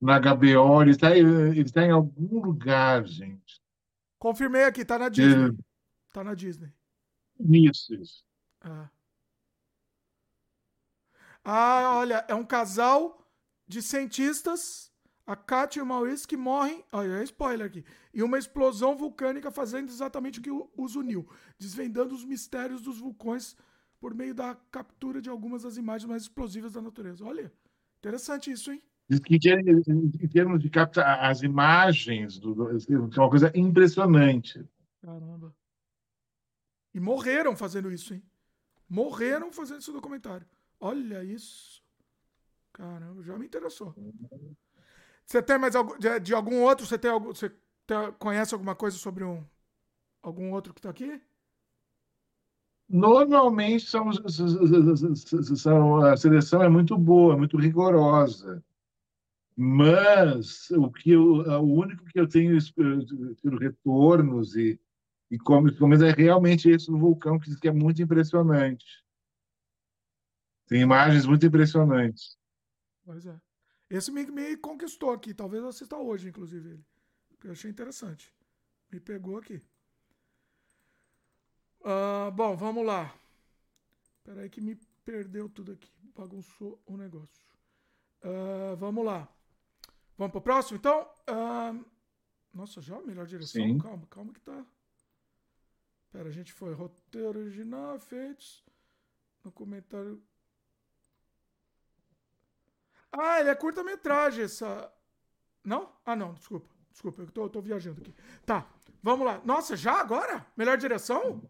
na HBO, ele está ele tá em algum lugar, gente. Confirmei aqui, está na Disney. Está é... na Disney. Isso, isso. Ah. ah, olha, é um casal de cientistas a Katia e o Maurício que morrem. Olha, é spoiler aqui. E uma explosão vulcânica fazendo exatamente o que os uniu, desvendando os mistérios dos vulcões por meio da captura de algumas das imagens mais explosivas da natureza. Olha, interessante isso, hein? Em termos de captar as imagens, do, é uma coisa impressionante. Caramba. E morreram fazendo isso, hein? Morreram fazendo esse documentário. Olha isso. Caramba, já me interessou. Você tem mais algum. De, de algum outro? Você tem algum. Você tem, conhece alguma coisa sobre um. Algum outro que tá aqui? Normalmente são, são, a seleção é muito boa, muito rigorosa. Mas o que eu, o único que eu tenho tido retornos e, e como, como é realmente esse do vulcão, que, que é muito impressionante. Tem imagens muito impressionantes. Pois é. Esse me, me conquistou aqui. Talvez eu assista hoje, inclusive, ele. Eu achei interessante. Me pegou aqui. Uh, bom, vamos lá. Espera aí que me perdeu tudo aqui. Bagunçou o negócio. Uh, vamos lá. Vamos pro próximo, então? Uh, nossa, já melhor direção? Sim. Calma, calma que tá. Pera, a gente foi. Roteiro original, efeitos. No comentário ah, ele é curta-metragem essa. Não? Ah, não, desculpa. Desculpa, eu tô, tô viajando aqui. Tá, vamos lá. Nossa, já agora? Melhor direção?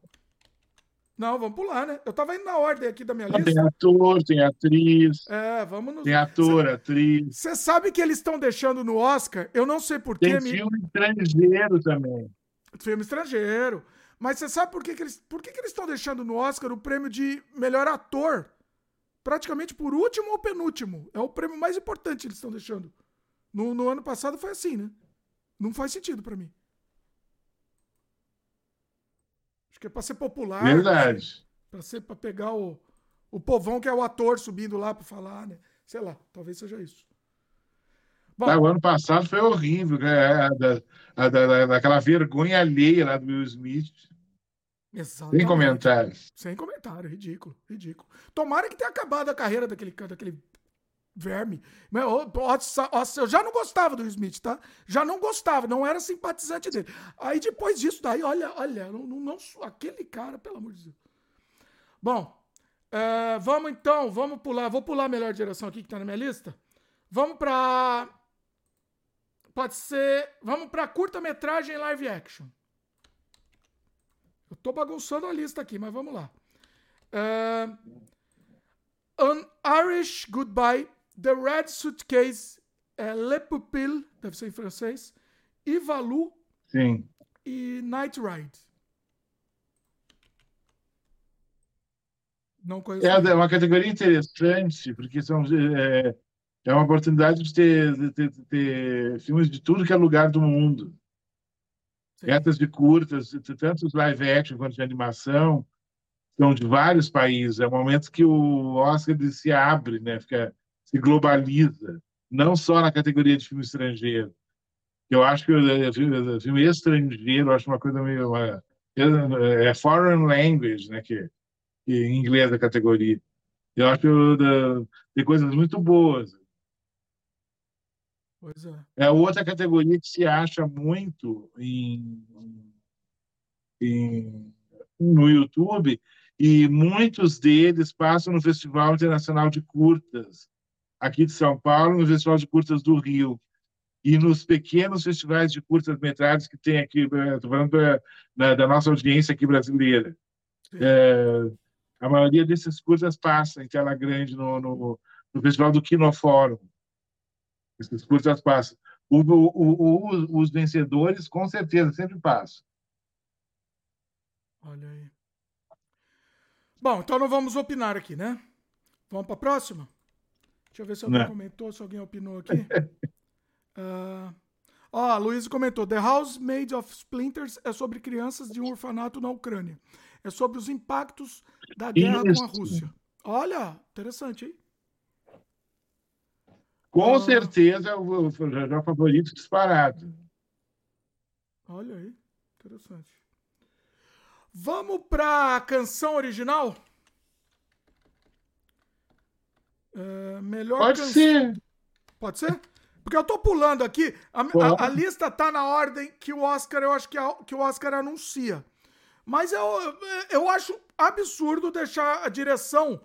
Não, vamos pular, né? Eu tava indo na ordem aqui da minha lista. Tem ator, tem atriz. É, vamos no. Tem ator, Cê, atriz. Você sabe que eles estão deixando no Oscar? Eu não sei porquê. Tem filme estrangeiro também. Filme estrangeiro. Mas você sabe por que, que eles. Por que, que eles estão deixando no Oscar o prêmio de melhor ator? Praticamente por último ou penúltimo. É o prêmio mais importante que eles estão deixando. No, no ano passado foi assim, né? Não faz sentido para mim. Acho que é pra ser popular. Verdade. Pra, ser, pra pegar o, o povão que é o ator subindo lá pra falar, né? Sei lá, talvez seja isso. Bom, o ano passado foi horrível, né? A, da, a, da, daquela vergonha alheia lá do Will Smith. Exatamente. Sem comentários. Sem comentário, ridículo, ridículo. Tomara que tenha acabado a carreira daquele, daquele verme. Eu já não gostava do Smith, tá? Já não gostava, não era simpatizante dele. Aí depois disso, daí, olha, olha, não, não, não aquele cara, pelo amor de Deus. Bom, é, vamos então, vamos pular. Vou pular a melhor direção aqui que tá na minha lista. Vamos pra. Pode ser. Vamos pra curta-metragem live action. Eu tô bagunçando a lista aqui, mas vamos lá. Uh, An Irish Goodbye, The Red Suitcase, é, Le Pupille, deve ser em francês, Ivalu Sim. e Night Ride. Não conheço. É, é uma categoria interessante, porque são, é, é uma oportunidade de ter, de ter, de ter filmes de tudo que é lugar do mundo. Essas de curtas, tanto os live action quanto de animação, são de vários países. É um momento que o Oscar se abre, né? Fica, se globaliza, não só na categoria de filme estrangeiro. Eu acho que o filme estrangeiro, eu acho uma coisa meio. Uma, é foreign language, né? Que, que em inglês é a categoria. Eu acho que tem coisas muito boas. Pois é. É outra categoria que se acha muito em, em, no YouTube e muitos deles passam no Festival Internacional de Curtas aqui de São Paulo, no Festival de Curtas do Rio e nos pequenos festivais de curtas metragens que tem aqui, estou falando da, da, nossa audiência aqui brasileira. É, a maioria desses curtas passa em tela grande no, no, no Festival do Kinofórum. Esses curtas passam. O, o, o, os vencedores, com certeza, sempre passam. Olha aí. Bom, então não vamos opinar aqui, né? Vamos para a próxima? Deixa eu ver se alguém não. comentou, se alguém opinou aqui. uh... Ó, a Luiz comentou: The House Made of Splinters é sobre crianças de um orfanato na Ucrânia. É sobre os impactos da guerra Isso. com a Rússia. Olha, interessante, hein? Com ah. certeza, o já favorito disparado. Olha aí, interessante. Vamos para a canção original? É, melhor Pode ser. Pode ser? Porque eu tô pulando aqui. A, a, a, lista tá na ordem que o Oscar, eu acho que, a, que o Oscar anuncia. Mas eu, eu acho absurdo deixar a direção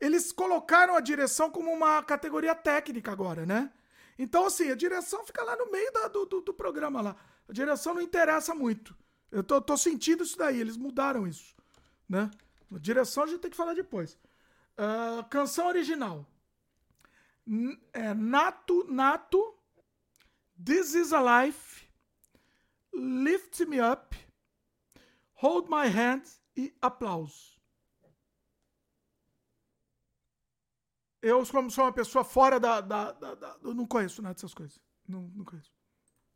eles colocaram a direção como uma categoria técnica agora, né? Então, assim, a direção fica lá no meio da, do, do, do, programa lá. A direção não interessa muito. Eu tô, tô, sentindo isso daí, eles mudaram isso, né? A direção a gente tem que falar depois. Uh, canção original. é Nato, Nato, This is a Life, Lift Me Up, Hold My Hand e Aplausos. Eu, como sou uma pessoa fora da. da, da, da eu não conheço nada dessas coisas. Não, não conheço.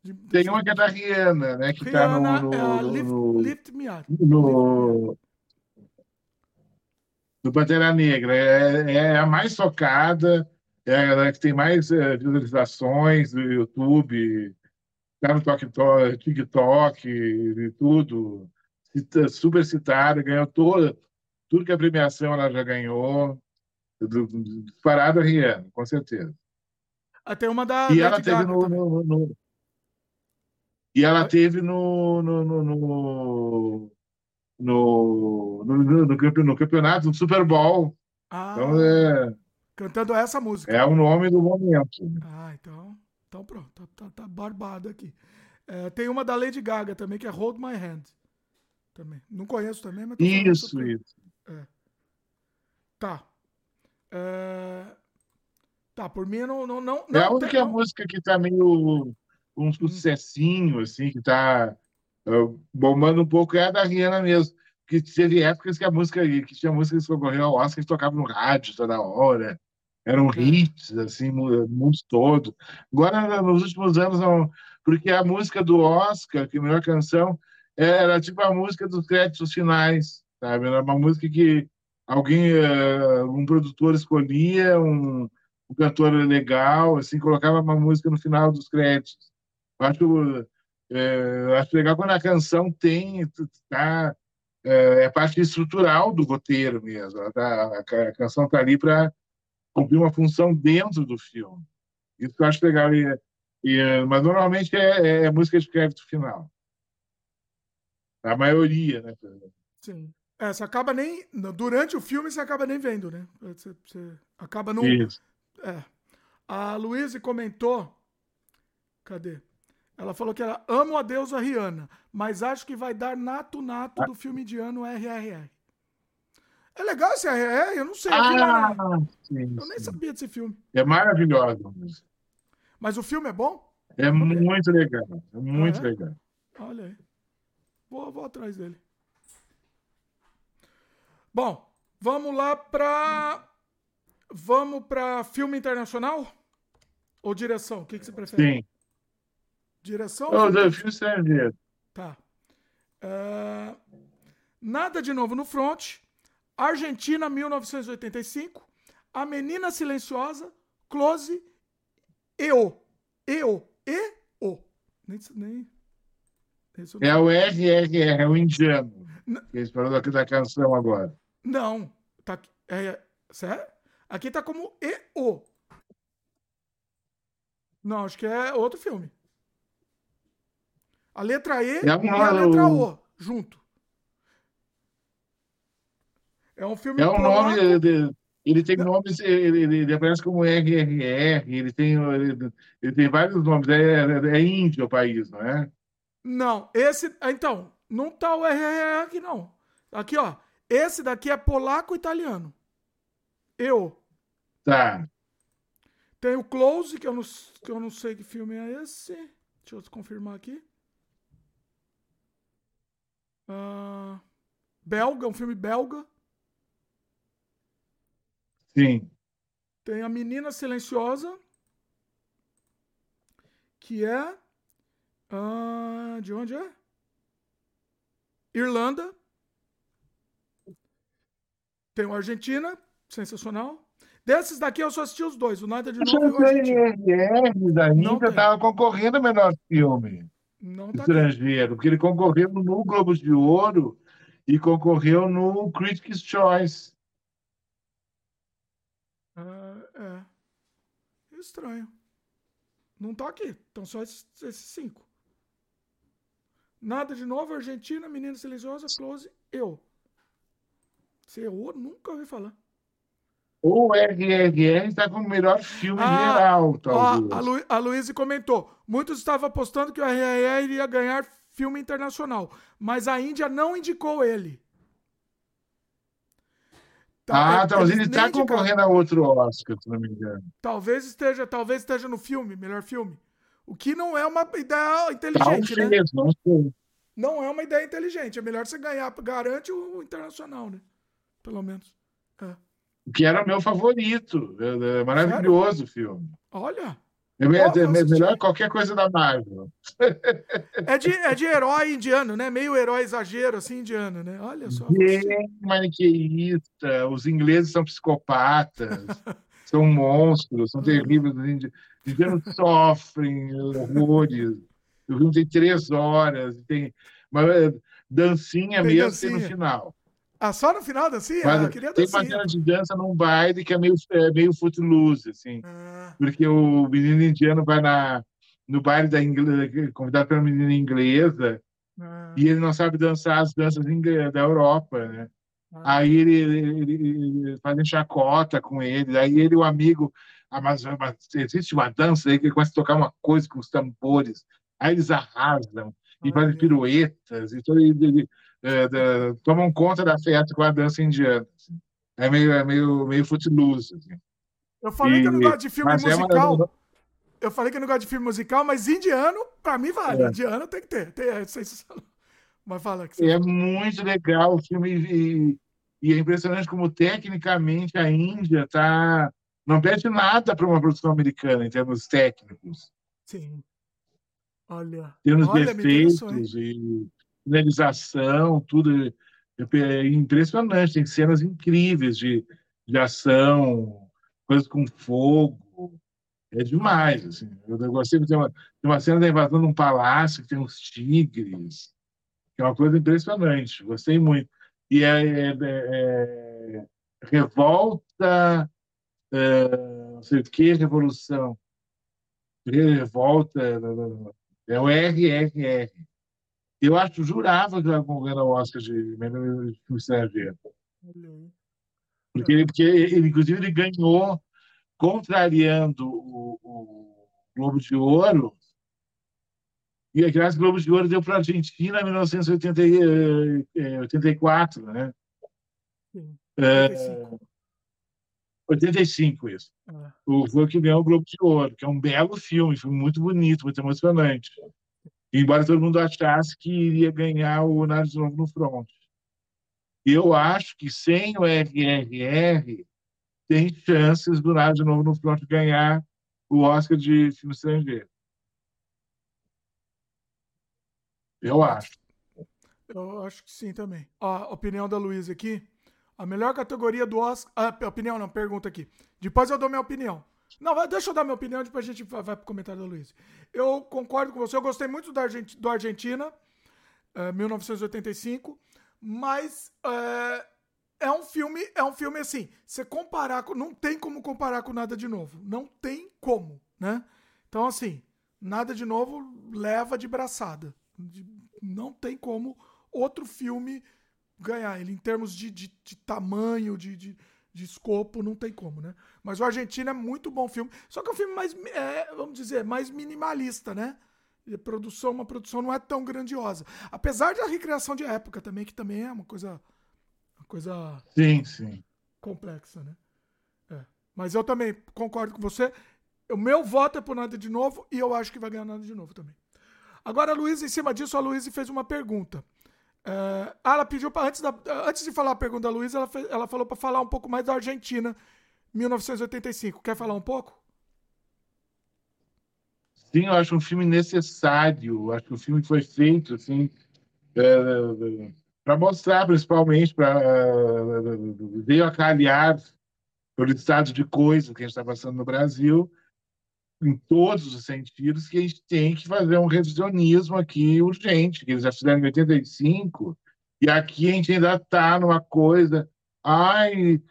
De, Tem uma que é da Rihanna, né? Que Rihanna, tá no. no, é lift, no, lift Me Up. No, do Pantera Negra. É, é a mais tocada, é a que tem mais é, visualizações do YouTube, tá no TikTok, TikTok e tudo. Super citada, ganhou toda, tudo que a premiação ela já ganhou. Disparado a Rihanna, com certeza. Até uma da. E ela teve no, no, no, E ela teve no, no, no, no, no, no, no campeonato do Super Bowl. Ah, então é, cantando essa música. É o nome do momento. Ah, então, então pronto, tá, tá, tá barbado aqui. É, tem uma da Lady Gaga também, que é Hold My Hand. Também. Não conheço também, mas. Isso, isso. É. Tá. É... Tá, por mim não. não, não, é a única música que tá meio um hum. sucessinho, assim, que tá uh, bombando um pouco, é a da Rihanna mesmo. Que teve épocas que a música, que tinha músicas que concorriam ao Oscar que tocavam no rádio toda hora. Eram é. hits, assim, no mundo todo. Agora, nos últimos anos, não, porque a música do Oscar, que é a melhor canção, era tipo a música dos créditos finais, sabe? Era uma música que alguém, uh, um produtor escolhia um, um, cantor legal, assim, colocava uma música no final dos créditos. Eu acho, uh, acho legal quando a canção tem, tá, uh, é parte estrutural do roteiro mesmo. Tá, a, canção está ali para cumprir uma função dentro do filme. Isso eu acho legal. E, e, mas normalmente é, é, é música de crédito final. A maioria, né? Sim. É, você acaba nem. Durante o filme você acaba nem vendo, né? Você, você acaba não. Isso. É. A Luísa comentou. Cadê? Ela falou que ela ama a deusa Rihanna, mas acho que vai dar nato-nato do filme de ano RRR. É legal esse RRR? Eu não sei. Ah, sim, eu nem sabia desse filme. É maravilhoso. Mas o filme é bom? É muito legal. É muito ah, é? legal. Olha aí. Vou, vou atrás dele. Bom, vamos lá para vamos para filme internacional ou direção? O que, que você prefere? Sim. Direção? Oh, ou filme estrangeiro. Tá. Uh, nada de novo no front. Argentina, 1985. A Menina Silenciosa. Close. EO. EO. E-O. Nem, nem... É o RRR, é o indiano. Eles falaram aqui da canção agora. Não. Tá, é, sério? Aqui tá como E-O. Não, acho que é outro filme. A letra E é e a letra O, junto. É um filme. É um nome. Ele, ele tem nomes. Ele, ele, aparece como RRR. Ele tem, ele, ele tem vários nomes. É, é, é índio o país, não é? Não, esse. Então, não tá o RRR aqui, não. Aqui, ó. Esse daqui é polaco-italiano. Eu. Tá. Tem o Close, que eu, não, que eu não sei que filme é esse. Deixa eu confirmar aqui. Uh, belga, um filme belga. Sim. Tem a Menina Silenciosa, que é. Uh, de onde é? Irlanda. Tem o Argentina, sensacional. Desses daqui eu só assisti os dois, o Nada de Novo e o Argentina. da Índia estava concorrendo ao melhor filme Não tá estrangeiro, aqui. porque ele concorreu no Globo de Ouro e concorreu no Critics' Choice. Uh, é. Estranho. Não tá aqui. Então só esses, esses cinco. Nada de novo, Argentina, Menina Silenciosa, Close, eu. CEO, nunca ouvi falar. O RRR está com o melhor filme ah, geral, talvez. A, a, Lu, a Luísa comentou. Muitos estavam apostando que o RRR iria ganhar filme internacional, mas a Índia não indicou ele. Tá, ah, talvez ele está concorrendo a outro Oscar, se não me engano. Talvez esteja, talvez esteja no filme, melhor filme. O que não é uma ideia inteligente, talvez, né? Não, não é uma ideia inteligente. É melhor você ganhar, garante o internacional, né? Pelo menos. É. Que era meu favorito. É, é maravilhoso o filme. Olha. É, é, melhor qualquer coisa da Marvel. É de, é de herói indiano, né? Meio herói exagero, assim, indiano, né? Olha só. Bem maniqueísta. Os ingleses são psicopatas, são monstros, são terríveis. Os indianos sofrem horrores. O filme tem três horas, tem uma dancinha tem mesmo dancinha. no final. Ah, só no final da dancinha? Mas, ah, queria tem uma cena de dança num baile que é meio, é meio footloose, assim. Ah. Porque o menino indiano vai na, no baile da inglesa, convidado pela menina inglesa, ah. e ele não sabe dançar as danças da Europa, né? Ah. Aí ele, ele, ele, fazem chacota com ele, aí ele, o amigo, ah, mas, mas existe uma dança aí que ele começa a tocar uma coisa com os tambores, aí eles arrasam e fazem piruetas, e todo, ele, é, da, tomam conta da festa com a dança indiana. Assim. É meio, é meio, meio footloose. Assim. Eu falei e, que eu não gosto de filme musical. É uma... Eu falei que eu não gosto de filme musical, mas indiano, pra mim, vale. É. Indiano tem que ter. Tem, é, mas fala que você... É muito legal o filme e, e, é impressionante como tecnicamente a Índia tá não perde nada para uma produção americana em termos técnicos. Sim. Olha. Olha, defeitos e finalização, tudo é, é impressionante. Tem cenas incríveis de, de ação, coisas com fogo. É demais. Assim. Eu gostei de uma, uma cena da invasão de um palácio que tem uns tigres, é uma coisa impressionante. Gostei muito. E é, é, é, é revolta, é, não sei o que, revolução. Revolta, é o RRR. Eu acho, jurava que ela ganhar o Oscar de melhor filme estrangeiro. Porque ele, porque ele, inclusive, ele ganhou contrariando o, o Globo de Ouro. E aquelas Globo de Ouro deu para a Argentina em 1984, né? Sim. 85. É, 85, isso. É. O, foi o que ganhou o Globo de Ouro, que é um belo filme, foi muito bonito, muito emocionante. Embora todo mundo achasse que iria ganhar o Novo no Front. Eu acho que sem o RRR tem chances do Nada de Novo no Front ganhar o Oscar de filme estrangeiro. Eu acho. Eu acho que sim também. A opinião da Luísa aqui. A melhor categoria do Oscar. Ah, opinião não, pergunta aqui. Depois eu dou minha opinião. Não, deixa eu dar minha opinião, depois a gente vai, vai pro comentário da Luiz. Eu concordo com você, eu gostei muito do, Argent, do Argentina, é, 1985, mas é, é, um filme, é um filme assim, você comparar, com, não tem como comparar com nada de novo, não tem como, né? Então assim, nada de novo leva de braçada, não tem como outro filme ganhar ele em termos de, de, de tamanho, de, de de escopo, não tem como, né? Mas o Argentina é muito bom filme. Só que é um filme mais, é, vamos dizer, mais minimalista, né? E produção, uma produção não é tão grandiosa. Apesar da recriação de época também, que também é uma coisa. Uma coisa. Sim, sim. Complexa, né? É. Mas eu também concordo com você. O meu voto é por nada de novo e eu acho que vai ganhar nada de novo também. Agora, a Luísa, em cima disso, a Luísa fez uma pergunta. Uh, ah, ela pediu para antes, antes de falar a pergunta da Luísa, ela, ela falou para falar um pouco mais da Argentina, 1985. Quer falar um pouco? Sim, eu acho um filme necessário. Acho que o filme foi feito assim é, para mostrar, principalmente, para é, veio a calhar pelo estado de coisa que a gente está passando no Brasil em todos os sentidos, que a gente tem que fazer um revisionismo aqui urgente, que eles já fizeram em 85, e aqui a gente ainda está numa coisa, ai,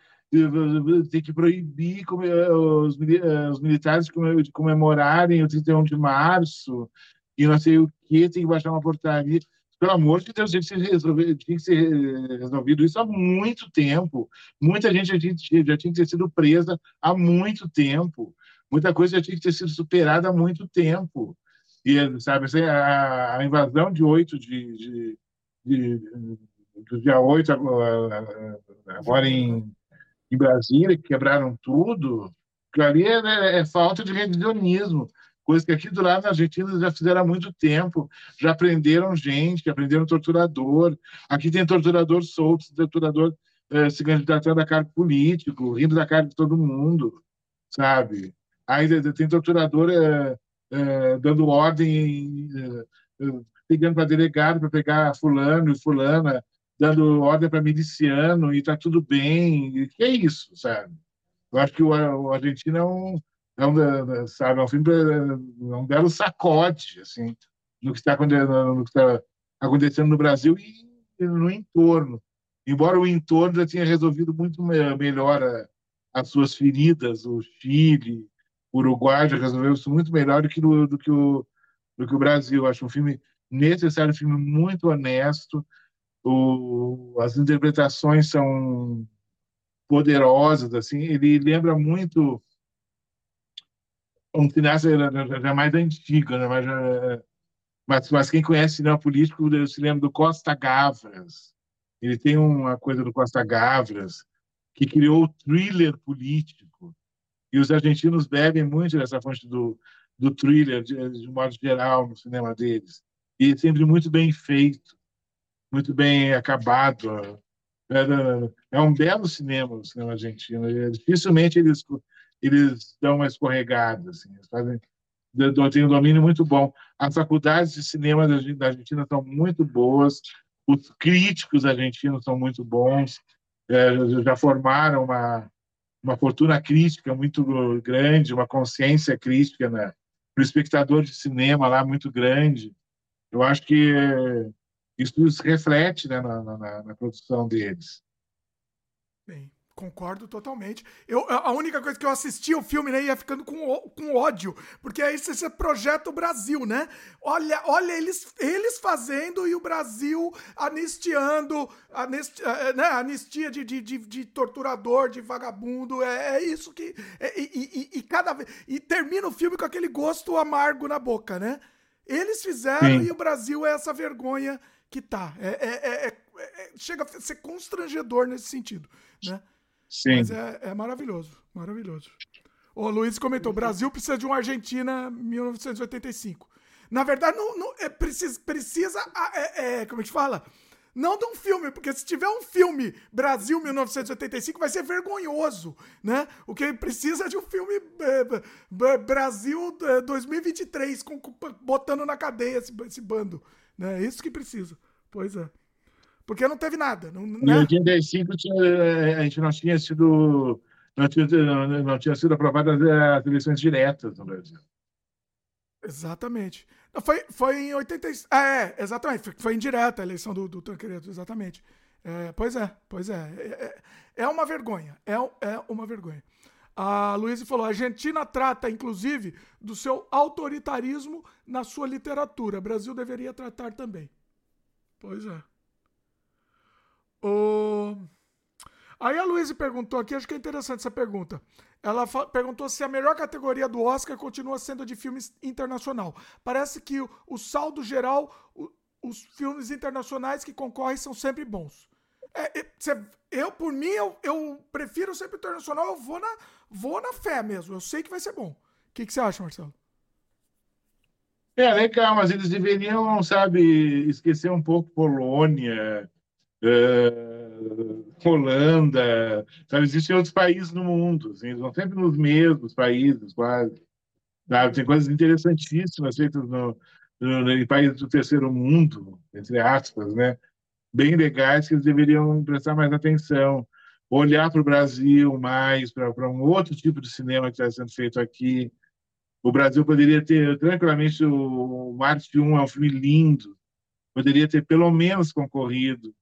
tem que proibir os, militares de comemorarem o 31 de março, e não sei o que, tem que baixar uma portaria. Pelo amor de Deus, tinha que ser, resolvido, tinha que ser resolvido isso há muito tempo. Muita gente já tinha, já tinha que ter sido presa há muito tempo. Muita coisa já tinha que ter sido superada há muito tempo. E, sabe, assim, a, a invasão de 8 de, de, de, do dia 8, agora, em, em Brasília, que quebraram tudo, que ali é, é, é, falta de revisionismo, coisa que aqui do lado na Argentina já fizeram há muito tempo, já prenderam gente, já prenderam torturador, aqui tem torturador solto, torturador é, se candidatando a cargo político, rindo da cara de todo mundo, sabe? Aí tem torturador é, é, dando ordem, ligando para delegado para pegar fulano e fulana, dando ordem para miliciano e está tudo bem. Que é isso, sabe? Eu acho que o, o Argentina é um, é um, sabe, é um filme, é um belo sacode, assim, no que está acontecendo, tá acontecendo no Brasil e no entorno. Embora o entorno já tenha resolvido muito melhor as suas feridas, o Chile, Uruguai já resolveu isso muito melhor do que, do, do que, o, do que o Brasil. Acho um filme necessário, um filme muito honesto, o, as interpretações são poderosas, assim, ele lembra muito um cineasta já mais antigo, né? mas, mas, mas quem conhece cinema político se lembra do Costa Gavras. Ele tem uma coisa do Costa Gavras que criou o thriller político. E os argentinos bebem muito dessa fonte do, do thriller, de, de modo geral, no cinema deles. E sempre muito bem feito muito bem acabado. É, é um belo cinema, o cinema argentino. Dificilmente eles, eles dão uma escorregada. Assim, eles fazem, têm um domínio muito bom. As faculdades de cinema da Argentina são muito boas, os críticos argentinos são muito bons, é, já formaram uma, uma fortuna crítica muito grande, uma consciência crítica né, para o espectador de cinema lá muito grande. Eu acho que isso se reflete né, na, na, na, produção deles. Bem, concordo totalmente. Eu, a única coisa que eu assisti o filme né, ia ficando com, com ódio, porque aí você projeta o Brasil, né? Olha, olha eles, eles fazendo e o Brasil anistiando, anistia, eh, eh, né, anistia de, de, de, de, torturador, de vagabundo. É, é isso que. É, e, e, e, cada vez. E termina o filme com aquele gosto amargo na boca, né? Eles fizeram Sim. e o Brasil é essa vergonha que tá. É, é, é, é, chega a ser constrangedor nesse sentido, né? Sim. Mas é, maravilhoso, maravilhoso. O Luiz comentou: Brasil precisa de uma Argentina 1985. Na verdade, não, não é, precisa, precisa é, é, como a gente fala? Não de um filme, porque se tiver um filme Brasil 1985 vai ser vergonhoso, né? O que precisa é de um filme é, Brasil 2023 com, botando na cadeia esse, esse bando. Né? É isso que precisa. Pois é. Porque não teve nada. Não, né? Em 85 tinha, eh, a gente não tinha sido. Não tinha, não tinha sido aprovadas as eleições diretas no Brasil. Exatamente. Foi, foi em 86. Ah, é, exatamente. Foi, foi indireta a eleição do, do Tancredo, exatamente. É, pois é, pois é. É, é, é uma vergonha. É, é uma vergonha. A Luísa falou: a Argentina trata, inclusive, do seu autoritarismo na sua literatura. O Brasil deveria tratar também. Pois é. Aí a Luísa perguntou aqui, acho que é interessante essa pergunta. Ela perguntou se a melhor categoria do Oscar continua sendo de filmes internacional. Parece que o, o saldo geral, o, os filmes internacionais que concorrem são sempre bons. É, é, eu, por mim, eu, eu prefiro sempre internacional, eu vou na, vou na fé mesmo. Eu sei que vai ser bom. O que você acha, Marcelo? É legal, mas eles deveriam, sabe, esquecer um pouco Polônia, uh, Holanda, sabe, existem outros países no mundo, assim, vão sempre nos mesmos países, quase. Sabe? Tem coisas interessantíssimas feitas no, no, em países do terceiro mundo, entre aspas, né? Bem legais que eles deveriam prestar mais atenção olhar para o Brasil mais, para um outro tipo de cinema que está sendo feito aqui. O Brasil poderia ter, tranquilamente, o Marte 1 é um filme lindo, poderia ter pelo menos concorrido,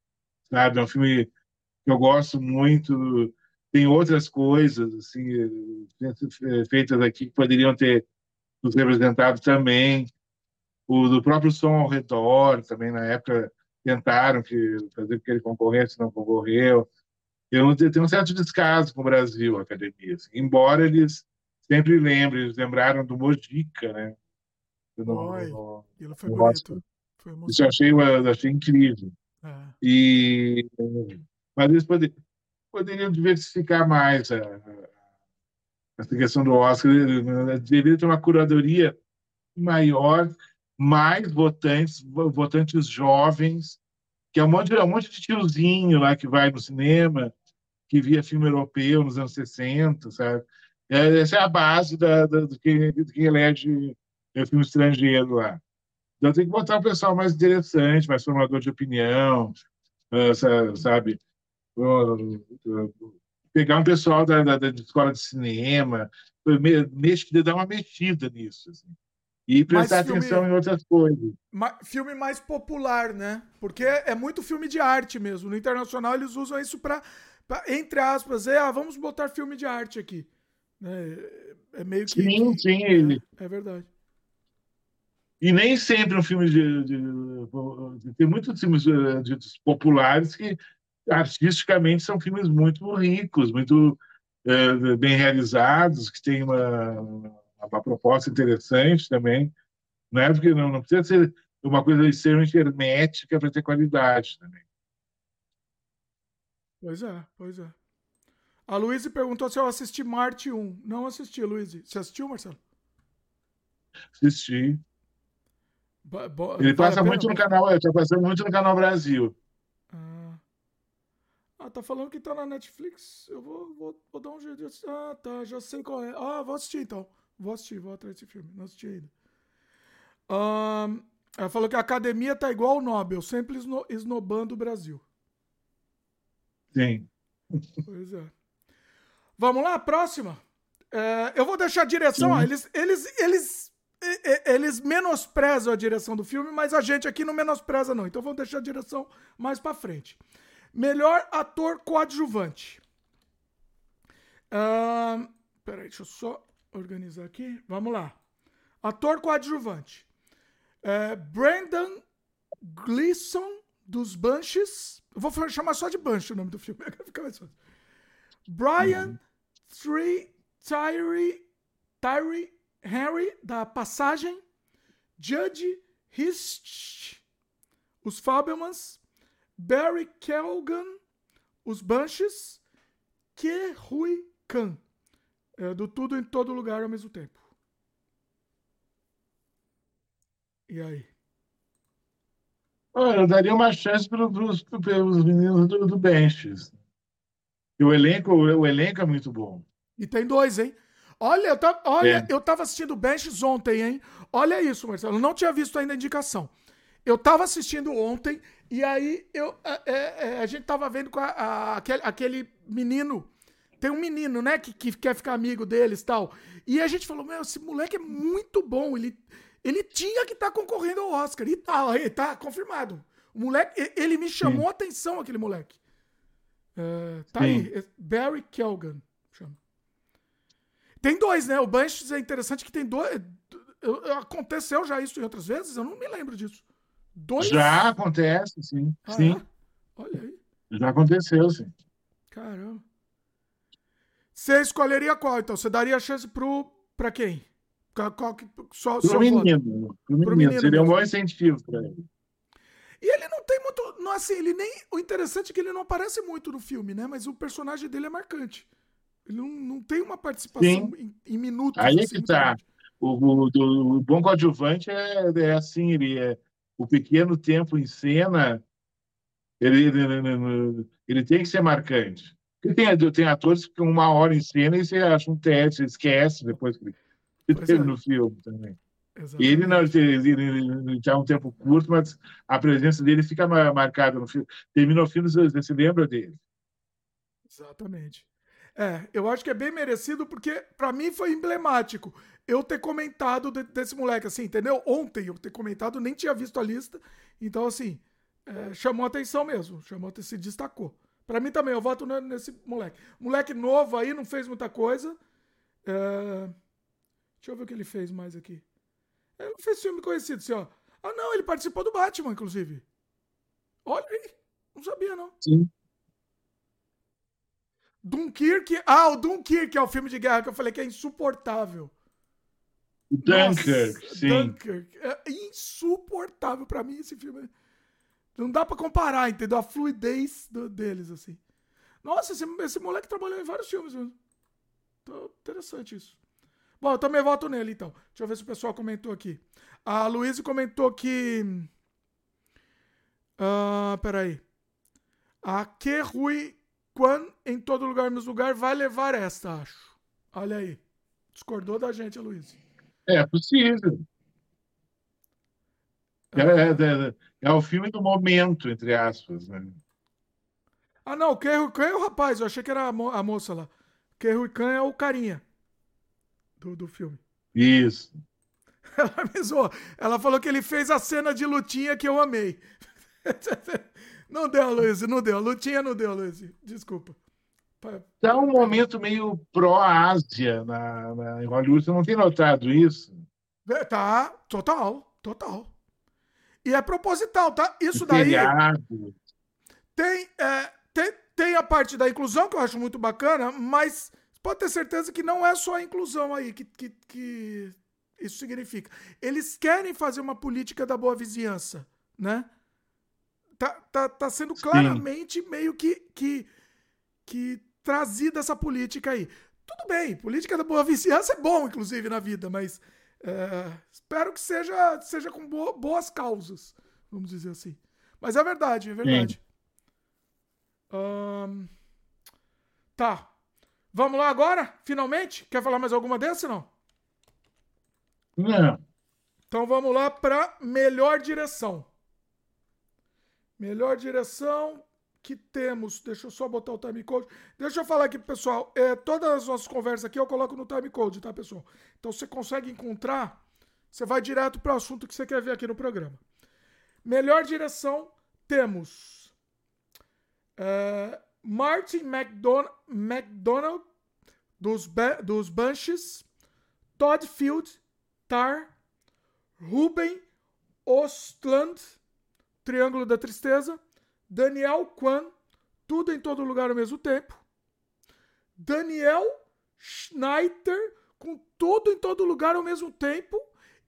sabe? É um filme que eu gosto muito. Tem outras coisas assim feitas aqui que poderiam ter nos representado também. O do próprio som ao redor, também na época tentaram que fazer que ele concorresse, não concorreu eu tenho um certo descaso com o Brasil, a academia. Assim. Embora eles sempre lembrem, eles lembraram do Mojica, né? Oi, aquilo foi bonito. Foi Isso eu achei, eu achei incrível. É. E, mas eles poderiam, poderiam diversificar mais a, a, questão do Oscar. Deveria ter uma curadoria maior, mais votantes, votantes jovens, que é um monte, é um monte de tiozinho lá que vai no cinema, que via filme europeu nos anos 60, sabe? É, essa é a base da, da, do, que, do que elege filme estrangeiro lá. Então tem que botar o pessoal mais interessante, mais formador de opinião, sabe? Pegar um pessoal da, da, da escola de cinema, dar uma mexida nisso. Assim e prestar filme, atenção em outras coisas. filme mais popular, né? Porque é muito filme de arte mesmo. No internacional eles usam isso para, entre aspas, é, ah, vamos botar filme de arte aqui. É, é meio que. Sim, sim. É, é, verdade. E nem sempre um filme de, de, de tem muitos filmes de, de, populares que artisticamente são filmes muito ricos, muito é, bem realizados, que têm uma uma proposta interessante também. Não é porque não, não precisa ser uma coisa extremamente hermética para ter qualidade também. Pois é, pois é. A Luísa perguntou se eu assisti Marte 1. Não assisti, Luísa. Você assistiu, Marcelo? Assisti. Bo Ele passa muito no canal, está passando muito no canal Brasil. Ah. ah, tá falando que tá na Netflix. Eu vou, vou, vou dar um jeito de assistir. Ah, tá, já sei qual é. Ah, vou assistir então. Vou assistir, vou atrás desse filme. Não assisti ainda. Um, ela falou que a academia tá igual o Nobel, sempre esno, esnobando o Brasil. Sim. Pois é. Vamos lá, próxima. É, eu vou deixar a direção. Ó, eles, eles, eles, eles menosprezam a direção do filme, mas a gente aqui não menospreza, não. Então vamos deixar a direção mais para frente. Melhor ator coadjuvante. Uh, peraí, deixa eu só organizar aqui. Vamos lá. Ator coadjuvante. É, Brandon Gleeson, dos Banshees. Eu vou chamar só de Banshee o nome do filme. Fica mais fácil. Brian uhum. Tyree, Tyree Henry, da Passagem. Judge Hist, os Fabelmans. Barry Kelgan, os Banshees. Ke Hui Khan, é, do tudo em todo lugar ao mesmo tempo. E aí? eu daria uma chance para os meninos do, do Benches. O elenco, o elenco é muito bom. E tem dois, hein? Olha, eu tava, olha, é. eu tava assistindo Benches ontem, hein? Olha isso, Marcelo. Eu não tinha visto ainda a indicação. Eu tava assistindo ontem e aí eu, é, é, é a gente tava vendo com a, a, aquele, aquele menino tem um menino, né, que, que quer ficar amigo deles e tal. E a gente falou, meu, esse moleque é muito bom. Ele, ele tinha que estar tá concorrendo ao Oscar. E tá, aí, tá confirmado. O moleque, ele me chamou a atenção, aquele moleque. Uh, tá Sim. aí, Barry Kelgan. Tem dois, né? O Banshees é interessante que tem dois. Aconteceu já isso em outras vezes? Eu não me lembro disso. Dois? Já acontece, sim. Ah, sim. É? Olha aí. Já aconteceu, sim. Caramba. Você escolheria qual, então? Você daria chance pro, pra quem? Qual, qual, só, pro, menino, pro, pro menino. Seria um bom incentivo para ele. E ele não tem muito. Não, assim, ele nem. O interessante é que ele não aparece muito no filme, né? Mas o personagem dele é marcante. Ele não, não tem uma participação em, em, minutos. Aí é assim, que tá. O, o, o, bom coadjuvante é, é assim, ele é o pequeno tempo em cena, ele, ele, ele, tem que ser marcante. Porque tem, tem atores que ficam uma hora em cena e você acha um teste, você esquece depois que ele é. no filme também. Exatamente. Ele não, ele, ele, ele, um tempo curto, mas a presença dele fica marcada no filme. Termina o filme, você se lembra dele. Exatamente. É, eu acho que é bem merecido porque para mim foi emblemático eu ter comentado de, desse moleque, assim, entendeu? Ontem eu ter comentado, nem tinha visto a lista, então assim, é, chamou atenção mesmo, chamou, se destacou. Para mim também, eu voto nesse moleque. Moleque novo aí, não fez muita coisa. É... Deixa eu ver o que ele fez mais aqui. Ele não fez filme conhecido, assim, ó. Ah, não, ele participou do Batman, inclusive. Olha aí. Não sabia, não. Sim. Dunkirk. Ah, o Dunkirk é o filme de guerra que eu falei que é insuportável. Dunkirk, Nossa, sim. Dunkirk. É insuportável para mim esse filme. Não dá para comparar, entendeu? A fluidez do, deles, assim. Nossa, esse, esse moleque trabalhou em vários filmes mesmo. Então, interessante isso. Bom, eu também voto nele, então. Deixa eu ver se o pessoal comentou aqui. A Luísa comentou que. Uh, peraí. A Que Rui Quan, em todo lugar, mesmo lugar, vai levar esta, acho. Olha aí. Discordou da gente, a Luísa. É possível. É, é, é, é, o filme do momento, entre aspas. Né? Ah, não, o Khan é o rapaz, eu achei que era a, mo a moça lá. Kerry Khan é o carinha do, do filme. Isso. Ela me zoou. Ela falou que ele fez a cena de lutinha que eu amei. Não deu, Luiz, não deu. Lutinha não deu, Luiz. Desculpa. Tá um momento meio pró-Ásia na, na, em Hollywood. Você não tem notado isso? É, tá, total, total. E é proposital, tá? Isso daí. Tem, é, tem, tem a parte da inclusão, que eu acho muito bacana, mas pode ter certeza que não é só a inclusão aí que, que, que isso significa. Eles querem fazer uma política da boa vizinhança, né? Tá, tá, tá sendo claramente Sim. meio que, que, que trazida essa política aí. Tudo bem, política da boa vizinhança é bom, inclusive, na vida, mas é, espero que seja, seja com boas causas, vamos dizer assim. Mas é verdade, é verdade. Um, tá. Vamos lá agora, finalmente? Quer falar mais alguma dessa, não? Não. Então vamos lá para melhor direção. Melhor direção que temos. Deixa eu só botar o time code. Deixa eu falar aqui, pessoal. É, todas as nossas conversas aqui eu coloco no time code, tá, pessoal? Então você consegue encontrar. Você vai direto para o assunto que você quer ver aqui no programa. Melhor direção temos é, Martin McDonald, McDonald dos, dos Bunches, Todd Field, Tar, Ruben Ostland Triângulo da Tristeza, Daniel Kwan, Tudo em Todo Lugar ao mesmo tempo, Daniel Schneider, com Tudo em Todo Lugar ao mesmo tempo,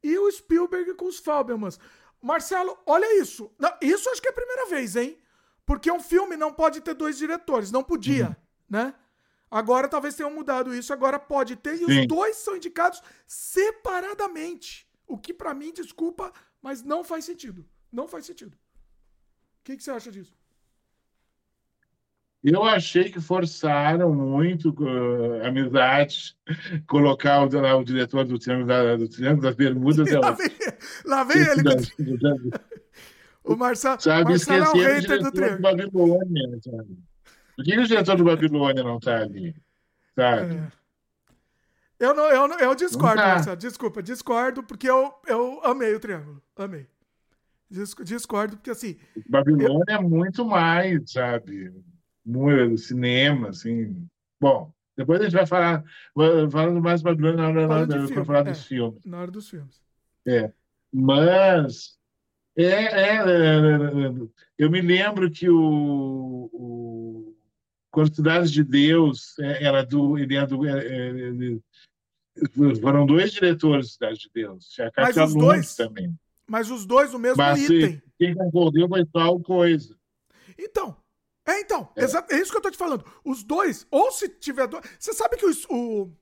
e o Spielberg com os Fabelmans. Marcelo, olha isso. Isso acho que é a primeira vez, hein? Porque um filme não pode ter dois diretores, não podia, uhum. né? Agora talvez tenham mudado isso, agora pode ter, e Sim. os dois são indicados separadamente. O que para mim, desculpa, mas não faz sentido. Não faz sentido. O que, que você acha disso? Eu achei que forçaram muito uh, amizade, colocar o, o diretor do Triângulo, da, do Triângulo das Bermudas. lá, vem, lá vem ele. o Marcelo, sabe, Marcelo é o hater do Triângulo. Babilônia, sabe? Por que o diretor do Babilônia não está ali? Sabe? É. Eu, não, eu, não, eu discordo, tá. Marcelo. Desculpa, discordo, porque eu, eu amei o Triângulo. Amei. Discordo, porque assim. Babilônia eu... é muito mais, sabe? Muito cinema, assim. Bom, depois a gente vai falar falando mais Babilônia na hora, na, na, para falar é, dos filmes. Na hora dos filmes. É. Mas. É, é, é, eu me lembro que o, o quando Cidades de Deus era do ele era do ele, foram dois diretores de Cidade de Deus tinha a Mas os dois também mas os dois no mesmo Mas, item. Quem concordou foi tal coisa. Então. É, então. É. é isso que eu tô te falando. Os dois, ou se tiver dois. Você sabe que o, o,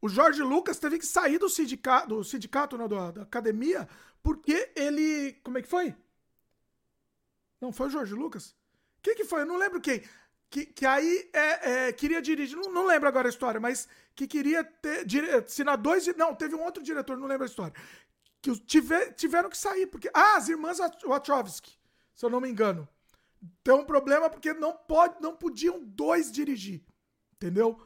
o Jorge Lucas teve que sair do sindicato, do sindicato não, da, da academia, porque ele. Como é que foi? Não foi o Jorge Lucas? Quem que foi? Eu não lembro quem. Que, que aí é, é, queria dirigir, não, não lembro agora a história, mas que queria ter, assinar dois. Não, teve um outro diretor, não lembro a história que tiver, tiveram que sair. Porque, ah, as irmãs Wachowski, se eu não me engano. Tem um problema porque não, pode, não podiam dois dirigir. Entendeu?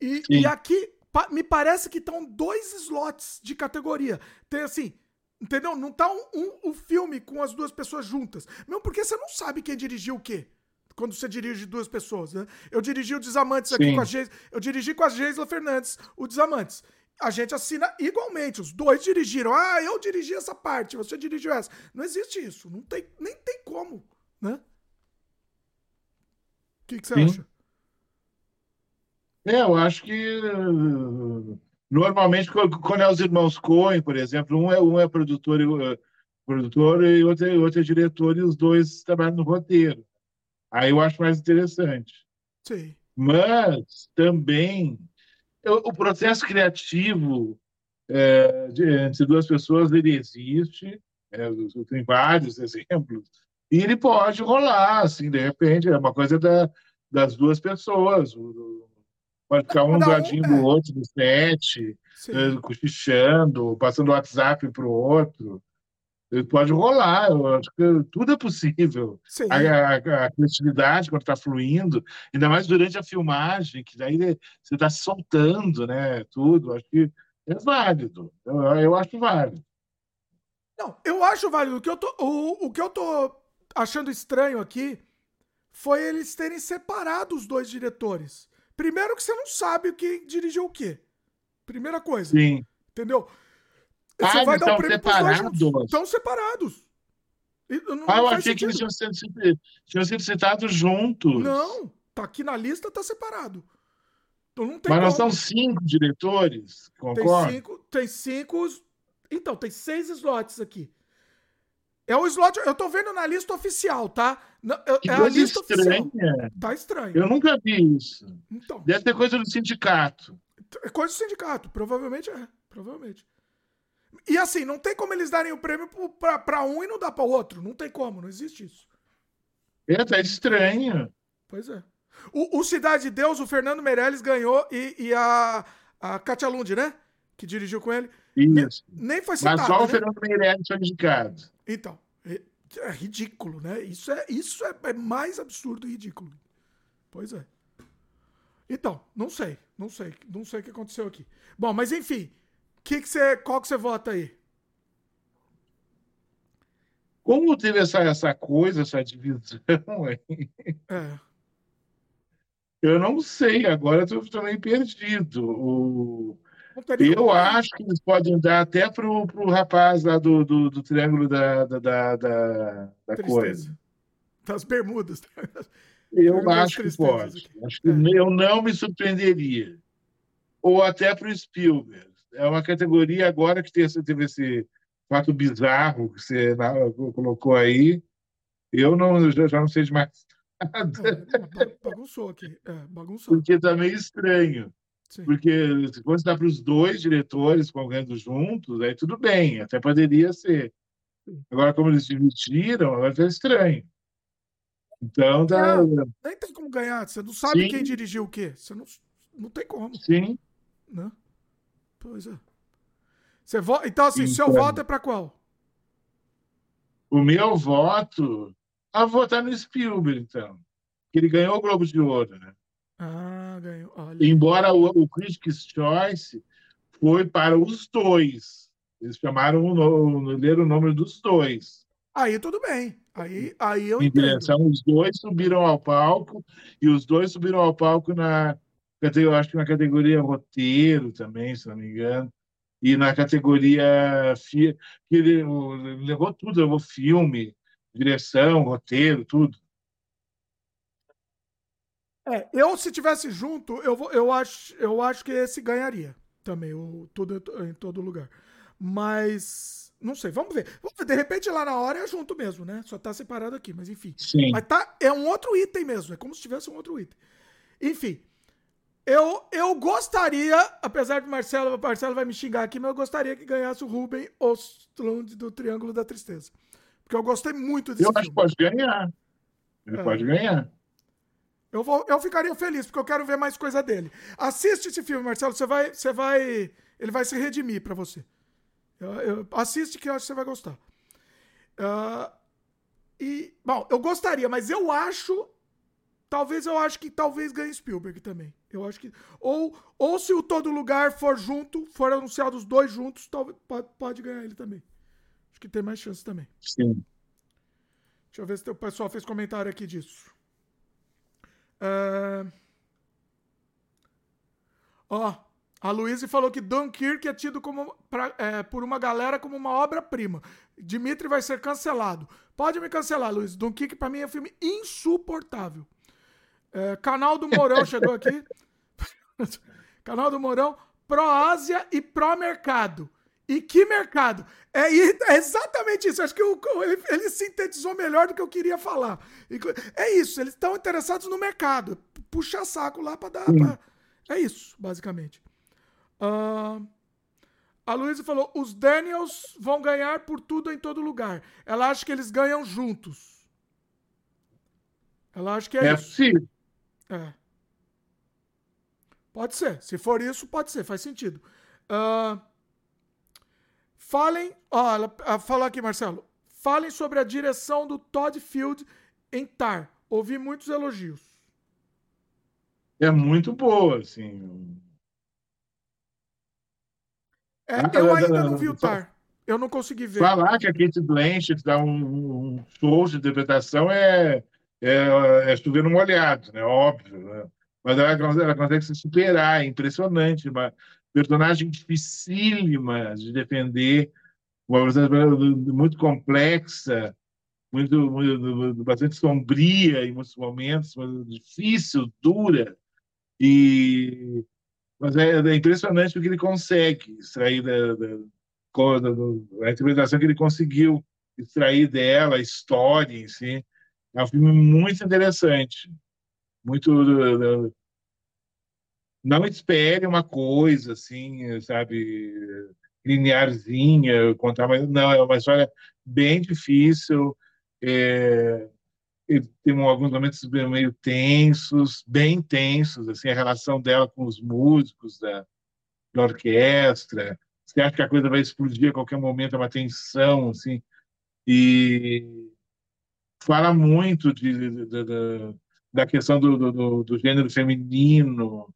E, e aqui pa, me parece que estão dois slots de categoria. Tem assim, entendeu? Não tá um, um, um, filme com as duas pessoas juntas. Mesmo porque você não sabe quem dirigiu o quê. Quando você dirige duas pessoas, né? Eu dirigi o Desamantes aqui Sim. com a Geisla. Eu dirigi com a Geisla Fernandes, o Desamantes a gente assina igualmente. Os dois dirigiram. Ah, eu dirigi essa parte, você dirigiu essa. Não existe isso. Não tem, nem tem como, né? O que, que você Sim. acha? É, eu acho que normalmente quando é os irmãos Coen, por exemplo, um é um é produtor e produtor e outro é, outro é diretor e os dois trabalham no roteiro. Aí eu acho mais interessante. Sim. Mas também o processo criativo é, de, entre duas pessoas ele existe, é, tem vários exemplos, e ele pode rolar, assim, de repente, é uma coisa da, das duas pessoas. Pode ficar um do ladinho do é. outro no set, é, cochichando, passando o WhatsApp para o outro. Pode rolar, eu acho que tudo é possível. A, a, a, criatividade, quando está fluindo, ainda mais durante a filmagem, que daí você está soltando né, tudo, acho que é válido. Eu, eu acho válido. Não, eu acho válido. O que eu tô, o, o que eu tô achando estranho aqui foi eles terem separado os dois diretores. Primeiro que você não sabe quem dirigiu o quê. Primeira coisa. Sim. Entendeu? Você ah, vai dar o prêmio separados. dois Estão separados. Não, ah, eu achei sentido. que eles tinham sido, tinham sido citados juntos. Não, tá aqui na lista, tá separado. Então não tem Mas nós são cinco diretores, concorda? Tem cinco, tem cinco. Então, tem seis slots aqui. É o slot. Eu tô vendo na lista oficial, tá? Que é a lista estranha. oficial. Tá estranho. Eu nunca vi isso. Então. Deve ter coisa do sindicato. É coisa do sindicato. Provavelmente é. Provavelmente. E assim, não tem como eles darem o prêmio para um e não dar para o outro. Não tem como, não existe isso. É, tá estranho. Pois é. O, o Cidade de Deus, o Fernando Meirelles ganhou e, e a, a Katia Lund, né? Que dirigiu com ele. Isso. Nem foi citado. Mas só né? o Fernando Meirelles foi indicado. Então, é, é, ridículo, né? Isso, é, isso é, é mais absurdo e ridículo. Pois é. Então, não sei. Não sei. Não sei o que aconteceu aqui. Bom, mas enfim que que você, qual que você vota aí? Como teve essa, essa coisa, essa divisão aí? É. Eu não sei, agora estou também perdido. O... Eu acho que eles podem dar até para o rapaz lá do, do, do triângulo da, da, da, da coisa. Das bermudas. Eu acho que pode. Acho que é. eu não me surpreenderia. Ou até para o Spielberg é uma categoria agora que teve esse fato bizarro que você colocou aí. Eu não, já, já não sei de mais nada. É, bagunçou aqui. É, bagunçou. Porque está meio estranho. Sim. Porque se fosse dar para os dois diretores concorrendo juntos, aí tudo bem, até poderia ser. Agora, como eles dividiram, agora está estranho. Então, tá... nem tem como ganhar. Você não sabe Sim. quem dirigiu o quê. Você não, não tem como. Sim. Né? Pois é. Você vo... Então, assim, então, seu voto é para qual? O meu voto. A votar no Spielberg, então. Que ele ganhou o Globo de Ouro, né? Ah, ganhou. Olha. Embora o, o Critics' Choice foi para os dois. Eles chamaram o, leram o nome dos dois. Aí tudo bem. Aí, aí eu entendo. Os dois subiram ao palco e os dois subiram ao palco na eu acho que na categoria roteiro também, se não me engano, e na categoria que ele levou tudo, levou filme, direção, roteiro, tudo. É, eu se tivesse junto, eu, vou, eu, acho, eu acho que esse ganharia também, o, tudo em todo lugar. Mas não sei, vamos ver. vamos ver. De repente lá na hora é junto mesmo, né? Só tá separado aqui, mas enfim. Sim. Mas tá, é um outro item mesmo, é como se tivesse um outro item. Enfim, eu, eu gostaria, apesar que Marcelo, o Marcelo vai me xingar aqui, mas eu gostaria que ganhasse o Ruben Ostlund do Triângulo da Tristeza. Porque eu gostei muito desse eu filme. Eu acho que pode ganhar. Ele é. pode ganhar. Eu, vou, eu ficaria feliz, porque eu quero ver mais coisa dele. Assiste esse filme, Marcelo. Você vai. Você vai ele vai se redimir para você. Eu, eu, assiste que eu acho que você vai gostar. Uh, e, bom, eu gostaria, mas eu acho Talvez eu acho que talvez ganhe Spielberg também. Eu acho que. Ou, ou se o Todo Lugar for junto, for anunciado os dois juntos, talvez, pode, pode ganhar ele também. Acho que tem mais chance também. Sim. Deixa eu ver se o pessoal fez comentário aqui disso. Uh... Ó, a Luísa falou que Dunkirk é tido como, pra, é, por uma galera como uma obra-prima. Dimitri vai ser cancelado. Pode me cancelar, Luiz. Dunkirk para mim é um filme insuportável. É, canal do Mourão chegou aqui. canal do Mourão, pró-Ásia e pró-mercado. E que mercado? É, é, exatamente isso. Acho que eu, ele, ele, sintetizou melhor do que eu queria falar. É isso, eles estão interessados no mercado. puxar saco lá pra dar. Pra... É isso, basicamente. Uh, a Luísa falou: os Daniels vão ganhar por tudo em todo lugar. Ela acha que eles ganham juntos. Ela acha que é, é isso. Sim. É. Pode ser. Se for isso, pode ser. Faz sentido. Uh, falem. Ó, ela, ela falou aqui, Marcelo. Falem sobre a direção do Todd Field em Tar. Ouvi muitos elogios. É muito boa, assim. É, ah, eu ainda não vi o Tar. Eu não consegui ver. Falar que a Kate Blanchett dá um, um show de interpretação é, é, é chover no molhado, né? Óbvio. Né? Mas ela, ela consegue se superar, é impressionante. Uma personagem dificílima de defender, uma personagem muito complexa, muito, muito, bastante sombria em muitos momentos, difícil, dura. E mas é, é, impressionante o que ele consegue extrair da, da, da, da, interpretação que ele conseguiu extrair dela, a história em si. É um filme muito interessante. Muito. Não espere uma coisa assim, sabe, linearzinha, contar, mas não, é uma história bem difícil. É, tem alguns momentos meio tensos, bem tensos, assim, a relação dela com os músicos da, da orquestra. Você acha que a coisa vai explodir a qualquer momento, é uma tensão, assim. E fala muito de, de, de, da questão do, do, do, gênero feminino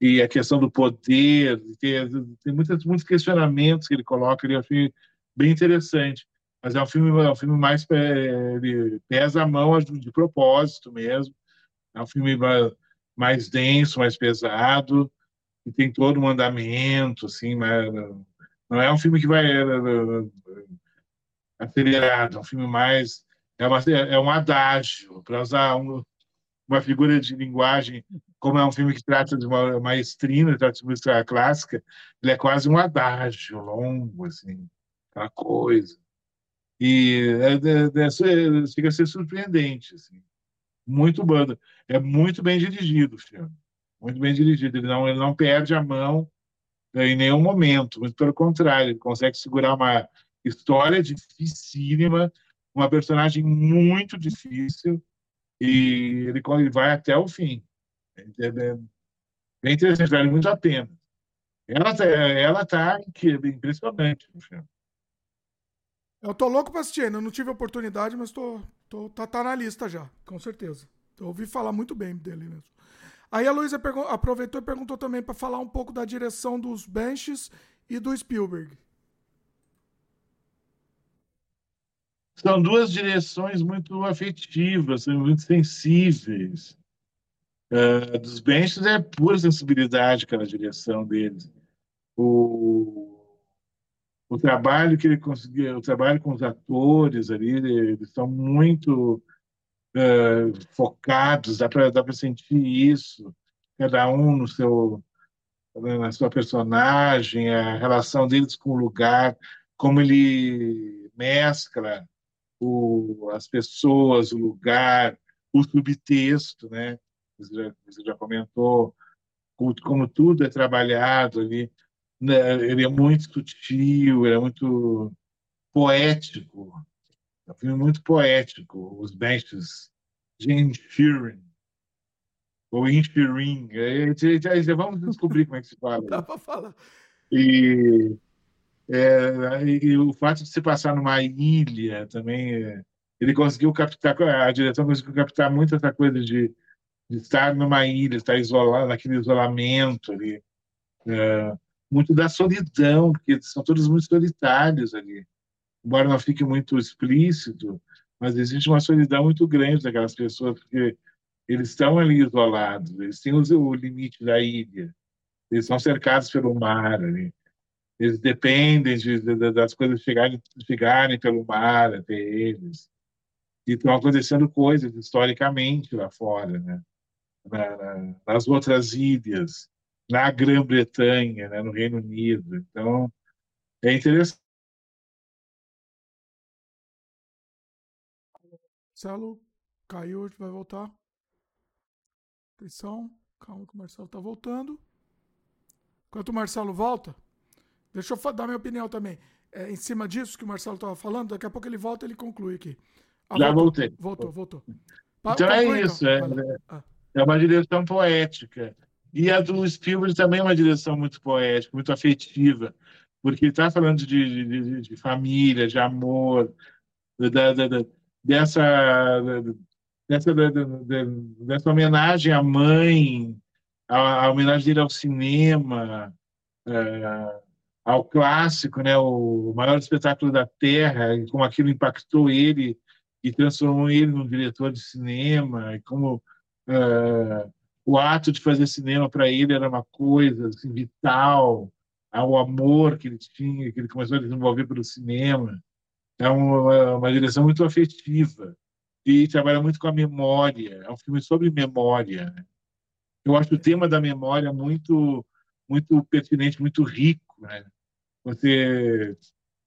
e a questão do poder. Tem, muitos, muitos questionamentos que ele coloca, ele achei bem interessante mas é um filme, é um filme mais ele pesa a mão de propósito mesmo. É um filme mais denso, mais pesado e tem todo um andamento, assim, mas não é um filme que vai é, acelerado, é um filme mais é, uma, é um adágio para usar um, uma figura de linguagem como é um filme que trata de uma maestrina, trata de música clássica, ele é quase um adágio longo, assim, aquela coisa. E é, é, é, chega a ser surpreendente. Assim. Muito banda. É muito bem dirigido o filme. Muito bem dirigido. Ele não, ele não perde a mão é, em nenhum momento. Muito pelo contrário, ele consegue segurar uma história dificílima, uma personagem muito difícil, e ele, vai até o fim. É, é bem interessante, vale muito a pena. Ela está ela tá impressionante no filme. Eu tô louco pra assistir ainda. Não tive oportunidade, mas tô, tô, tá, tá na lista já, com certeza. Eu ouvi falar muito bem dele mesmo. Aí a Luísa aproveitou e perguntou também para falar um pouco da direção dos Benches e do Spielberg. São duas direções muito afetivas, muito sensíveis. Uh, dos Benches é pura sensibilidade aquela direção deles. O o trabalho que ele conseguiu, o trabalho com os atores ali, eles são muito uh, focados, dá para sentir isso, cada um no seu na sua personagem, a relação deles com o lugar, como ele mescla o, as pessoas, o lugar, o subtexto, né? Você já, você já comentou como, como tudo é trabalhado ali né, ele é muito sutil, ele é muito poético. É um filme muito poético. Os Benches, Jane Sheeran, ou Inshirin. Já vamos descobrir como é que se fala. Dá para falar. E, é, e, o fato de se passar numa ilha também, é, ele conseguiu captar, a direção conseguiu captar muito essa coisa de, de estar numa ilha, estar isolado, naquele isolamento ali. É, muito da solidão, porque são todos muito solitários ali. Embora não fique muito explícito, mas existe uma solidão muito grande daquelas pessoas, porque eles estão ali isolados, eles têm o limite da ilha, eles são cercados pelo mar ali. Eles dependem de, de, das coisas chegarem, chegarem pelo mar até eles. E estão acontecendo coisas historicamente lá fora, né? Na, na, nas outras ilhas na Grã-Bretanha, né, no Reino Unido. Então, é interessante. Marcelo, caiu, vai voltar. Atenção, calma que o Marcelo tá voltando. Enquanto o Marcelo volta, deixa eu dar minha opinião também. É, em cima disso que o Marcelo estava falando, daqui a pouco ele volta e ele conclui aqui. Ah, Já voltou, voltei. Voltou, voltou. Então é conclui, é isso, então. é, ah. é uma direção poética. E a do Spielberg também é uma direção muito poética, muito afetiva, porque ele está falando de, de, de, família, de amor, da, da, da, dessa, dessa, dessa homenagem à mãe, a, a homenagem dele ao cinema, é, ao clássico, né, o maior espetáculo da Terra, e como aquilo impactou ele e transformou ele num diretor de cinema, e como é, o ato de fazer cinema para ele era uma coisa assim, vital, ao amor que ele tinha, que ele começou a desenvolver pelo cinema. É uma, uma direção muito afetiva e trabalha muito com a memória. É um filme sobre memória. Né? Eu acho o tema da memória muito muito pertinente, muito rico, né? Você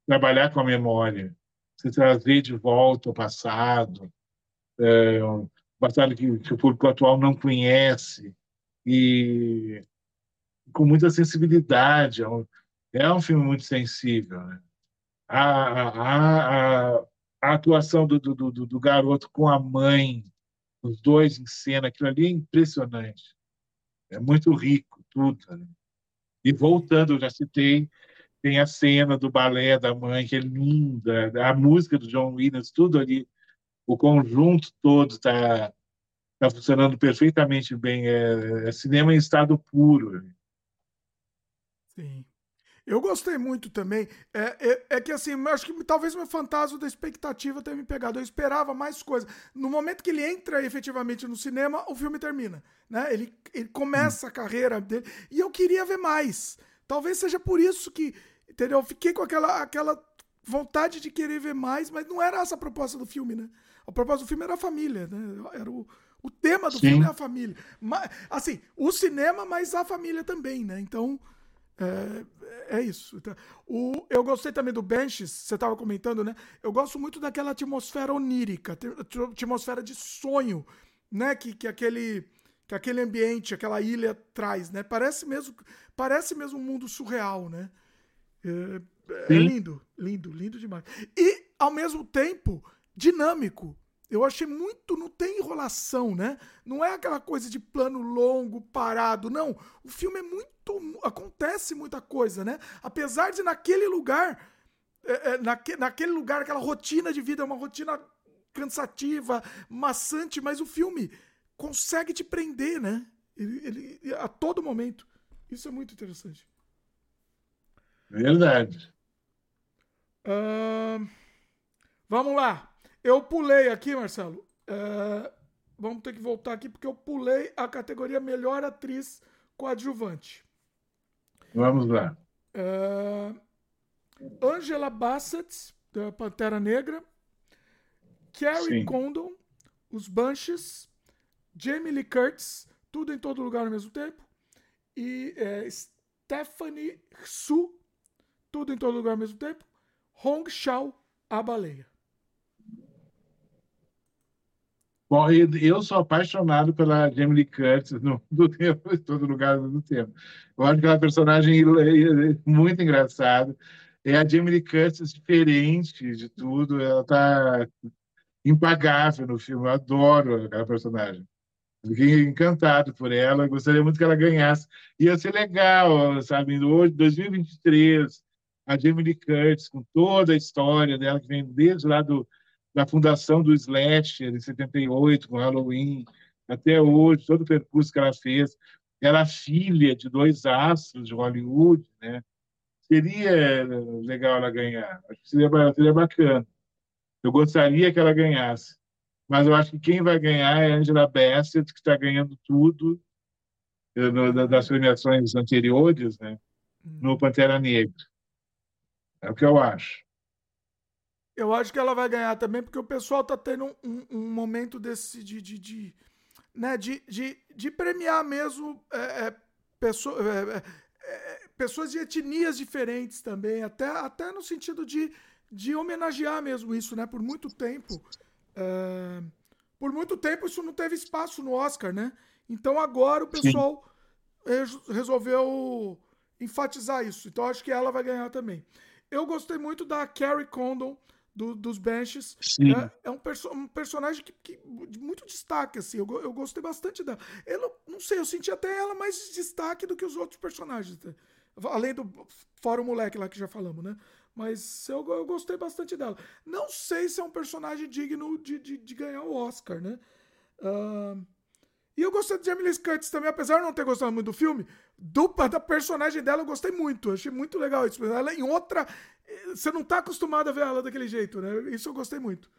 trabalhar com a memória, você trazer de volta o passado, é, um passado que, que o público atual não conhece e com muita sensibilidade. É um, é um filme muito sensível, né? A, a, a, a atuação do, do, do, do garoto com a mãe, os dois em cena, aquilo ali é impressionante. É muito rico tudo. Né? E voltando, eu já citei, tem a cena do balé da mãe, que é linda, a música do John Williams, tudo ali, o conjunto todo está tá funcionando perfeitamente bem. É, é cinema em estado puro. Sim. Eu gostei muito também. É, é, é, que assim, acho que talvez meu fantasma da expectativa tenha me pegado. Eu esperava mais coisas. No momento que ele entra efetivamente no cinema, o filme termina. Né? Ele, ele começa a carreira dele. E eu queria ver mais. Talvez seja por isso que. Entendeu? Eu fiquei com aquela, aquela vontade de querer ver mais, mas não era essa a proposta do filme, né? A proposta do filme era a família, né? Era o, o tema do Sim. filme é a família. Mas, assim, o cinema, mas a família também, né? Então. É, é isso. Então, o, eu gostei também do Benches, você estava comentando, né? Eu gosto muito daquela atmosfera onírica, atmosfera de sonho, né? Que, que aquele que aquele ambiente, aquela ilha traz, né? Parece mesmo, parece mesmo um mundo surreal, né? É, é lindo, lindo, lindo demais. E ao mesmo tempo dinâmico, eu achei muito. Não tem enrolação, né? Não é aquela coisa de plano longo, parado. Não. O filme é muito. Acontece muita coisa, né? Apesar de naquele lugar. É, é, naque, naquele lugar, aquela rotina de vida é uma rotina cansativa, maçante, mas o filme consegue te prender, né? Ele, ele, a todo momento. Isso é muito interessante. Verdade. Uh, vamos lá. Eu pulei aqui, Marcelo. É, vamos ter que voltar aqui porque eu pulei a categoria melhor atriz coadjuvante. Vamos lá. É, Angela Bassett, da Pantera Negra. Carrie Sim. Condon, Os Bunches. Jamie Lee Curtis, tudo em todo lugar ao mesmo tempo. E é, Stephanie Su, tudo em todo lugar ao mesmo tempo. Hong Shao, a baleia. Bom, eu sou apaixonado pela Jamie Lee Curtis no, no tempo, em todo lugar do tempo. Eu acho que ela é uma personagem muito engraçada. É a Jamie Lee Curtis diferente de tudo. Ela está impagável no filme. Eu adoro aquela personagem. Fiquei encantado por ela. Gostaria muito que ela ganhasse. Ia ser legal, sabe? Hoje, 2023, a Jamie Lee Curtis, com toda a história dela, que vem desde lá do da fundação do Slasher, em 78, com Halloween, até hoje, todo o percurso que ela fez. Era filha de dois astros de Hollywood, né? Seria legal ela ganhar. Acho que seria, seria bacana. Eu gostaria que ela ganhasse. Mas eu acho que quem vai ganhar é a Angela Bassett, que está ganhando tudo eh, das premiações anteriores, né? no Pantera Negra. É o que eu acho. Eu acho que ela vai ganhar também, porque o pessoal tá tendo um, um, um momento desse de, de, de, né, de, de, de premiar mesmo é, é, pessoa, é, é, é, pessoas de etnias diferentes também, até, até no sentido de, de homenagear mesmo isso, né? Por muito tempo. É, por muito tempo isso não teve espaço no Oscar, né? Então agora o pessoal Sim. resolveu enfatizar isso. Então acho que ela vai ganhar também. Eu gostei muito da Carrie Condon do, dos Benches. É, é, um, perso um personagem que, que, de muito destaque, assim. Eu, eu gostei bastante dela. Eu não, não, sei, eu senti até ela mais destaque do que os outros personagens. Né? Além do. Fora o moleque lá que já falamos, né? Mas eu, eu gostei bastante dela. Não sei se é um personagem digno de, de, de ganhar o Oscar, né? Uh, e eu gostei de Jamie Lee Curtis também, apesar de não ter gostado muito do filme, do, da personagem dela eu gostei muito. Achei muito legal isso. Ela em outra. Você não tá acostumado a ver ela daquele jeito, né? Isso eu gostei muito.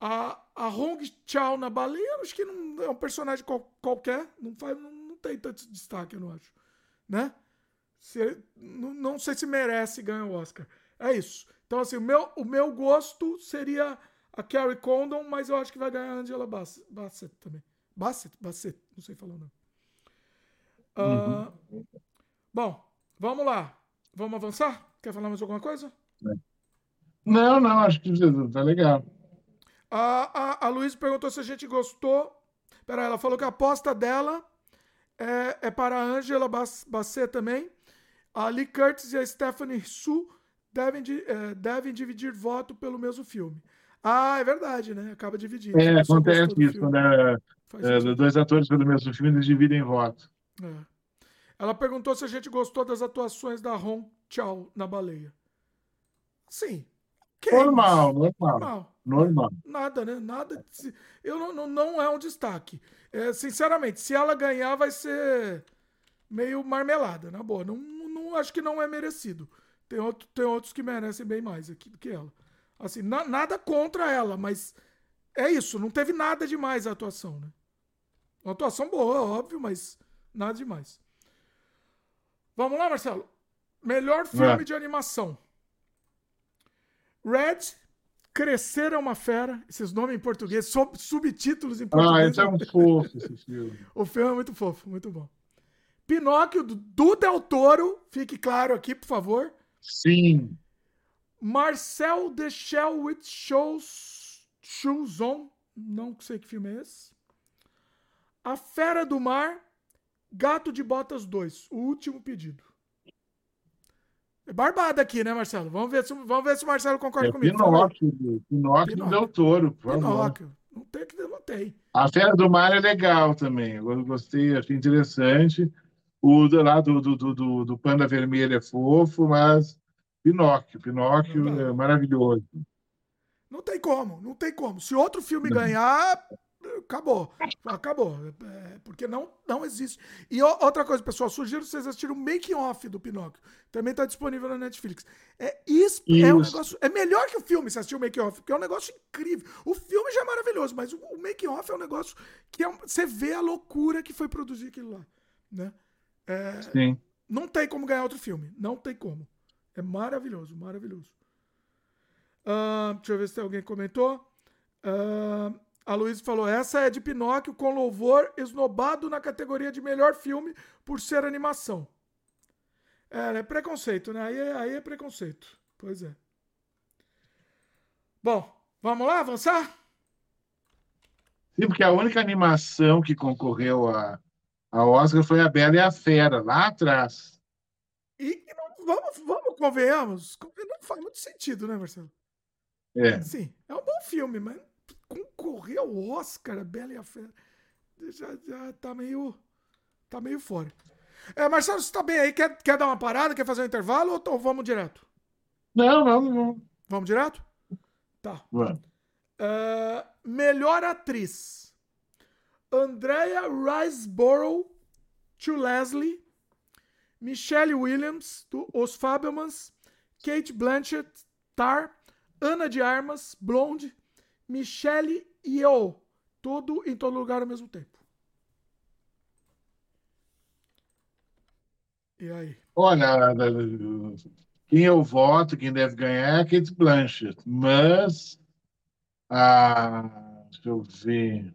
A, a Hong Chao na baleia, acho que não é um personagem qual, qualquer. Não, faz, não, não tem tanto destaque, eu não acho. Né? Se, não, não sei se merece ganhar o Oscar. É isso. Então, assim, o meu, o meu gosto seria a Carrie Condon, mas eu acho que vai ganhar a Angela Bassett, Bassett também. Bassett, Bassett, não sei falar o nome. Uh, uhum. Bom, vamos lá. Vamos avançar? Quer falar mais alguma coisa? Não, não, acho que tá legal. A, a, a Luiz perguntou se a gente gostou. Peraí, ela falou que a aposta dela é, é para a Angela Bassett também. A Lee Curtis e a Stephanie Su devem, é, devem dividir voto pelo mesmo filme. Ah, é verdade, né? Acaba dividindo. É, acontece isso. Quando é, é, dois atores pelo mesmo filme, eles dividem voto. É. Ela perguntou se a gente gostou das atuações da Hong Chao na baleia. Sim. Normal, normal, normal. Normal. Nada, né? Nada. Eu não, não, não é um destaque. É, sinceramente, se ela ganhar, vai ser meio marmelada, na boa. Não, não acho que não é merecido. Tem, outro, tem outros que merecem bem mais aqui do que ela. Assim, na, nada contra ela, mas é isso. Não teve nada demais a atuação, né? Uma atuação boa, óbvio, mas nada demais. Vamos lá, Marcelo. Melhor filme é. de animação. Red, Crescer é uma Fera. Esses nomes em português, sub, subtítulos em ah, português. Ah, esse é um fofo, esse filme. o filme é muito fofo, muito bom. Pinóquio, do Del Toro. Fique claro aqui, por favor. Sim. Marcel The Shell with Shows, Shoes On. Não sei que filme é esse. A Fera do Mar. Gato de Botas 2. O último pedido. É barbada aqui, né, Marcelo? Vamos ver se, vamos ver se o Marcelo concorda é comigo. Pinóquio, Pinóquio, Pinóquio. Del Toro. Pinóquio. Não tem que não tem. A Fera do Mar é legal também. Eu gostei, achei interessante. O do, lá do, do, do, do Panda Vermelho é fofo, mas Pinóquio. Pinóquio é maravilhoso. Não tem como, não tem como. Se outro filme ganhar, acabou. Acabou. É, porque não, não existe. E outra coisa, pessoal, sugiro vocês assistirem o making off do Pinóquio. Também está disponível na Netflix. É, isso, isso, é um negócio. É melhor que o filme se assistir o making off, porque é um negócio incrível. O filme já é maravilhoso, mas o, o making off é um negócio que é um, você vê a loucura que foi produzir aquilo lá. Né? É, Sim. Não tem como ganhar outro filme. Não tem como. É maravilhoso, maravilhoso. Uh, deixa eu ver se alguém comentou. Uh, a Luísa falou: essa é de Pinóquio com louvor esnobado na categoria de melhor filme por ser animação. É, é preconceito, né? Aí é, aí é preconceito. Pois é. Bom, vamos lá avançar? Sim, porque a única animação que concorreu a, a Oscar foi a Bela e a Fera, lá atrás. E vamos, vamos, convenhamos, não faz muito sentido, né, Marcelo? É. Sim, é um bom filme, mas concorrer ao Oscar, a Bela e a Fera, já, já tá meio. tá meio fora. É, Marcelo, você tá bem aí? Quer, quer dar uma parada? Quer fazer um intervalo ou, ou vamos direto? Não, vamos, vamos. Vamos direto? Tá. Vamos. Uh, melhor atriz. Andrea Riseborough to Leslie Michelle Williams, do Os Fabelmans, Kate Blanchett, Tar, Ana de Armas, Blonde, Michelle Yeoh, tudo em todo lugar ao mesmo tempo. E aí? Olha, quem eu voto, quem deve ganhar é Kate Blanchett, mas. Ah, deixa eu ver.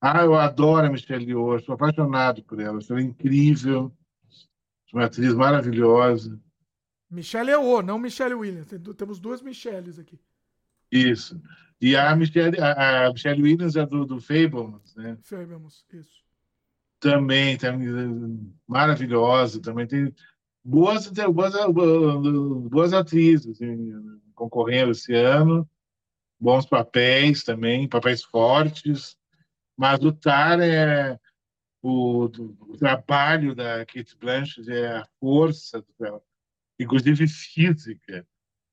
Ah, eu adoro a Michelle Yeoh, sou apaixonado por ela, ela é incrível, uma atriz maravilhosa. Michelle Yeoh, não Michelle Williams, temos duas Michelles aqui. Isso. E a Michelle, a, a Michelle Williams é do, do Fablemans, né? Fablemans, isso. Também, também maravilhosa, também tem boas, boas, boas atrizes assim, concorrendo esse ano, bons papéis também, papéis fortes, mas o Tar é o, o, trabalho da Kate Blanchett é a força dela, inclusive física,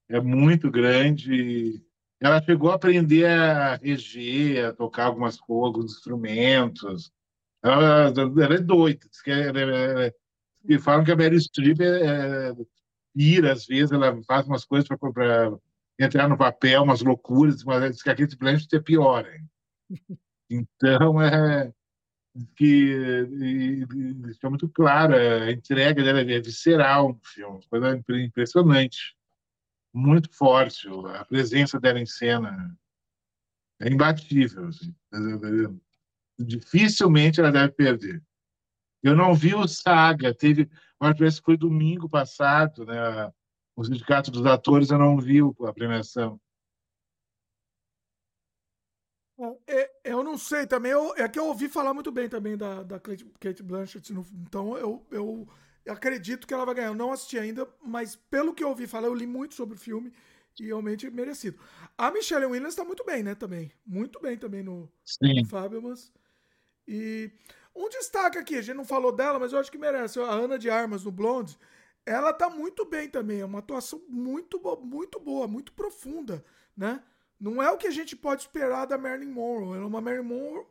é muito grande. Ela chegou a aprender a reger, a tocar algumas alguns instrumentos. Ela, ela é doida. Que ela, e falam que a Mary Streep é, é, ira, às vezes, ela faz umas coisas para entrar no papel, umas loucuras, mas diz que a Kate Blanchett é pior. Hein? Então, é, que é muito claro, a entrega dela é visceral no filme, coisa impressionante, muito forte, a presença dela em cena é imbatível. Assim. Dificilmente ela deve perder. Eu não vi o Saga, teve, parece que foi domingo passado, né? O Sindicato dos Atores, eu não vi a premiação. É, eu não sei também. Eu, é que eu ouvi falar muito bem também da, da Kate Blanchett. No, então eu, eu acredito que ela vai ganhar. Eu não assisti ainda, mas pelo que eu ouvi falar, eu li muito sobre o filme e realmente merecido. A Michelle Williams está muito bem, né? Também. Muito bem também no, no Fabulous. E um destaque aqui, a gente não falou dela, mas eu acho que merece. A Ana de Armas no Blonde. Ela tá muito bem também. É uma atuação muito, muito boa, muito profunda, né? Não é o que a gente pode esperar da Marilyn Monroe. Ela é uma Marilyn Monroe,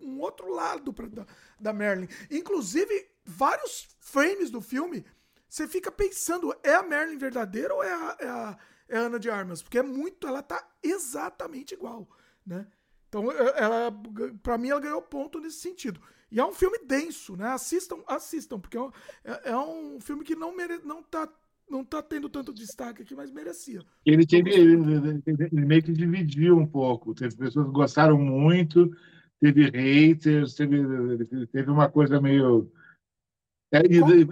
um outro lado pra, da, da Marilyn. Inclusive, vários frames do filme, você fica pensando, é a Marilyn verdadeira ou é a, é a, é a Ana de Armas? Porque é muito, ela tá exatamente igual, né? Então, é, ela, para mim, ela ganhou ponto nesse sentido. E é um filme denso, né? Assistam, assistam, porque é, é, é um filme que não, mere, não tá não tá tendo tanto destaque aqui, mas merecia. Ele teve, ele, ele meio que dividiu um pouco. Teve pessoas que gostaram muito, teve haters, teve, teve uma coisa meio. É,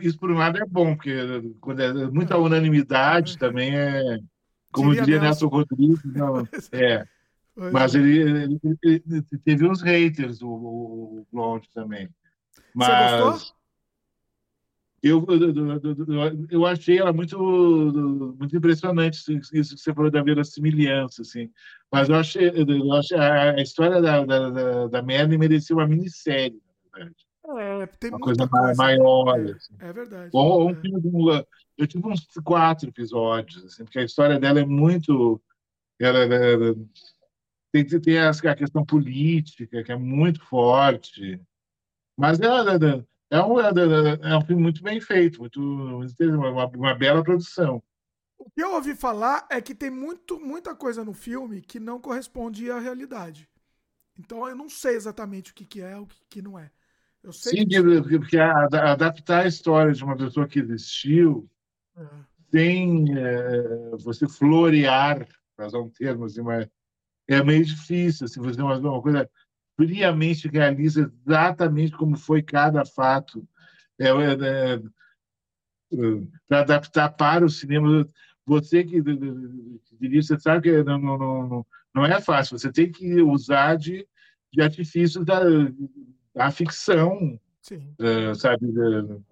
isso por um lado é bom, porque quando é muita é. unanimidade é. também é. Como diria, diria Nelson Rodrigues, não, é. Mas ele, ele, ele, teve uns haters, o, o Blonde também. Mas, Você gostou? Eu, eu, eu achei ela muito, muito impressionante, isso que você falou da verossimilhança, assim. Mas eu achei, eu achei a história da, da, da Merlin merecia uma minissérie, na verdade. É, tem uma coisa, coisa maior. É, assim. é verdade. Ou, é. Um filme, eu tive uns quatro episódios, assim, porque a história dela é muito. Ela, ela, tem, tem a questão política, que é muito forte. Mas ela, ela é um, é, é, é um filme muito bem feito, muito, uma, uma bela produção. O que eu ouvi falar é que tem muito, muita coisa no filme que não corresponde à realidade. Então eu não sei exatamente o que, que é o que, que não é. Eu sei Sim, que... porque adaptar a história de uma pessoa que existiu é. sem é, você florear, para usar um termo assim, mas é meio difícil. Se assim, você uma, uma coisa friamente realiza exatamente como foi cada fato. É, é, é, para adaptar para o cinema. Você que diria, você sabe que não, não, não, não é fácil. Você tem que usar de, de artifícios da, da ficção, uh, sabe?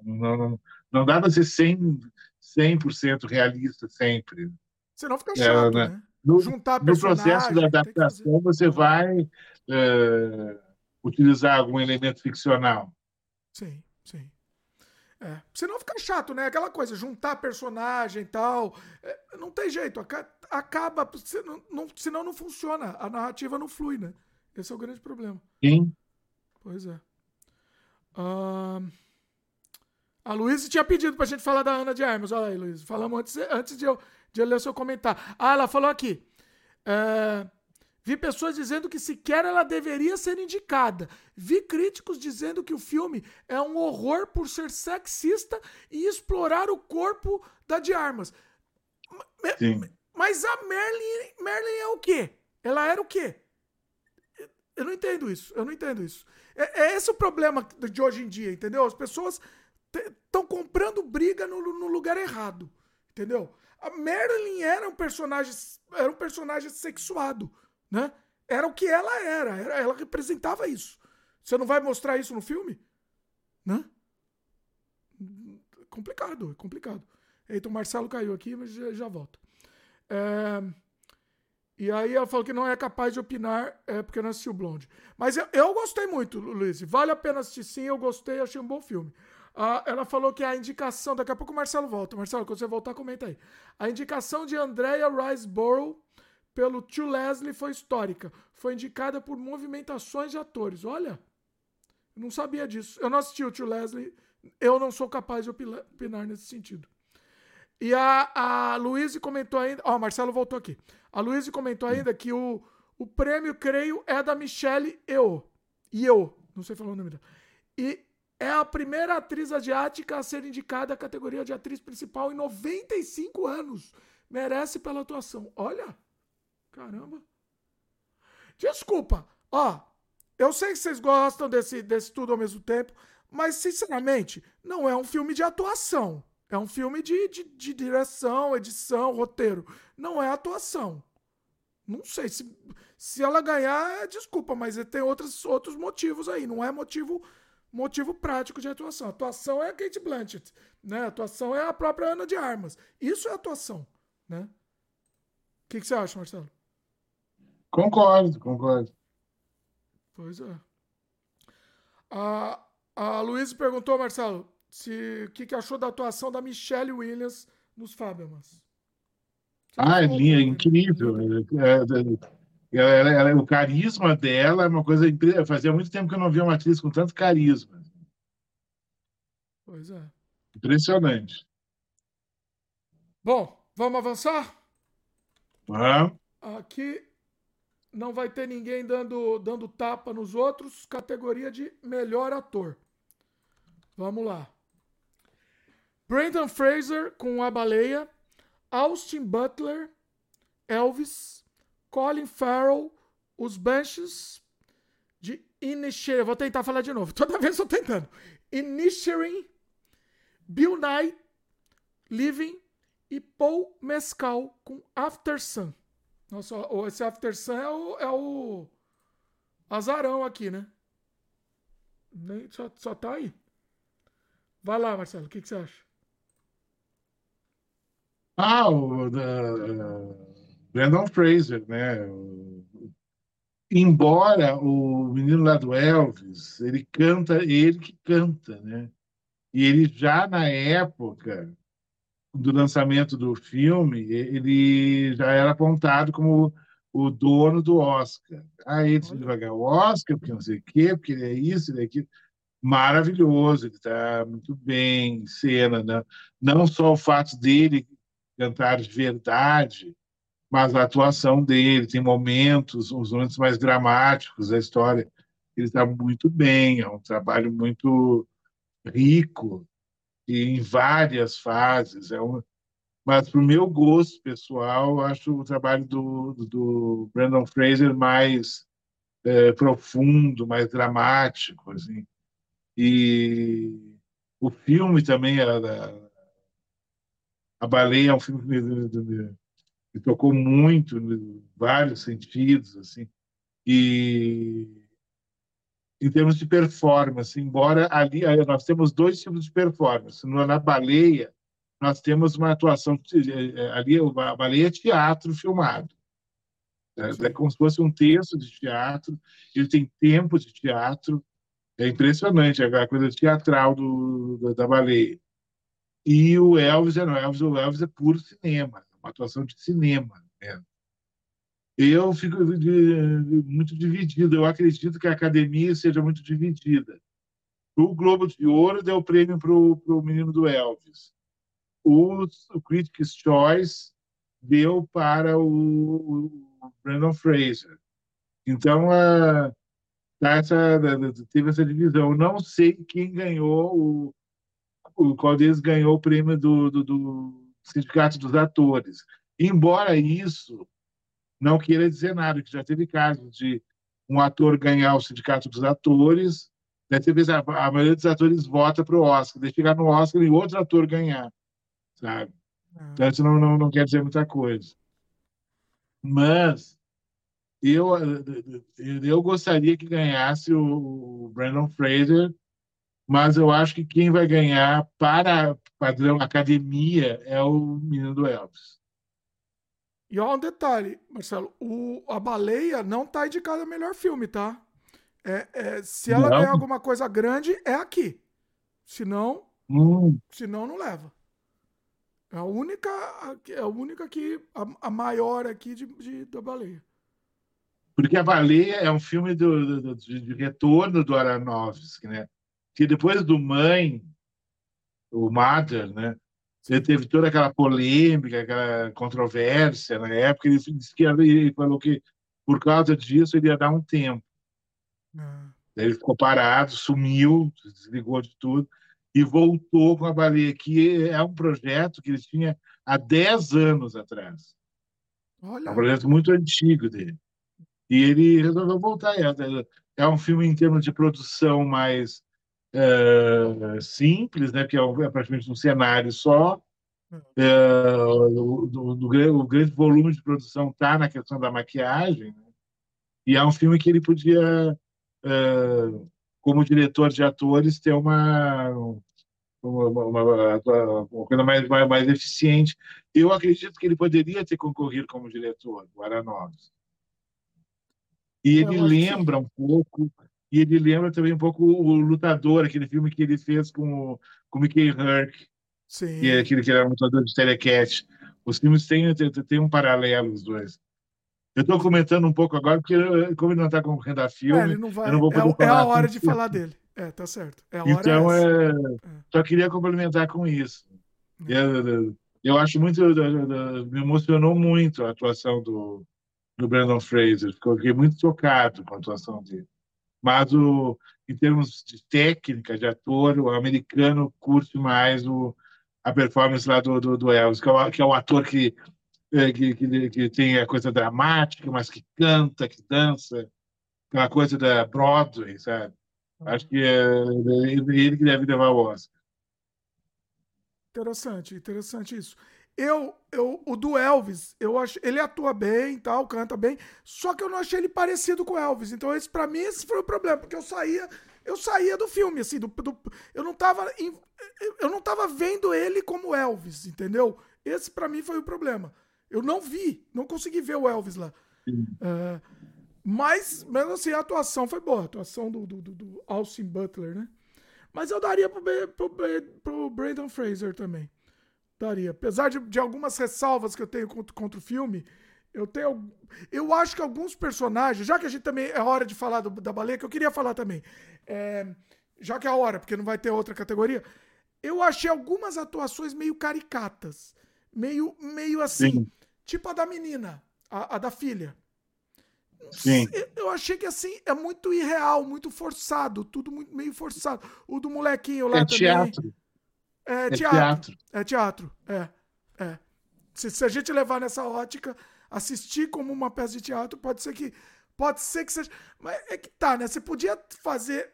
Não, não, não dá para ser 100%, 100 realista sempre. Senão fica chato, é, né? No, no processo da adaptação, você vai uh, utilizar algum elemento ficcional. Sim, sim. É. Senão fica chato, né? Aquela coisa, juntar personagem e tal. É, não tem jeito. Acaba. Senão não, senão não funciona. A narrativa não flui, né? Esse é o grande problema. Sim. Pois é. Uh, a Luísa tinha pedido pra gente falar da Ana de Armas. Olha aí, Luísa. Falamos antes, antes de, eu, de eu ler o seu comentário. Ah, ela falou aqui. Uh, Vi pessoas dizendo que sequer ela deveria ser indicada. Vi críticos dizendo que o filme é um horror por ser sexista e explorar o corpo da de armas. Sim. Mas a Merlin, Merlin é o quê? Ela era o quê? Eu não entendo isso. Eu não entendo isso. É, é esse o problema de hoje em dia, entendeu? As pessoas estão comprando briga no, no lugar errado. entendeu? A Marilyn era um personagem, era um personagem sexuado, né? Era o que ela era, era ela representava isso. Você não vai mostrar isso no filme? Né? Complicado, é complicado. Eita, o Marcelo caiu aqui, mas já, já volta. É... E aí ela falou que não é capaz de opinar é, porque não assistiu Blonde. Mas eu, eu gostei muito, Luiz. Vale a pena assistir sim, eu gostei, achei um bom filme. Ah, ela falou que a indicação. Daqui a pouco o Marcelo volta. Marcelo, quando você voltar, comenta aí. A indicação de Andrea Riseborough pelo tio Leslie foi histórica. Foi indicada por movimentações de atores. Olha, eu não sabia disso. Eu não assisti o tio Leslie. Eu não sou capaz de opinar nesse sentido. E a, a Luíse comentou ainda. Ó, oh, Marcelo voltou aqui. A Luíse comentou ainda que o, o prêmio, creio, é da Michelle Yeoh. Yeoh. Não sei falar o nome dela. E é a primeira atriz asiática a ser indicada à categoria de atriz principal em 95 anos. Merece pela atuação. Olha. Caramba. Desculpa. Ó, eu sei que vocês gostam desse, desse tudo ao mesmo tempo, mas, sinceramente, não é um filme de atuação. É um filme de, de, de direção, edição, roteiro. Não é atuação. Não sei se, se ela ganhar, desculpa, mas tem outros, outros motivos aí. Não é motivo motivo prático de atuação. Atuação é a Kate Blanchett, né? Atuação é a própria Ana de Armas. Isso é atuação, né? O que, que você acha, Marcelo? Concordo, concordo. Pois é. A, a Luísa perguntou, Marcelo, se o que, que achou da atuação da Michelle Williams nos Fabelmans. Ah, é linha, incrível. É, é, o carisma dela é uma coisa incrível. Fazia muito tempo que eu não via uma atriz com tanto carisma. Pois é. Impressionante. Bom, vamos avançar? Vamos. Aqui não vai ter ninguém dando, dando tapa nos outros. Categoria de melhor ator. Vamos lá. Brandon Fraser com A Baleia. Austin Butler, Elvis. Colin Farrell, Os Banshees de Inisherin. Vou tentar falar de novo. Toda vez eu tentando. Inisherin, Bill Nye, Living e Paul Mescal com After Sun. Nossa, esse After Sun é o, é o azarão aqui, né? Nem, só, só tá aí. Vai lá, Marcelo, o que, que você acha? Ah, o uh, Brandon Fraser, né? O, embora o menino lá do Elvis, ele canta, ele que canta, né? E ele já na época do lançamento do filme, ele já era apontado como o dono do Oscar. Ah, ele vai ganhar o Oscar, porque não sei o quê, porque ele é isso, ele é aquilo. Maravilhoso, ele está muito bem em cena. Né? Não só o fato dele cantar de verdade, mas a atuação dele, tem momentos, os momentos mais dramáticos da história. Ele está muito bem, é um trabalho muito rico e em várias fases. É um, mas, para o meu gosto pessoal, acho o trabalho do, do Brandon Fraser mais é, profundo, mais dramático. Assim. E o filme também era. A Baleia é um filme que me, me tocou muito, em vários sentidos. assim E em termos de performance, embora ali nós temos dois tipos de performance. Na baleia, nós temos uma atuação ali, a baleia é teatro filmado. É, é como se fosse um texto de teatro, ele tem tempo de teatro, é impressionante a coisa teatral do, da baleia. E o Elvis, é, não, Elvis, o Elvis é puro cinema, uma atuação de cinema. Né? Eu fico muito dividido. Eu acredito que a academia seja muito dividida. O Globo de Ouro deu o prêmio para o menino do Elvis. O, o Critics' Choice deu para o, o Brandon Fraser. Então, a, tá essa, teve essa divisão. Eu não sei quem ganhou, o, o qual deles ganhou o prêmio do, do, do Sindicato dos Atores. Embora isso não queira dizer nada, que já teve casos de um ator ganhar o sindicato dos atores, deve vezes a, a maioria dos atores vota para o Oscar, deixa chegar no Oscar e outro ator ganhar, sabe? Então, isso não, não, não quer dizer muita coisa. Mas eu, eu gostaria que ganhasse o Brandon Fraser, mas eu acho que quem vai ganhar para padrão academia é o menino do Elvis. E ó, um detalhe, Marcelo, o, a baleia não tá indicada a melhor filme, tá? É, é, se ela não. ganhar alguma coisa grande, é aqui. Senão, hum. senão não leva. É a única, é a única que a, a maior aqui de, de, da baleia. Porque a baleia é um filme do, do, do de retorno do Aronofsky, né? Que depois do Mãe, o Mother, né? Ele teve toda aquela polêmica, aquela controvérsia na época. Ele disse que ele falou que por causa disso ele ia dar um tempo. Ah. Ele ficou parado, sumiu, desligou de tudo e voltou com a baleia, que é um projeto que ele tinha há 10 anos atrás. Olha. É um projeto muito antigo dele. E ele resolveu voltar. É, é um filme em termos de produção mais é, simples, né? que é, é, praticamente um cenário só. É, o, do, do, o, grande volume de produção está na questão da maquiagem. Né? E é um filme que ele podia uh, como diretor de atores, ter uma, uma, uma, uma coisa mais, mais, mais, eficiente. Eu acredito que ele poderia ter concorrido como diretor, o. E ele lembra um pouco, e ele lembra também um pouco o Lutador, aquele filme que ele fez com, com Mickey Herc, Sim. que é aquele que era um lutador de telecat. Os filmes têm, têm, um paralelo, os dois. Eu estou comentando um pouco agora, porque como ele não está concorrendo a filme, é, não vai, eu não vou poder é, falar. É a hora de falar dele. É, tá certo. É então, é, é, só queria complementar com isso. É. Eu, eu acho muito, me emocionou muito a atuação do, do Brandon Fraser. Fiquei muito tocado com a atuação dele. Mas o, em termos de técnica, de ator, o americano curte mais o, a performance lá do, do, do Elvis, que é, o, que é o ator que é, que, que, que, tem a coisa dramática, mas que canta, que dança, aquela coisa da Broadway, sabe? Acho que é ele que deve levar o Oscar. Interessante, interessante isso. Eu, eu, o do Elvis, eu acho, ele atua bem, tal, canta bem, só que eu não achei ele parecido com o Elvis. Então esse para mim esse foi o problema, porque eu saía, eu saía do filme assim, do, do eu não tava eu não tava vendo ele como Elvis, entendeu? Esse para mim foi o problema. Eu não vi, não consegui ver o Elvis lá. Uh, mas, mesmo assim, a atuação foi boa. A atuação do, do, do Austin Butler, né? Mas eu daria pro, pro, pro Brandon Fraser também. Daria. Apesar de, de algumas ressalvas que eu tenho contra, contra o filme, eu tenho. Eu acho que alguns personagens, já que a gente também é hora de falar do, da baleia, que eu queria falar também. É, já que é a hora, porque não vai ter outra categoria. Eu achei algumas atuações meio caricatas. Meio, meio assim. Sim. Tipo a da menina, a, a da filha. Sim. Eu achei que assim é muito irreal, muito forçado, tudo muito, meio forçado. O do molequinho lá é também. Teatro. É, é teatro. teatro. É teatro. É. É. Se, se, a gente levar nessa ótica, assistir como uma peça de teatro, pode ser que. Pode ser que seja. Mas é que tá, né? Você podia fazer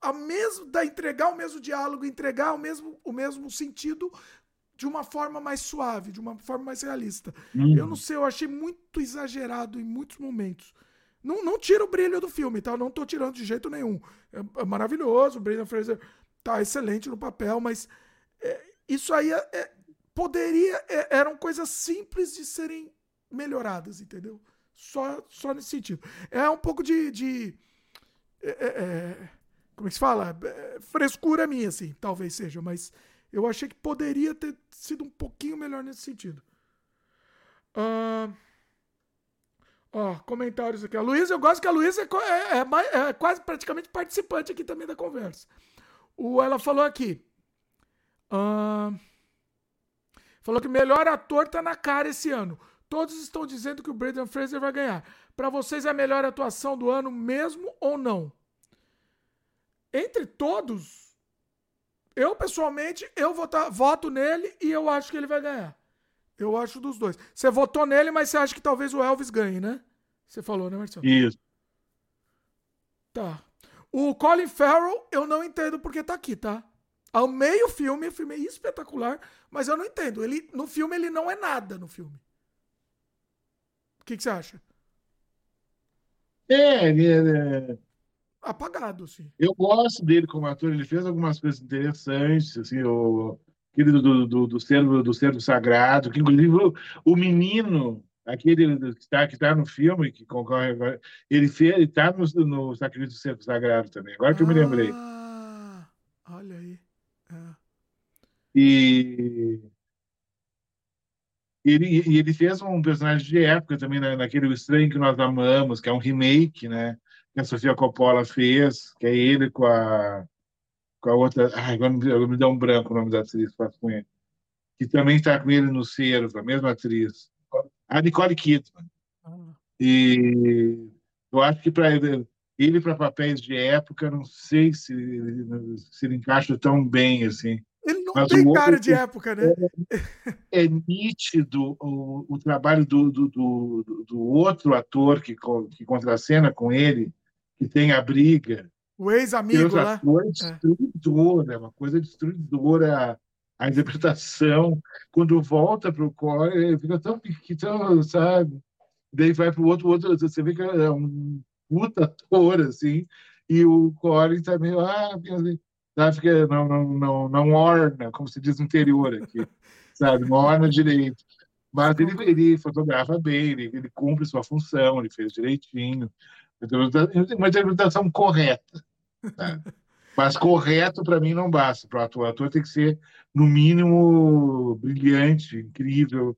a mesmo, da entregar o mesmo diálogo, entregar o mesmo, o mesmo sentido de uma forma mais suave, de uma forma mais realista. Uhum. Eu não sei, eu achei muito exagerado em muitos momentos. Não, não tira o brilho do filme, tá? Eu não tô tirando de jeito nenhum. É, é maravilhoso, o Brendan Fraser tá excelente no papel, mas isso aí é, é poderia. É, eram coisas simples de serem melhoradas, entendeu? Só, só nesse sentido. É um pouco de. de é, como é que se fala? frescura minha, assim, talvez seja, mas eu achei que poderia ter sido um pouquinho melhor nesse sentido. Uh, ó, comentários aqui. A Luísa, eu gosto que a Luísa é, é, é, é, quase praticamente participante aqui também da conversa. O, ela falou aqui. Falou que o melhor ator tá na cara esse ano. Todos estão dizendo que o Braden Fraser vai ganhar. Para vocês é a melhor atuação do ano mesmo ou não? Entre todos, eu, pessoalmente, eu votar, voto nele e eu acho que ele vai ganhar. Eu acho dos dois. Você votou nele, mas você acha que talvez o Elvis ganhe, né? Você falou, né, Marcelo? Isso. Tá. O Colin Farrell, eu não entendo porque tá aqui, tá? Amei o filme, o filme é espetacular, mas eu não entendo. Ele, no filme ele não é nada no filme. O que, que você acha? É, ele é, Apagado, sim. Eu gosto dele como ator, ele fez algumas coisas interessantes, assim, o aquele do, do, do, cervo, do cervo sagrado, que inclusive o, o menino, aquele que está que tá no filme, que concorre agora, ele está no, no Sacrifício do Cervo Sagrado também, agora que eu me lembrei. Ah, olha. É. E ele, e ele fez um personagem de época também, na, naquele O Estranho que Nós Amamos, que é um remake, né? Que a Sofia Coppola fez, que é ele com a, com a outra. Ai, agora me, me dá um branco o nome da atriz que com ele. Que também está com ele no Cervo, a mesma atriz. A Nicole Kidman. Ah. E eu acho que para ele, ele para papéis de época, não sei se, se ele encaixa tão bem assim. Ele não Mas tem cara de época, né? É, é nítido o, o trabalho do, do, do, do, outro ator que, que contracena com ele, que tem a briga. O ex-amigo lá. Coisa destruidora, é. uma coisa destruidora a, a interpretação. Quando volta para o core, fica tão pequeno, sabe? Daí vai para o outro, outro, você vê que é um puta ator, assim, e o core está meio, ah, assim, sabe? Fica, não, não, não, não orna, como se diz no interior aqui, sabe? Não orna direito. Mas ele, ele fotografa bem, ele, ele cumpre sua função, ele fez direitinho. Uma interpretação correta. Tá? Mas correto, para mim, não basta. Para o ator, o ator tem que ser, no mínimo, brilhante, incrível,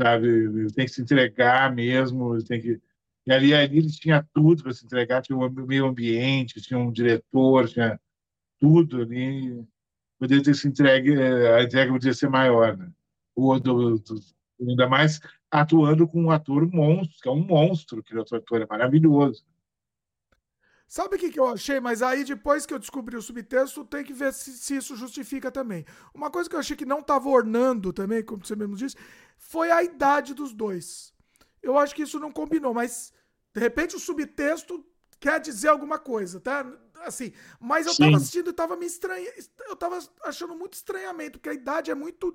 sabe? Ele tem que se entregar mesmo, ele tem que. E ali, ali ele tinha tudo para se entregar, tinha o meio ambiente, tinha um diretor, tinha tudo ali, poderia ter se entregue, eh, a entrega poderia ser maior, né? O, do, do, ainda mais atuando com um ator monstro, que é um monstro, que o ator é maravilhoso. Sabe o que, que eu achei? Mas aí depois que eu descobri o subtexto, tem que ver se, se isso justifica também. Uma coisa que eu achei que não estava ornando também, como você mesmo disse, foi a idade dos dois. Eu acho que isso não combinou, mas de repente o subtexto quer dizer alguma coisa, tá? Assim. Mas eu Sim. tava assistindo e tava me estranha. Eu tava achando muito estranhamento, porque a idade é muito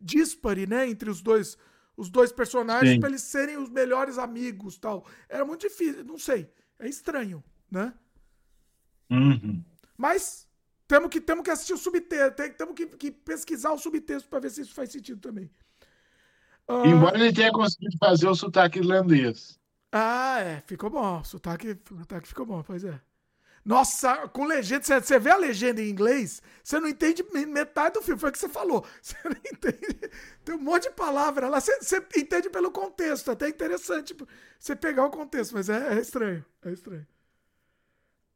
dispare, né? Entre os dois, os dois personagens, para eles serem os melhores amigos tal. Era muito difícil, não sei. É estranho, né? Uhum. Mas temos que, temos que assistir o subtexto, temos que, que pesquisar o subtexto para ver se isso faz sentido também. Uh... Embora ele tenha conseguido fazer o sotaque irlandês. Ah, é, ficou bom. O sotaque, o sotaque ficou bom, pois é. Nossa, com legenda, você vê a legenda em inglês, você não entende metade do filme, foi o que você falou. Você não entende. Tem um monte de palavra lá, você, você entende pelo contexto, até interessante você pegar o contexto, mas é, é estranho. É estranho.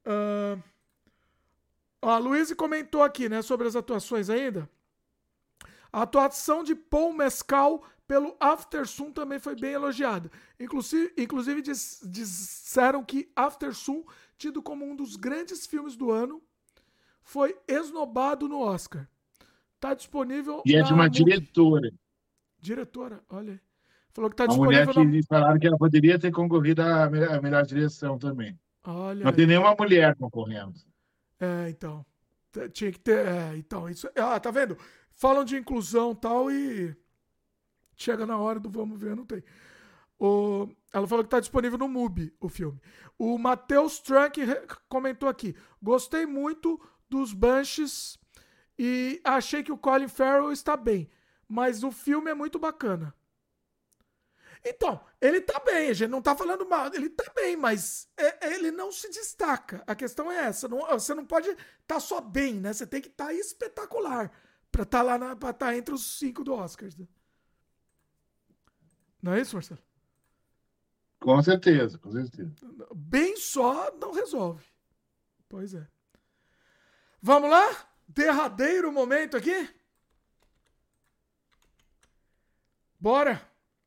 Uh... a Luiz comentou aqui, né, sobre as atuações ainda. A atuação de Paul Mescal pelo Aftersun também foi bem elogiada. Inclusive, inclusive disseram que Aftersun tido como um dos grandes filmes do ano, foi esnobado no Oscar. Está disponível. E é de uma diretora. Diretora, olha. Falou que está disponível. Mulher que na... falaram que ela poderia ter concorrido à melhor, à melhor direção também. Olha. Não aí. tem nenhuma mulher concorrendo. É, então. Tinha que ter. É, então, isso. Ah, tá vendo? Falam de inclusão tal e. Chega na hora do vamos ver, não tem. O, ela falou que está disponível no MUBI, o filme. O Matheus Trunk comentou aqui. Gostei muito dos Banshees e achei que o Colin Farrell está bem. Mas o filme é muito bacana. Então, ele tá bem, a gente não tá falando mal, ele tá bem, mas é, ele não se destaca. A questão é essa, não, você não pode estar tá só bem, né? Você tem que estar tá espetacular para estar tá lá na, pra estar tá entre os cinco do Oscars. Né? Não é isso, Marcelo? Com certeza, com certeza. Bem só não resolve. Pois é. Vamos lá? Derradeiro momento aqui? Bora.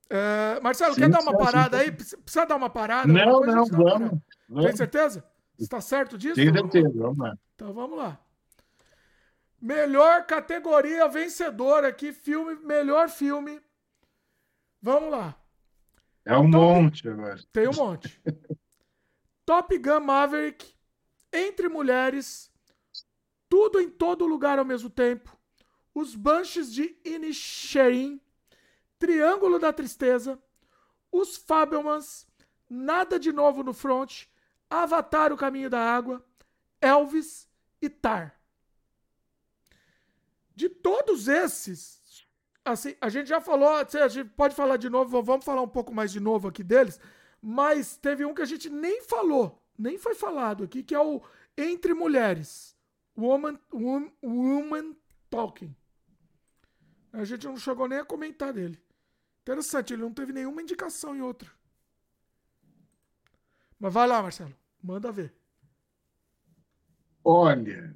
É, Marcelo, sim, quer dar uma sim, parada sim. aí? Precisa dar uma parada? Não, não, vamos, vamos. Tem certeza? Está certo disso? Tem certeza, vamos lá. Então vamos lá. Melhor categoria vencedora aqui, filme, melhor filme. Vamos lá. É um Top... monte agora. Tem um monte. Top Gun Maverick, Entre Mulheres, Tudo em todo lugar ao mesmo tempo, Os Banshees de Inisherin, Triângulo da Tristeza, Os Fabelmans, Nada de Novo no Front, Avatar O Caminho da Água, Elvis e Tar. De todos esses, assim, a gente já falou, a gente pode falar de novo, vamos falar um pouco mais de novo aqui deles, mas teve um que a gente nem falou, nem foi falado aqui, que é o Entre Mulheres. Woman, woman, woman Talking. A gente não chegou nem a comentar dele. Interessante, ele não teve nenhuma indicação em outro. Mas vai lá, Marcelo. Manda ver. Olha.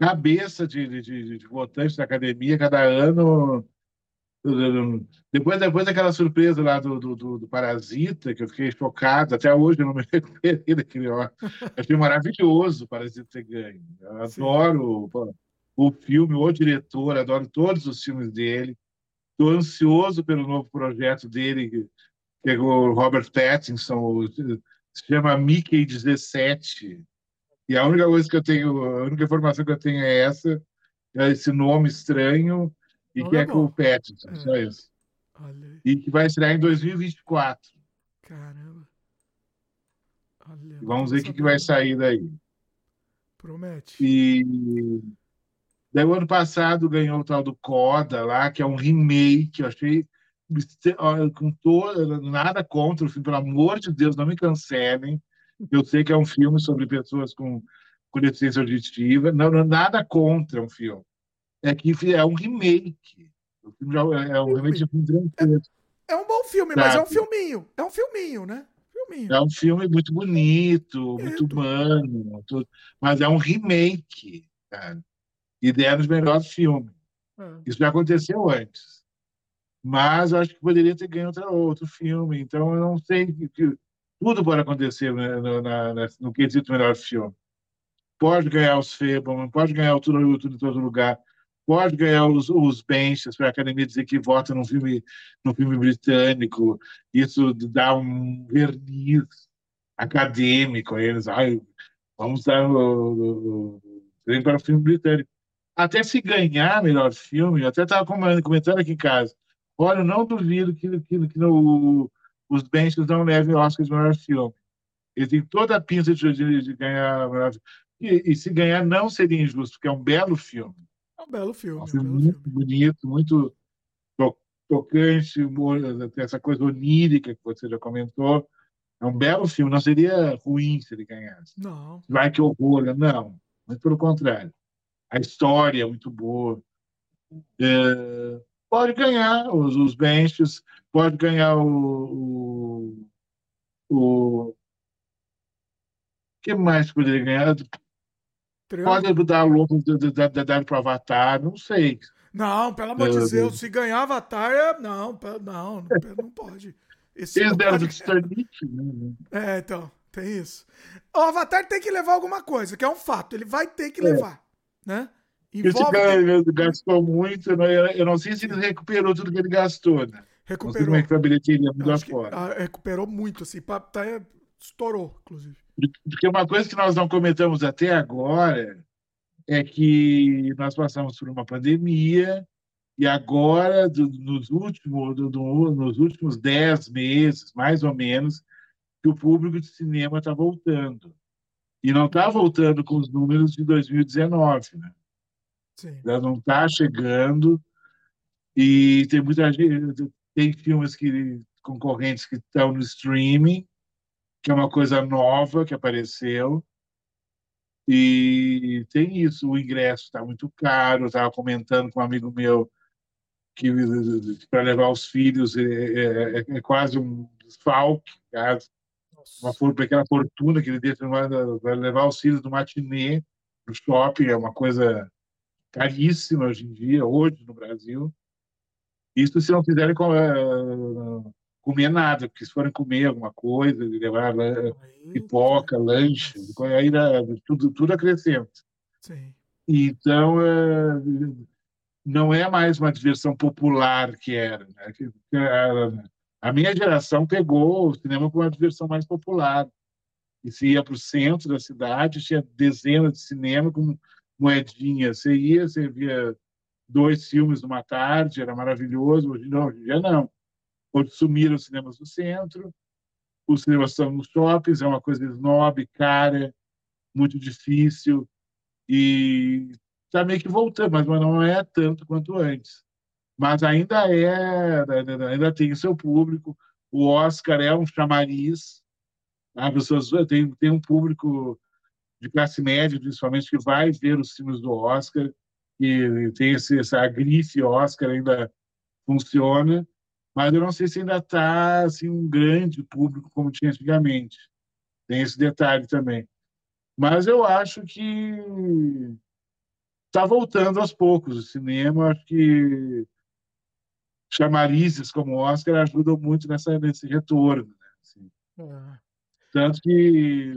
Cabeça de, de, de, votantes da academia, cada ano depois, depois daquela surpresa lá do, do, do, do, Parasita, que eu fiquei chocado, até hoje eu não me recuperei daquele ó. Achei maravilhoso o Parasita ter ganho. Eu adoro o, o filme, o diretor, adoro todos os filmes dele. Estou ansioso pelo novo projeto dele, que é o Robert Pattinson, se chama Mickey 17. E a única coisa que eu tenho, a única informação que eu tenho é essa, é esse nome estranho e que é com o é. só isso. E que vai estrear em 2024. Caramba. Olha, Vamos ver o que, que vai sair daí. Promete. E daí o ano passado ganhou o tal do Coda lá, que é um remake, eu achei com todo, nada contra o filme, pelo amor de Deus, não me cancelem. Eu sei que é um filme sobre pessoas com, com deficiência auditiva, não, não, nada contra um filme é que é um remake. O filme já é um remake de filme É, é um bom filme, sabe? mas é um filminho. É um filminho, né? Filminho. É um filme muito bonito, muito humano, tudo, mas é um remake, cara. E deram os melhores filmes. É. Isso já aconteceu antes. Mas eu acho que poderia ter ganho outro, outro filme. Então eu não sei que, que tudo pode acontecer né, no, na, no quesito melhor filme. Pode ganhar os Fableman, pode ganhar o Tudo, tudo em Todo Lugar pode ganhar os, os benches para a academia dizer que vota num filme, num filme britânico. Isso dá um verniz acadêmico a eles. Ai, vamos dar o, o, o para o filme britânico. Até se ganhar melhor filme, eu até estava comentando aqui em casa. Olha, eu não duvido que, que, que no, os benches não levem Oscar de melhor filme. Ele tem toda a pinça de, de, ganhar melhor filme. E, e se ganhar, não seria injusto, porque é um belo filme. É um belo filme. É um filme um muito filme. bonito, muito tocante, essa coisa onírica que você já comentou. É um belo filme, não seria ruim se ele ganhasse. Não. Vai que horror, não. Mas pelo contrário. A história é muito boa. É, pode ganhar os, os benches, pode ganhar o, o, o que mais poderia ganhar? Pode dar o louco dar para o Avatar, não sei. Não, pelo amor de Deus, se ganhar Avatar, é... não, não, não pode. Esse Eles deram do Titanic. Né? É, então, tem isso. O Avatar tem que levar alguma coisa, que é um fato, ele vai ter que é. levar, né? Esse cara gastou muito, né? eu não sei se ele recuperou tudo que ele gastou, né? Recuperou. Não sei como é que a bilheteria mudou fora. Ah, recuperou muito, assim, tá, estourou, inclusive. Porque uma coisa que nós não comentamos até agora é que nós passamos por uma pandemia e agora, do, nos, últimos, do, do, nos últimos dez meses, mais ou menos, que o público de cinema está voltando. E não está voltando com os números de 2019, né? Sim. Já não está chegando e tem muita gente, tem filmes que concorrentes que estão no streaming que é uma coisa nova que apareceu. E tem isso, o ingresso está muito caro. Eu estava comentando com um amigo meu que para levar os filhos é, é, é, é quase um desfalque, uma for, pequena fortuna que ele deixa para levar os filhos do matinê no shopping, é uma coisa caríssima hoje em dia, hoje no Brasil. Isso se não fizerem comer nada, porque se forem comer alguma coisa, levar aí, pipoca, lanche, aí tudo, tudo acrescenta. Sim. Então, é, não é mais uma diversão popular que era. Né? A minha geração pegou o cinema como uma diversão mais popular. e você ia para o centro da cidade, tinha dezenas de cinema com moedinha. Você ia, você via dois filmes numa tarde, era maravilhoso. Hoje não, hoje dia não. Hoje sumiram os cinemas do centro, os cinemas estão nos shoppings, é uma coisa snob, cara, muito difícil. E está meio que voltando, mas não é tanto quanto antes. Mas ainda é, ainda tem seu público. O Oscar é um chamariz. As pessoas tem, tem um público de classe média, principalmente, que vai ver os filmes do Oscar, que tem esse, essa grife Oscar ainda funciona, mas eu não sei se ainda está assim, um grande público como tinha antigamente. Tem esse detalhe também. Mas eu acho que está voltando aos poucos o cinema. Acho que chamarizes como Oscar ajudam muito nessa, nesse retorno. Né? Assim. É. Tanto que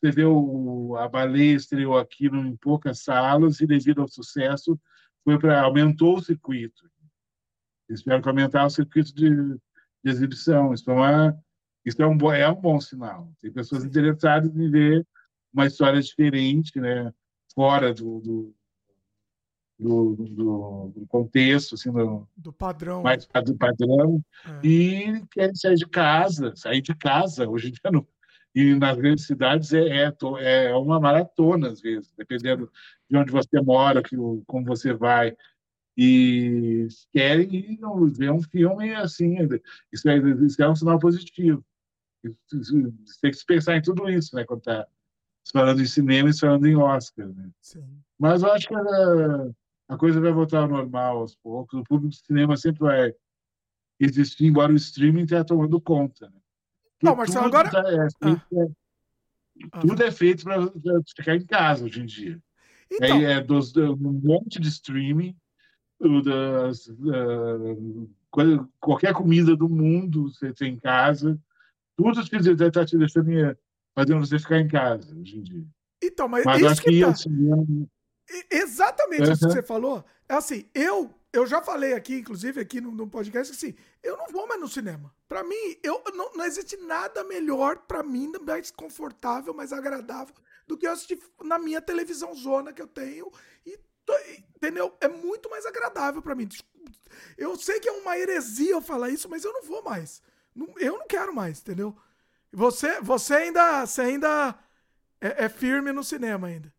você vê o, a baleia estreou aqui em poucas salas e devido ao sucesso foi para aumentou o circuito. Tiveram que aumentar o circuito de, de exibição. Isso, é, uma, isso é, um, é um bom sinal. Tem pessoas interessadas em ver uma história diferente, né? fora do, do, do, do, do contexto, assim, do, do padrão. Mais do padrão. É. E querem sair de casa, sair de casa. Hoje em dia, não, e nas grandes cidades é, é, é uma maratona, às vezes, dependendo de onde você mora, que, como você vai. E querem ir ver um filme assim. Isso é, isso é um sinal positivo. Você tem que pensar em tudo isso, né? Quando está falando em cinema e falando em Oscar. Né? Mas eu acho que a, a, coisa vai voltar ao normal aos poucos. O público de cinema sempre vai existir, embora o streaming esteja tomando conta. Né? Não, Marcelo, agora. Tá, é, ah. é, tudo é feito para ficar em casa hoje em dia. Então... É, é dos, um monte de streaming, das, qualquer comida do mundo você tem em casa, tudo que está te deixando fazendo você ficar em casa hoje em dia. Então, mas, mas que tá... assim, Exatamente uhum. isso que você falou. É assim, eu eu já falei aqui, inclusive aqui no, no podcast, assim, eu não vou mais no cinema. Para mim, eu não, não existe nada melhor para mim, mais confortável, mais agradável do que eu assistir na minha televisão zona que eu tenho e entendeu? É muito mais agradável para mim. Eu sei que é uma heresia eu falar isso, mas eu não vou mais. Eu não quero mais, entendeu? Você, você ainda, você ainda é, é firme no cinema ainda.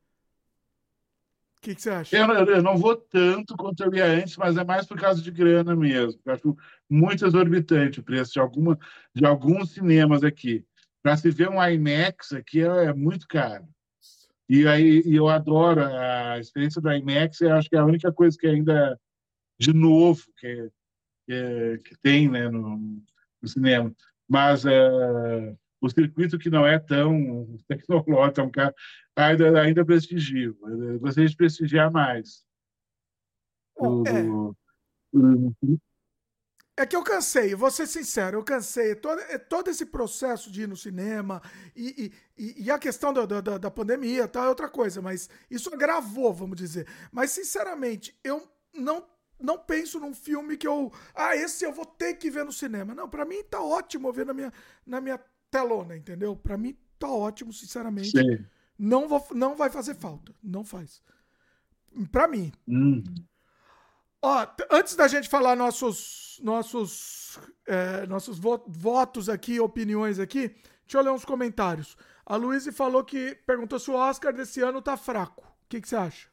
O que, que, você acha? Eu, eu, não vou tanto quanto eu ia antes, mas é mais por causa de grana mesmo. Eu acho muito exorbitante o preço de, alguma, de alguns cinemas aqui. Para se ver um IMAX aqui é, é muito caro. E aí e eu adoro a experiência do IMAX, eu acho que é a única coisa que ainda de novo que, que, que tem né, no, no cinema. Mas é, o circuito que não é tão tecnológico, tão caro, ainda, ainda prestigio. Eu gostaria de prestigiar mais. Bom, o, é. é que eu cansei, vou ser sincero, eu cansei. Todo, é todo esse processo de ir no cinema e, e, e a questão da, da, da pandemia tal é outra coisa, mas isso agravou, vamos dizer. Mas, sinceramente, eu não não penso num filme que eu. Ah, esse eu vou ter que ver no cinema. Não, para mim tá ótimo ver na minha, na minha telona, entendeu? Para mim tá ótimo, sinceramente. Sim. Não, vou, não vai fazer falta. Não faz. Para mim. Hum. Ó, antes da gente falar nossos nossos é, nossos votos aqui, opiniões aqui, deixa eu ler uns comentários. A Luísa falou que perguntou se o Oscar desse ano tá fraco. O que, que você acha?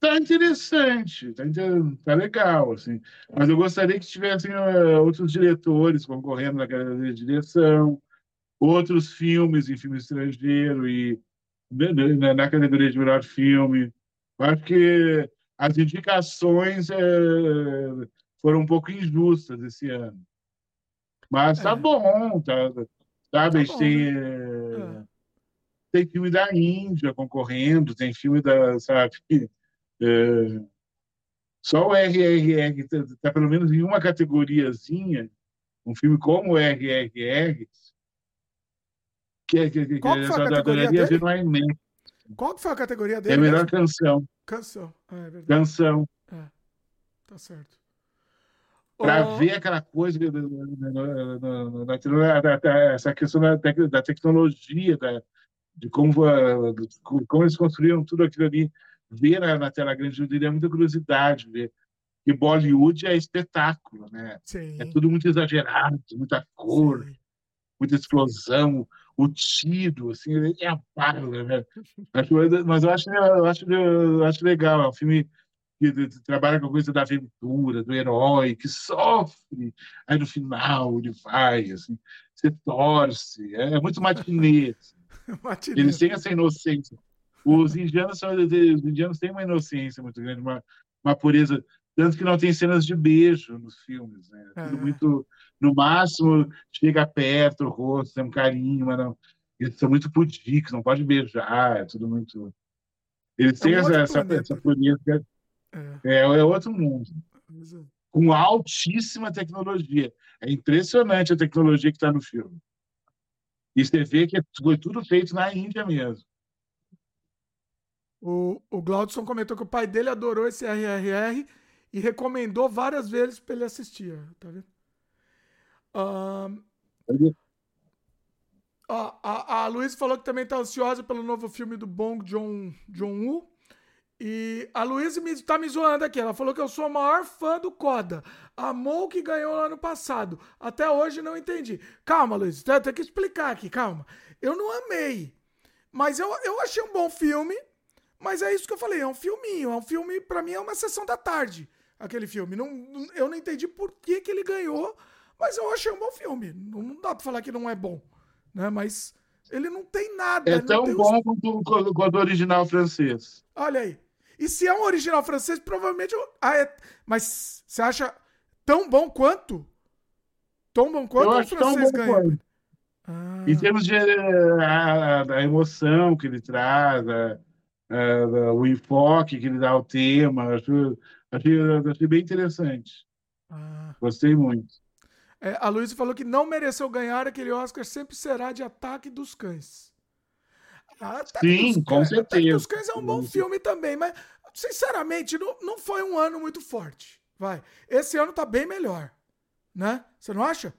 Tá interessante, tá, tá legal, assim. Mas eu gostaria que tivessem uh, outros diretores concorrendo na categoria de direção, outros filmes em filme estrangeiro e na, né, né, na categoria de melhor filme. Eu acho que as indicações é, foram um pouco injustas esse ano. Mas tá é. bom, tá, sabe? Tá bom, tem, né? é. tem filme da Índia concorrendo, tem filme da, sabe? É, só o RRR está tá pelo menos em uma categoriazinha, um filme como o RRR, que é que, Qual que, foi a categoria dele? No IMAX. Qual que foi a categoria dele? É a melhor mesmo? canção. Canção, é, é verdade. Canção. É, tá certo. para oh. ver aquela coisa, essa questão da, da tecnologia, da, de como, de como eles construíram tudo aquilo ali, ver na, tela grande, eu diria muita curiosidade, ver que Bollywood é espetáculo, né? Sim. É tudo muito exagerado, muita cor, Sim. muita explosão, o tiro, assim, é a barra, né? Mas eu acho, eu acho, eu acho legal, é um filme que trabalha com a coisa da aventura, do herói, que sofre, aí no final ele vai, assim, você torce, é, é muito matinê. Assim. Eles têm essa inocência. Os indianos, são, os indianos têm uma inocência muito grande, uma, uma pureza, tanto que não tem cenas de beijo nos filmes, né? É. Tudo muito, no máximo, chega perto, o rosto, tem um carinho, mas não. Eles são muito pudicos, não pode beijar, é tudo muito. Eles é têm um essa, essa, essa pureza é. é, é outro mundo. Com altíssima tecnologia. É impressionante a tecnologia que está no filme. E você vê que foi tudo feito na Índia mesmo. O, o Glaudson comentou que o pai dele adorou esse RRR e recomendou várias vezes para ele assistir. Tá vendo? Um, a, a, a Luiz falou que também está ansiosa pelo novo filme do Bong Joon-ho. E a Luísa me, tá me zoando aqui. Ela falou que eu sou o maior fã do Coda. Amou o que ganhou ano passado. Até hoje não entendi. Calma, Luísa. Tem que explicar aqui, calma. Eu não amei. Mas eu, eu achei um bom filme. Mas é isso que eu falei. É um filminho. É um filme, para mim, é uma sessão da tarde. Aquele filme. Não, eu não entendi por que, que ele ganhou. Mas eu achei um bom filme. Não, não dá pra falar que não é bom. Né? Mas ele não tem nada. É tão bom os... quanto, quanto o original francês. Olha aí. E se é um original francês, provavelmente. Ah, é... Mas você acha tão bom quanto? Tão bom quanto o francês ganha? Ah. Em termos de eh, a, a, emoção que ele traz, a, a, o enfoque que ele dá ao tema, acho, achei, achei bem interessante. Ah. Gostei muito. É, a Luísa falou que não mereceu ganhar aquele Oscar, sempre será de Ataque dos Cães. Sim, com certeza. Ataque dos Cães é um bom filme também, mas sinceramente não, não foi um ano muito forte. Vai. Esse ano tá bem melhor, né? Você não acha?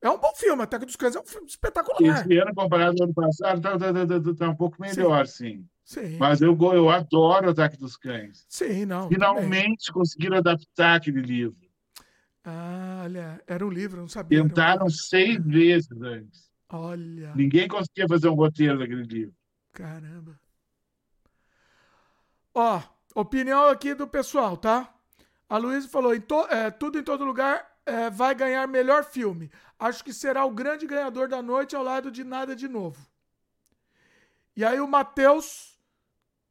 É um bom filme, Ataque dos Cães é um filme espetacular. Esse ano, comparado ao ano passado, tá, tá, tá, tá um pouco melhor, sim. sim. sim. Mas eu, eu adoro Ataque dos Cães. Sim, não. Finalmente também. conseguiram adaptar aquele livro. Ah, olha, era um livro, não sabia. Tentaram um seis vezes antes. Olha. Ninguém conseguia fazer um roteiro daquele livro. Caramba. Ó, opinião aqui do pessoal, tá? A Luísa falou: em to, é, tudo em todo lugar é, vai ganhar melhor filme. Acho que será o grande ganhador da noite ao lado de Nada de Novo. E aí o Matheus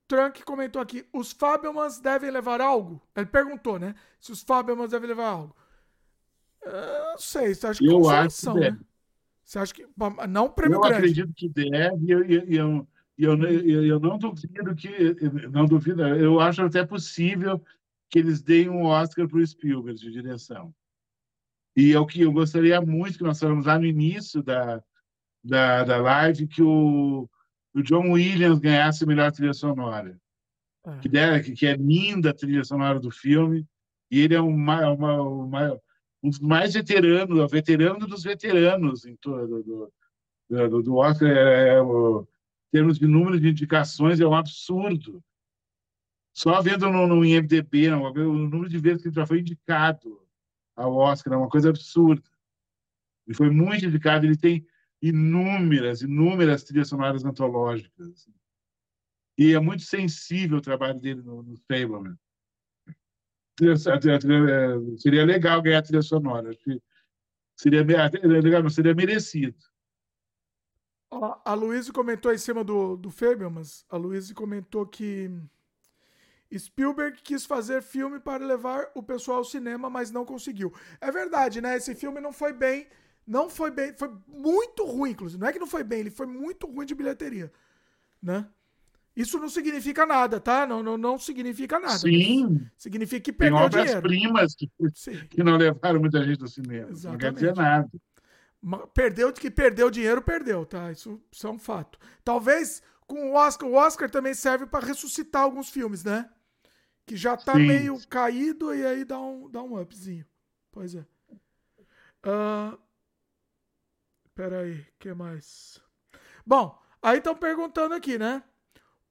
Trunk comentou aqui: os Fabelmans devem levar algo? Ele perguntou, né? Se os Fabelmans devem levar algo. Eu não sei, acho que eu acho que né? Você acha que. Não prêmio eu grande. Eu acredito que deve, e eu, eu, eu, eu, eu não duvido que. Não duvido, eu acho até possível que eles deem um Oscar para o Spielberg de direção. E é o que eu gostaria muito que nós falamos lá no início da, da, da live, que o, o John Williams ganhasse a melhor trilha sonora. É. Que, der, que, que é linda a trilha sonora do filme, e ele é uma, uma, uma, um dos mais veteranos, o veterano dos veteranos em todo, do, do, do Oscar. É, é, o, em termos de número de indicações, é um absurdo. Só vendo no, no IMDB, não, o número de vezes que ele já foi indicado ao Oscar é uma coisa absurda. Ele foi muito indicado, ele tem inúmeras, inúmeras trilhas sonoras antológicas. E é muito sensível o trabalho dele no, no Fableman. Seria legal ganhar a trilha sonora. Seria legal, não seria merecido. A Luísa comentou em cima do, do mas a Luísa comentou que Spielberg quis fazer filme para levar o pessoal ao cinema, mas não conseguiu. É verdade, né? Esse filme não foi bem, não foi bem, foi muito ruim, inclusive. Não é que não foi bem, ele foi muito ruim de bilheteria, né? Isso não significa nada, tá? Não, não, não significa nada. Sim. Significa que perdeu Tem obras primas que, que não levaram muita gente ao cinema. Exatamente. Não quer dizer nada. Perdeu que perdeu dinheiro, perdeu, tá? Isso, isso é um fato. Talvez com o Oscar, o Oscar também serve para ressuscitar alguns filmes, né? Que já tá Sim. meio caído e aí dá um, dá um upzinho. Pois é. Uh, pera aí, o que mais? Bom, aí estão perguntando aqui, né?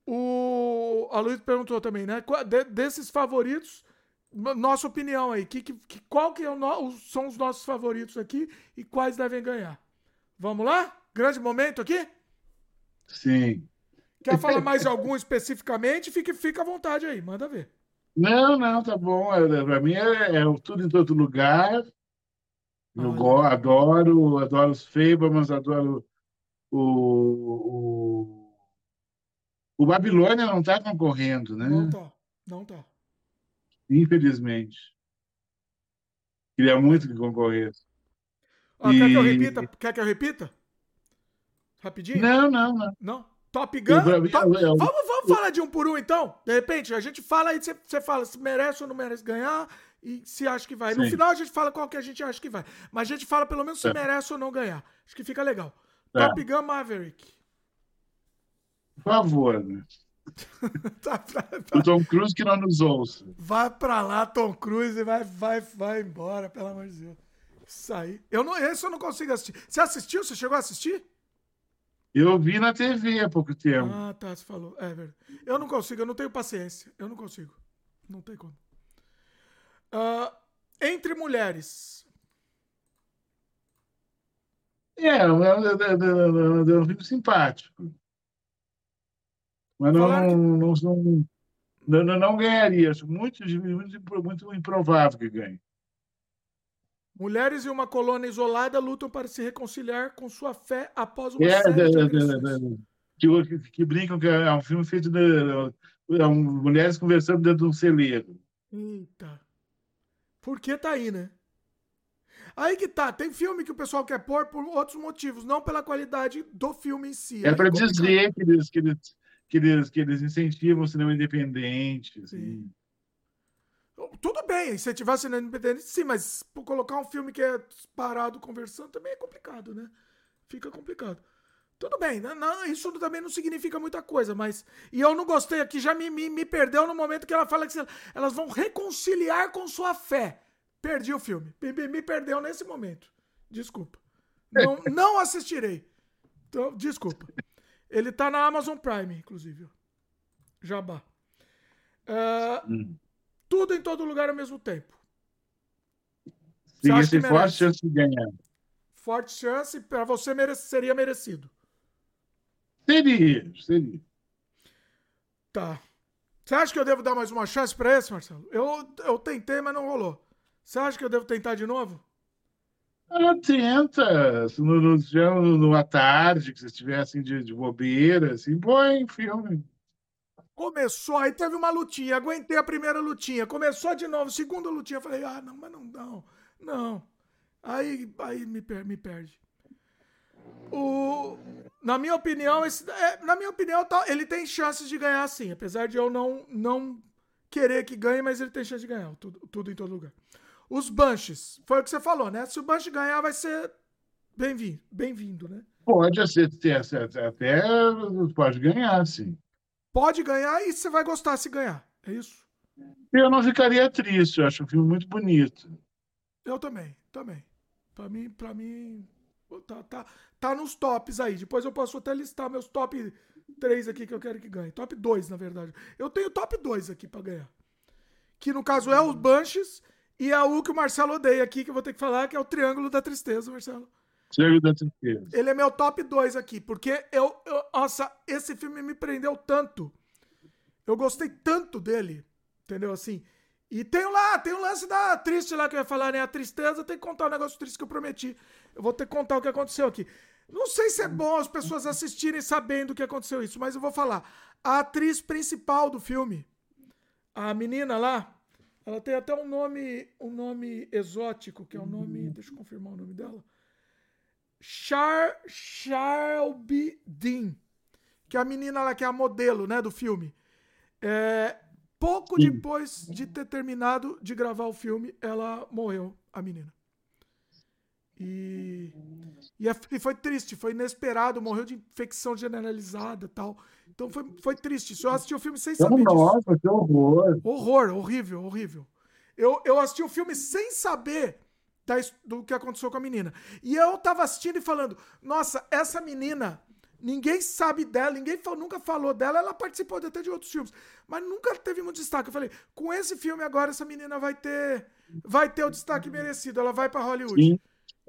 O, a Luiz perguntou também, né? De, desses favoritos, nossa opinião aí. Que, que, qual que é o, são os nossos favoritos aqui e quais devem ganhar? Vamos lá? Grande momento aqui? Sim. Quer falar mais algum especificamente? Fique, fica à vontade aí, manda ver. Não, não, tá bom. É, Para mim é, é, tudo em todo lugar. Eu ah, adoro, adoro os Fabermans, adoro o, o, o Babilônia não está concorrendo, né? Não está, não está. Infelizmente. Queria muito que concorresse. Ah, e... Quer que eu repita? Quer que eu repita? Rapidinho? Não, não, não. Não? Top Gun? Top... Eu, vamos, vamos falar de um por um, então? De repente, a gente fala aí, você, fala se merece ou não merece ganhar e se acha que vai. Sim. No final, a gente fala qual que a gente acha que vai. Mas a gente fala pelo menos se é. merece ou não ganhar. Acho que fica legal. É. Top Gun Maverick. Por favor, né? tá. O Tom Cruise que não nos ouça. Vai pra lá, Tom Cruise, e vai, vai, vai embora, pelo amor de Deus. Isso aí. Eu não, esse eu não consigo assistir. Você assistiu? Você chegou a assistir? Eu vi na TV há pouco tempo. Ah, tá, você falou. É verdade. Eu não consigo, eu não tenho paciência. Eu não consigo. Não tem como. Uh, entre mulheres. É, é um filme simpático. Mas não, não, não, não, não, não ganharia. Acho muito, muito, muito improvável que ganhe. Mulheres em uma colônia isolada lutam para se reconciliar com sua fé após uma é, série de que, que, brincam que é um filme feito de, é um, mulheres conversando dentro de um celeiro. Eita. Por que tá aí, né? Aí que tá. Tem filme que o pessoal quer pôr por outros motivos, não pela qualidade do filme em si. É para dizer que eles, que, eles, que, eles, que eles incentivam o cinema independente. Assim. Tudo bem, incentivar cinema independente, sim, mas por colocar um filme que é parado conversando também é complicado, né? Fica complicado. Tudo bem, não, né? não, isso também não significa muita coisa, mas. E eu não gostei aqui, já me, me, me perdeu no momento que ela fala que elas vão reconciliar com sua fé. Perdi o filme. Me, me perdeu nesse momento. Desculpa. Não, não assistirei. Então, desculpa. Ele tá na Amazon Prime, inclusive. Jabá. Uh. Tudo em todo lugar ao mesmo tempo. Sim, esse forte chance de ganhar. Forte chance, para você merece, seria merecido. Seria, seria. Tá. Você acha que eu devo dar mais uma chance para esse, Marcelo? Eu, eu tentei, mas não rolou. Você acha que eu devo tentar de novo? Ah, tenta. No, no, no, numa tarde, que você estiver assim de, de bobeira, assim, põe filme. Começou, aí teve uma lutinha, aguentei a primeira lutinha, começou de novo, segunda lutinha, falei, ah, não, mas não, não, não. Aí, aí me, per, me perde. O, na minha opinião, esse, é, na minha opinião, tá, ele tem chances de ganhar sim, apesar de eu não, não querer que ganhe, mas ele tem chance de ganhar, tudo, tudo em todo lugar. Os Bunches, foi o que você falou, né? Se o Bunch ganhar, vai ser bem-vindo, bem-vindo, né? Pode ser, até pode ganhar, sim pode ganhar e você vai gostar se ganhar. É isso? Eu não ficaria triste, eu acho um filme muito bonito. Eu também, também. Para mim, para mim tá, tá, tá nos tops aí. Depois eu posso até listar meus top 3 aqui que eu quero que ganhe. Top 2, na verdade. Eu tenho top 2 aqui para ganhar. Que no caso é os Bunches e é o que o Marcelo odeia aqui, que eu vou ter que falar, que é o Triângulo da Tristeza, Marcelo. Ele é meu top 2 aqui, porque eu, eu. Nossa, esse filme me prendeu tanto. Eu gostei tanto dele. Entendeu? Assim. E tem lá, tem o um lance da triste lá que eu ia falar, né? A tristeza tem que contar um negócio triste que eu prometi. Eu vou ter que contar o que aconteceu aqui. Não sei se é bom as pessoas assistirem sabendo o que aconteceu isso, mas eu vou falar. A atriz principal do filme, a menina lá, ela tem até um nome, um nome exótico, que é o um nome, deixa eu confirmar o nome dela. Char Shelby Dean, que é a menina lá que é a modelo, né, do filme. É, pouco Sim. depois de ter terminado de gravar o filme, ela morreu, a menina. E, e, é, e, foi triste, foi inesperado, morreu de infecção generalizada tal. Então foi, foi triste. Eu assisti o filme sem saber Nossa, disso. que horror. Horror, horrível, horrível. Eu, eu assisti o filme sem saber da, do que aconteceu com a menina. E eu tava assistindo e falando, nossa, essa menina Ninguém sabe dela, ninguém nunca falou dela. Ela participou até de outros filmes, mas nunca teve muito destaque. Eu falei, com esse filme agora essa menina vai ter vai ter o destaque merecido. Ela vai para Hollywood. Sim.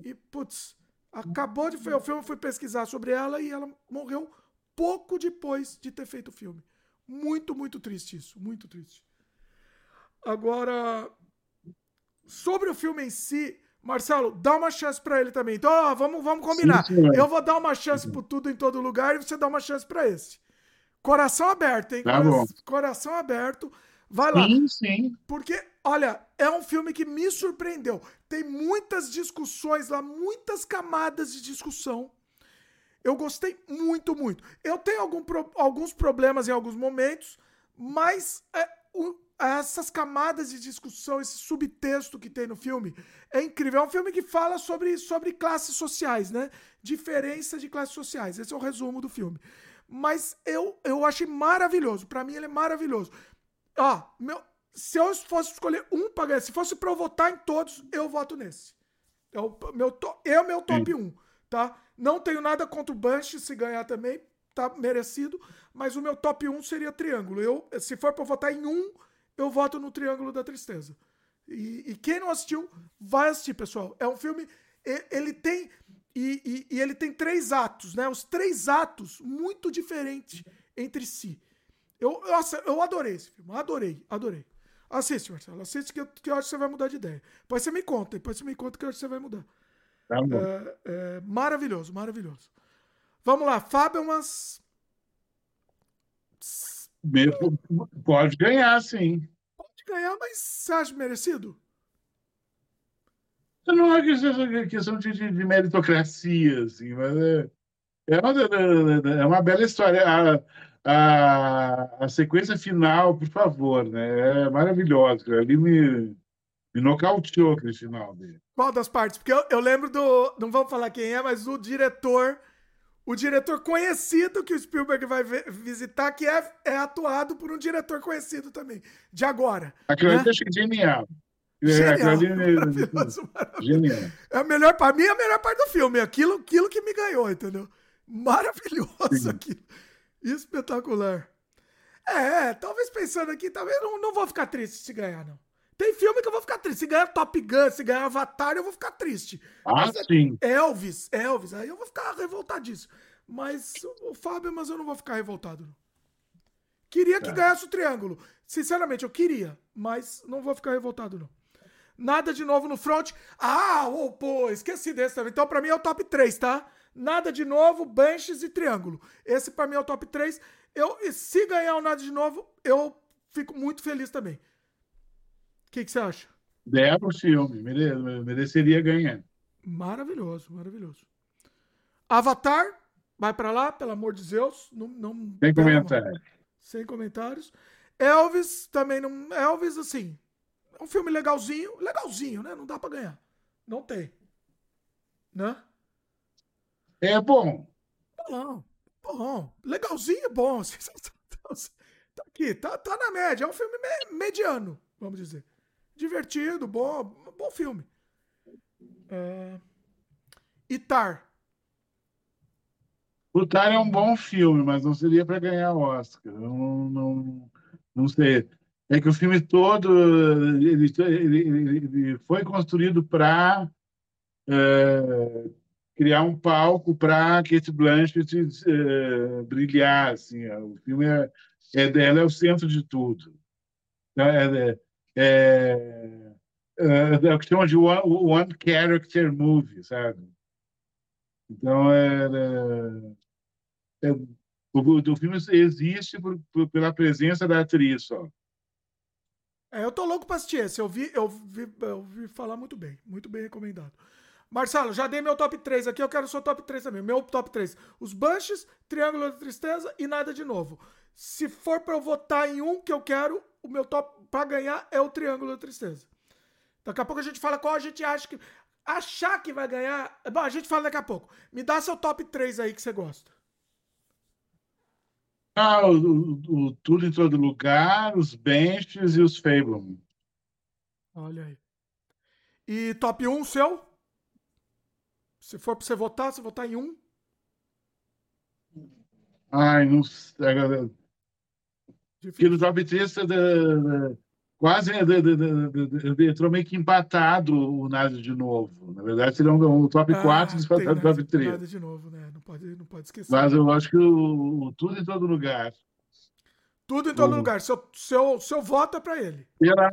E putz, acabou de o filme, fui pesquisar sobre ela e ela morreu pouco depois de ter feito o filme. Muito, muito triste isso, muito triste. Agora, sobre o filme em si, Marcelo, dá uma chance para ele também. Então, ó, vamos, vamos combinar. Sim, eu vou dar uma chance por tudo em todo lugar e você dá uma chance para esse. Coração aberto, hein? Tá coração, coração aberto. Vai lá. Sim, sim. Porque, olha, é um filme que me surpreendeu. Tem muitas discussões lá, muitas camadas de discussão. Eu gostei muito, muito. Eu tenho algum, alguns problemas em alguns momentos, mas é, o, essas camadas de discussão, esse subtexto que tem no filme, é incrível. É um filme que fala sobre, sobre classes sociais, né? Diferença de classes sociais. Esse é o resumo do filme. Mas eu, eu achei maravilhoso. Para mim, ele é maravilhoso. Ó, meu, se eu fosse escolher um pra ganhar, se fosse pra eu votar em todos, eu voto nesse. É o meu, to, é o meu top Sim. 1, tá? Não tenho nada contra o Banshee, se ganhar também, tá merecido. Mas o meu top 1 seria Triângulo. Eu, se for pra eu votar em um eu voto no Triângulo da Tristeza. E, e, quem não assistiu, vai assistir, pessoal. É um filme. Ele tem. E, e, e, ele tem três atos, né? Os três atos muito diferentes entre si. Eu, nossa, eu adorei esse filme. Adorei, adorei. Assiste, Marcelo. Assiste que eu, que eu acho que você vai mudar de ideia. Depois você me conta. Depois você me conta que eu acho que você vai mudar. Tá bom. É, é, maravilhoso, maravilhoso. Vamos lá, Fábio, umas Pode ganhar, sim. Pode ganhar, mas você acha merecido? Não é questão de, de, de meritocracia, assim, mas é, é, uma, é uma bela história. A, a, a sequência final, por favor, né? É maravilhosa. Ali me, me nocauteou aquele final dele. Qual das partes? Porque eu, eu lembro do. Não vamos falar quem é, mas o diretor o diretor conhecido que o Spielberg vai visitar, que é, é atuado por um diretor conhecido também, de agora. Aquilo né? eu achei genial. Genial, é, maravilhoso, maravilhoso. Genial. É a melhor, para mim, é a melhor parte do filme. Aquilo, aquilo que me ganhou, entendeu? Maravilhoso Sim. aquilo. Espetacular. É, talvez pensando aqui, talvez não, não vou ficar triste se ganhar, não. Tem filme que eu vou ficar triste. Se ganhar Top Gun, se ganhar Avatar, eu vou ficar triste. Ah, mas, é sim. Elvis, Elvis, aí eu vou ficar revoltadíssimo. Mas o Fábio, mas eu não vou ficar revoltado. Não. Queria que é. ganhasse o triângulo. Sinceramente, eu queria, mas não vou ficar revoltado, não. Nada de novo no front. Ah, oh, pô, esqueci desse também. Então, pra mim é o top 3, tá? Nada de novo, Banshees e Triângulo. Esse pra mim é o top 3. Eu, se ganhar o Nada de Novo, eu fico muito feliz também. O que, que você acha? Der pro filme, mereceria ganhar. Maravilhoso, maravilhoso. Avatar, vai para lá, pelo amor de Deus. Não, não, Sem comentários. Sem comentários. Elvis também não. Elvis, assim, é um filme legalzinho. Legalzinho, né? Não dá para ganhar. Não tem. Né? É bom. Bom, bom. Legalzinho, bom. Tá aqui, tá, tá na média. É um filme mediano, vamos dizer divertido, bom, bom filme. É... Itar. O Tar é um bom filme, mas não seria para ganhar Oscar. Eu não, não, não sei. É que o filme todo ele, ele, ele foi construído para é, criar um palco para Kate Blanchett é, brilhar. Assim, o filme é, é dela, é o centro de tudo. É, é, é, é, o que chama de one, one character movie, sabe? Então, é, é, é o, o filme existe por, por, pela presença da atriz só. É, eu tô louco para assistir esse. Eu vi, eu, vi, eu vi falar muito bem. Muito bem recomendado. Marcelo, já dei meu top 3 aqui, eu quero o seu top 3 também. Meu top 3. Os Bunches, Triângulo da Tristeza e nada de novo. Se for para eu votar em um que eu quero, o meu top para ganhar é o Triângulo da Tristeza. Daqui a pouco a gente fala qual a gente acha que. achar que vai ganhar. Bom, a gente fala daqui a pouco. Me dá seu top 3 aí que você gosta. Ah, o, o, o Tudo em Todo Lugar, os Benches e os Fableman. Olha aí. E top 1 seu? Se for pra você votar, você votar em um? Ai, não sei. Porque no top 3 quase entrou meio que empatado o Nada de Novo. Na verdade, seria um, um top 4 ah, disputado no top 3. Nada de novo, né? Não pode, não pode esquecer. Mas eu acho que o, o Tudo em Todo Lugar. Tudo em todo o, lugar. Seu, seu, seu voto é para ele. Pela,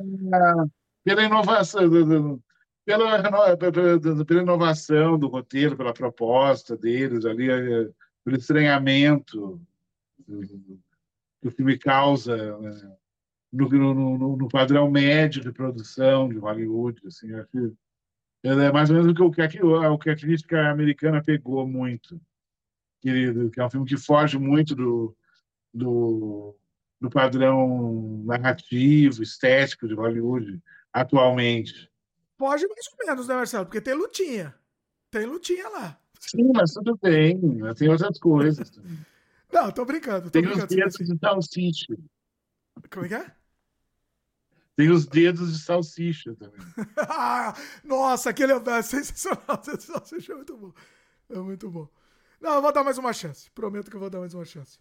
pela inovação. Pela, pela, pela inovação do roteiro, pela proposta deles ali, eh, pelo estranhamento que o filme causa. Né? no, no, no, padrão médio de produção de Hollywood. Assim, acho é mais ou menos o que, o que a crítica americana pegou muito. Que, que é um filme que foge muito do, do, do padrão narrativo, estético de Hollywood atualmente. Foge mais ou menos, né, Marcelo? Porque tem lutinha. Tem lutinha lá. Sim, mas tudo bem. Tem outras coisas. Não, tô brincando. Tô tem brincando, os dedos de salsicha. Como é que é? Tem os dedos de salsicha também. Nossa, aquele é sensacional. O salsicha é muito bom. É muito bom. Não, eu vou dar mais uma chance. Prometo que eu vou dar mais uma chance.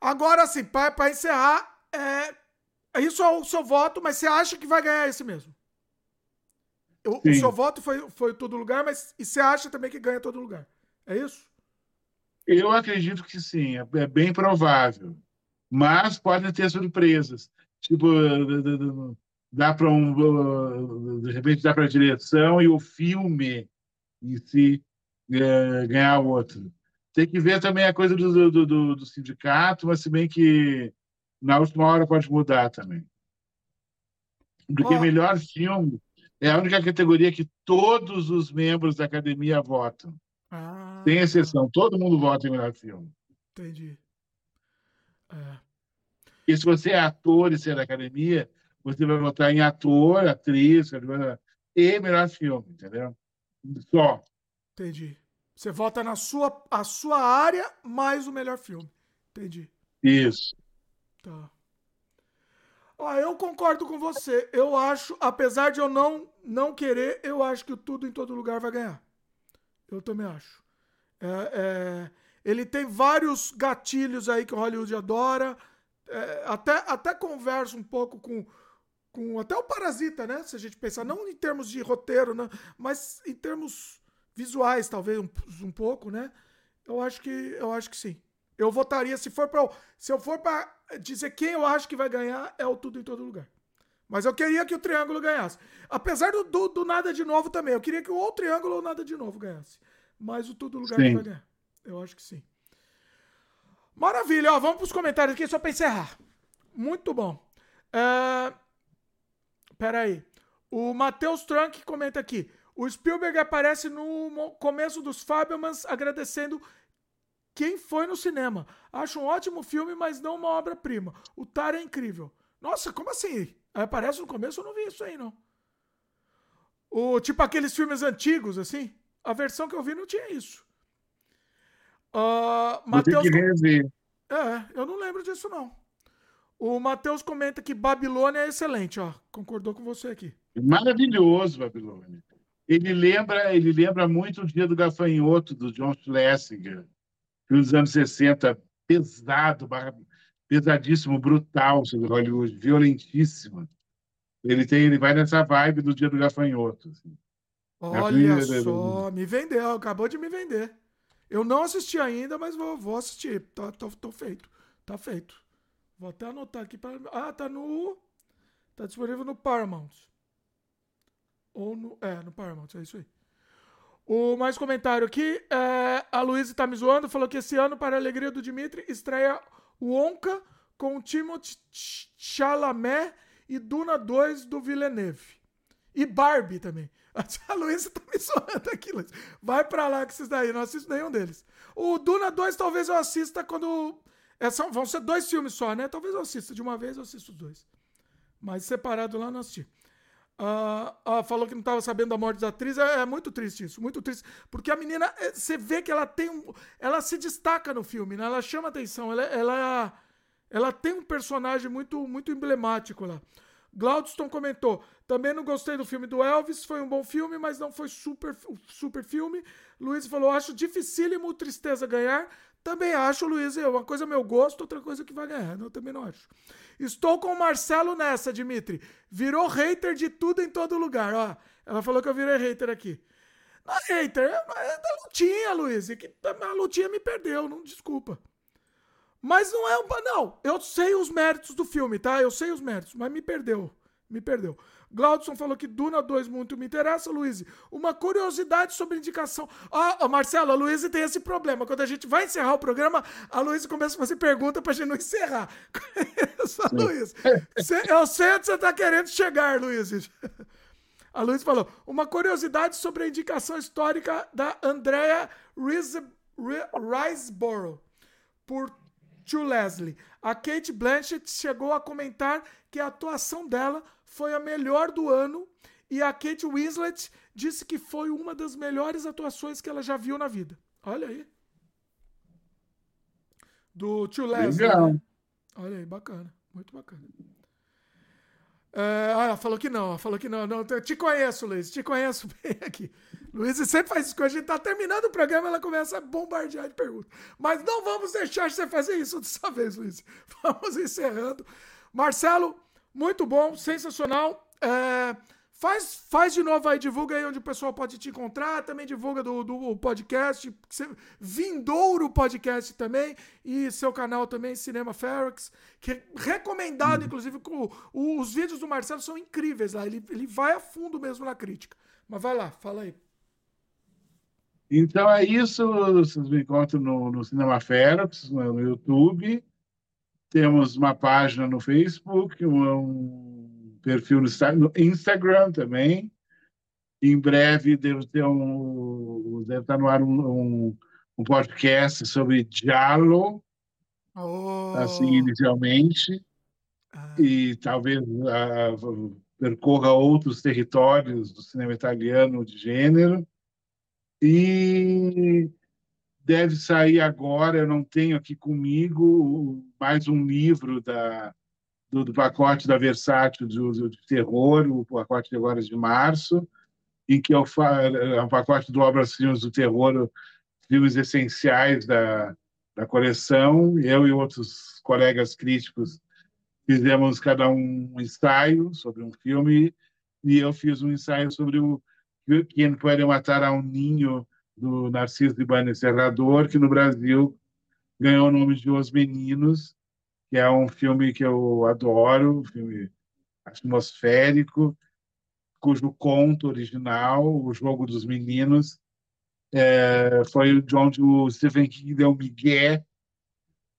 Agora, sim, para encerrar, é, isso é o seu voto, mas você acha que vai ganhar esse mesmo? O, o seu voto foi, foi todo lugar, mas e você acha também que ganha todo lugar? É isso? Eu acredito que sim, é, é bem provável. Mas podem ter surpresas. Tipo, dá para um de repente dá para a direção e o filme em si é, ganhar o outro tem que ver também a coisa do, do, do, do, sindicato mas se bem que na última hora pode mudar também porque oh. melhor filme é a única categoria que todos os membros da academia votam ah. sem exceção todo mundo vota em melhor filme entendi é. e se você é ator e ser da academia você vai votar em ator, atriz, e melhor filme, entendeu? Só. Entendi. Você vota na sua, a sua área mais o melhor filme. Entendi. Isso. Tá. Ó, eu concordo com você. Eu acho, apesar de eu não, não querer, eu acho que o Tudo em Todo Lugar vai ganhar. Eu também acho. É, é, ele tem vários gatilhos aí que o Hollywood adora. É, até, até conversa um pouco com com até o Parasita, né? Se a gente pensar, não em termos de roteiro, né? mas em termos visuais, talvez um, um pouco, né? Eu acho que eu acho que sim. Eu votaria se for para se eu for para dizer quem eu acho que vai ganhar é o tudo em todo lugar. Mas eu queria que o triângulo ganhasse. Apesar do, do, do nada de novo também, eu queria que o outro triângulo ou nada de novo ganhasse. Mas o tudo lugar vai ganhar. Eu acho que sim. Maravilha, ó, vamos para os comentários aqui só para encerrar. Muito bom. Uh, Pera aí. O Matheus Trunk comenta aqui. O Spielberg aparece no começo dos Fabelmans agradecendo quem foi no cinema. Acho um ótimo filme, mas não uma obra-prima. O Tar é incrível. Nossa, como assim? Aparece no começo? Eu não vi isso aí, não. O, tipo aqueles filmes antigos, assim. A versão que eu vi não tinha isso. Uh, Matheus... É, eu não lembro disso, não. O Matheus comenta que Babilônia é excelente, ó. Concordou com você aqui. Maravilhoso, Babilônia. Ele lembra, ele lembra muito o Dia do Gafanhoto, do John Schlesinger, dos anos 60, pesado, pesadíssimo, brutal sobre Hollywood, violentíssimo. Ele tem, ele vai nessa vibe do Dia do Gafanhoto. Assim. Olha só, me vendeu, acabou de me vender. Eu não assisti ainda, mas vou, vou assistir. Tá, tô, tô feito. Tá feito. Vou até anotar aqui para. Ah, tá no. Tá disponível no Paramount. Ou no. É, no Paramount, é isso aí. O mais comentário aqui. É, a Luísa tá me zoando, falou que esse ano, para a alegria do Dimitri, estreia o Onca com o Timothy Chalamet e Duna 2 do Villeneuve. E Barbie também. A Luísa tá me zoando aqui, Luiz. Vai pra lá que esses daí, não assisto nenhum deles. O Duna 2 talvez eu assista quando é, são, vão ser dois filmes só, né? Talvez eu assista de uma vez, eu assisto os dois. Mas separado lá, não assisti. Uh, uh, falou que não estava sabendo da morte da atriz. É, é, muito triste isso, muito triste. Porque a menina, é, você vê que ela tem um. Ela se destaca no filme, né? Ela chama atenção. Ela, ela, ela tem um personagem muito, muito emblemático lá. Glaudston comentou: também não gostei do filme do Elvis, foi um bom filme, mas não foi super, super filme. Luiz falou: acho dificílimo Tristeza ganhar. Também acho, Luiz, uma coisa é meu gosto, outra coisa que vai ganhar. Eu também não acho. Estou com o Marcelo nessa, Dimitri. Virou hater de tudo em todo lugar. Ó, ela falou que eu virei hater aqui. Não é hater, é, é da lutinha, Luiz. É que a lutinha me perdeu, não desculpa. Mas não é um. Não, eu sei os méritos do filme, tá? Eu sei os méritos, mas me perdeu. Me perdeu. Glaudson falou que Duna 2 muito me interessa, Luiz. Uma curiosidade sobre indicação. Ó, oh, Marcelo, a Luiz tem esse problema. Quando a gente vai encerrar o programa, a Luiz começa a fazer pergunta pra gente não encerrar. A Luiz. Eu sei onde você tá querendo chegar, Luiz. A Luiz falou: uma curiosidade sobre a indicação histórica da Andrea Riseborough por Tio Leslie. A Kate Blanchett chegou a comentar que a atuação dela foi a melhor do ano e a Kate Winslet disse que foi uma das melhores atuações que ela já viu na vida. Olha aí. Do tio Leslie. Legal. Né? Olha aí, bacana. Muito bacana. É, ah, ela falou que não, ela falou que não, não. Te conheço, Luiz, te conheço bem aqui. Luiz sempre faz isso. Quando a gente tá terminando o programa, ela começa a bombardear de perguntas. Mas não vamos deixar você fazer isso dessa vez, Luiz. Vamos encerrando. Marcelo, muito bom, sensacional. É, faz, faz de novo aí, divulga aí onde o pessoal pode te encontrar. Também divulga do, do podcast, Vindouro Podcast também. E seu canal também, Cinema Ferox. Que é recomendado, uhum. inclusive, com, os vídeos do Marcelo são incríveis lá. Ele, ele vai a fundo mesmo na crítica. Mas vai lá, fala aí. Então é isso. Vocês me encontram no, no Cinema Ferox, no YouTube. Temos uma página no Facebook, um perfil no Instagram também. Em breve deve ter um, deve estar no ar um, um, um podcast sobre Diallo, oh. assim inicialmente, ah. e talvez uh, percorra outros territórios do cinema italiano de gênero. E deve sair agora, eu não tenho aqui comigo, mais um livro da, do, do pacote da Versátil de, de terror, o pacote de agora de março, em que eu é um pacote do Obras Filmes do Terror, filmes essenciais da, da coleção. Eu e outros colegas críticos fizemos cada um um ensaio sobre um filme e eu fiz um ensaio sobre o Quem Pode Matar a um Ninho, do Narciso Ibanez Serrador, que no Brasil ganhou o nome de Os Meninos, que é um filme que eu adoro, um filme atmosférico, cujo conto original, O Jogo dos Meninos, é, foi de onde o Stephen King deu um migué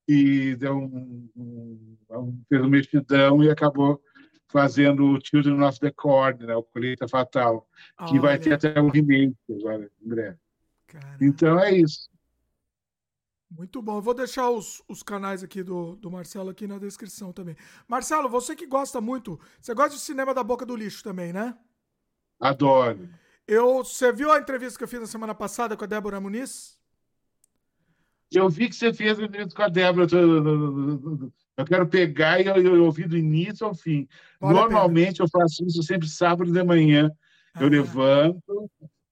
e deu um, um, um, fez um mexidão e acabou fazendo o Children of the Corn, né, o Colheita Fatal, que Olha. vai ter até um remake agora, em breve. Caramba. Então é isso. Muito bom. Eu vou deixar os, os canais aqui do, do Marcelo aqui na descrição também. Marcelo, você que gosta muito, você gosta de cinema da boca do lixo também, né? Adoro. Eu, você viu a entrevista que eu fiz na semana passada com a Débora Muniz? Eu vi que você fez a entrevista com a Débora. Eu quero pegar e eu, eu ouvir do início ao fim. Vale Normalmente eu faço isso sempre sábado de manhã. Ah. Eu levanto,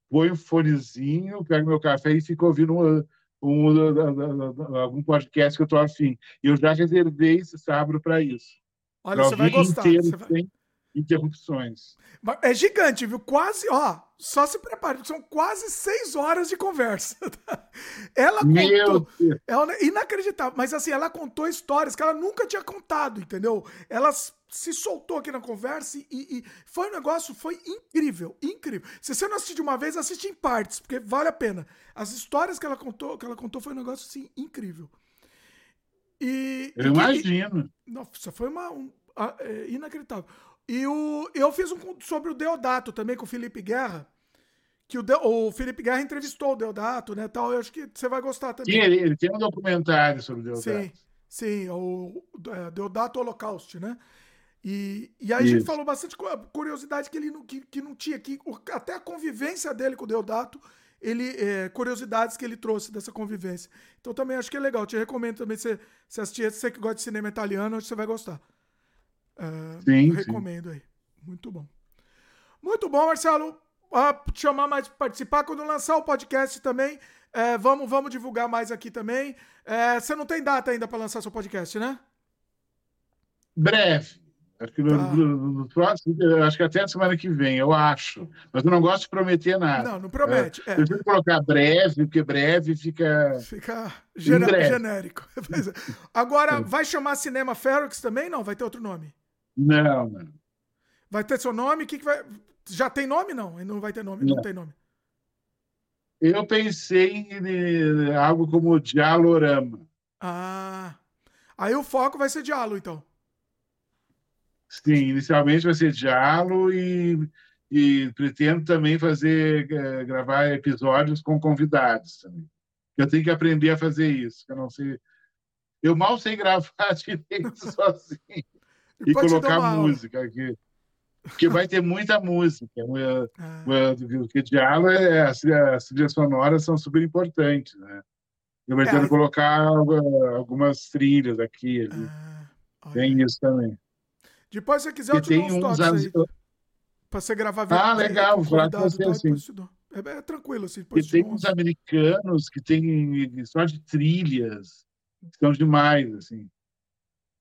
põe um fonezinho, pego meu café e fico ouvindo um, um, algum podcast que eu estou afim. E eu já reservei esse sábado para isso. Olha, pra você vai gostar. Inteiro, você vai... Sem interrupções. É gigante, viu? Quase, ó, só se prepare, são quase seis horas de conversa. Ela contou. Ela, é inacreditável, mas assim, ela contou histórias que ela nunca tinha contado, entendeu? Elas se soltou aqui na conversa e, e, foi um negócio, foi incrível, incrível. Se você não assistiu de uma vez, assiste em partes, porque vale a pena. As histórias que ela contou, que ela contou foi um negócio assim incrível. E, eu e, imagino. E, nossa, foi uma um, é, inacreditável. E o, eu fiz um sobre o Deodato também com o Felipe Guerra. Que o, De, o Felipe Guerra entrevistou o Deodato, né? Tal. Eu acho que você vai gostar também. Sim, ele, ele tem um documentário sobre o Deodato. Sim, sim, o, é, Deodato Holocaust, né? E, e aí Isso. a gente falou bastante curiosidade que ele não, que, que não tinha, que até a convivência dele com o Deodato, ele, é, curiosidades que ele trouxe dessa convivência. Então também acho que é legal. Te recomendo também você, você assistir. Você que gosta de cinema italiano, acho que você vai gostar. Uh, sim, recomendo sim. aí. Muito bom. Muito bom, Marcelo. Ah, te chamar mais para participar. Quando lançar o podcast também, é, vamos, vamos divulgar mais aqui também. É, você não tem data ainda para lançar seu podcast, né? Breve. Acho que, tá. próximo, acho que até a semana que vem, eu acho. Mas eu não gosto de prometer nada. Não, não promete. É, é. Eu colocar breve, porque breve fica. Fica genérico. Agora, vai chamar Cinema Ferox também? Não? Vai ter outro nome? Não, não. Vai ter seu nome? O que, que vai. Já tem nome? Não, não vai ter nome. Não, não tem nome. Eu pensei em algo como Dialorama. Ah. Aí o foco vai ser Dialo, então. Sim, inicialmente vai ser Dialo e, e pretendo também fazer, eh, gravar episódios com convidados também. Eu tenho que aprender a fazer isso, eu não sei. Eu mal sei gravar direito sozinho e colocar música aqui. Porque vai ter muita música. Ah. Porque diálogo é, as, as trilhas sonoras são super importantes, né? Eu pretendo é, colocar algumas trilhas aqui. Ah, tem isso também. Depois, se você quiser, eu te dou uns toques aí. Pra você gravar Ah, legal, vou falar com você assim. É, é, tranquilo, assim. E tem uns americanos que tem só de trilhas, são demais, assim.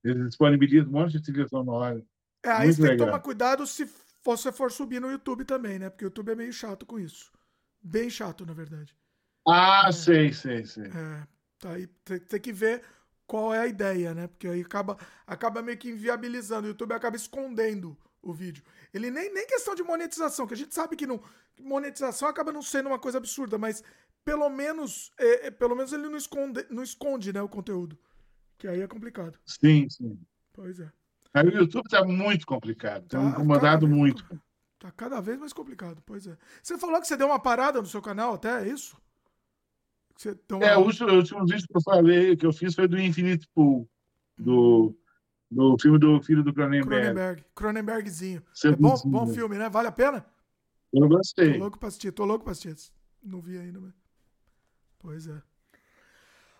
Eles disponibilizam um monte de trilha sonora. É, aí Muito você tem que tomar cuidado se você for subir no YouTube também, né? Porque o YouTube é meio chato com isso. Bem chato, na verdade. Ah, é, sei, sei, sei. É, tá aí tem, tem, que ver qual é a ideia, né? Porque aí acaba, acaba meio que inviabilizando. O YouTube acaba escondendo o vídeo. Ele nem, nem questão de monetização, que a gente sabe que não, monetização acaba não sendo uma coisa absurda, mas pelo menos, é, é, pelo menos ele não esconde, não esconde né, o conteúdo. Que aí é complicado. Sim, sim. Pois é. Aí o YouTube está muito complicado, está tá incomodado muito. Está cada vez mais complicado, pois é. Você falou que você deu uma parada no seu canal até, é isso? Você uma... É, o último, o último vídeo que eu falei, que eu fiz foi do Infinite Pool, do, do filme do filho do Cronenberg. Cronenberg, Cronenbergzinho. É bom, bom filme, né? Vale a pena? Eu gostei. Tô louco pra assistir, tô louco pra assistir. Não vi ainda, mas... Pois é.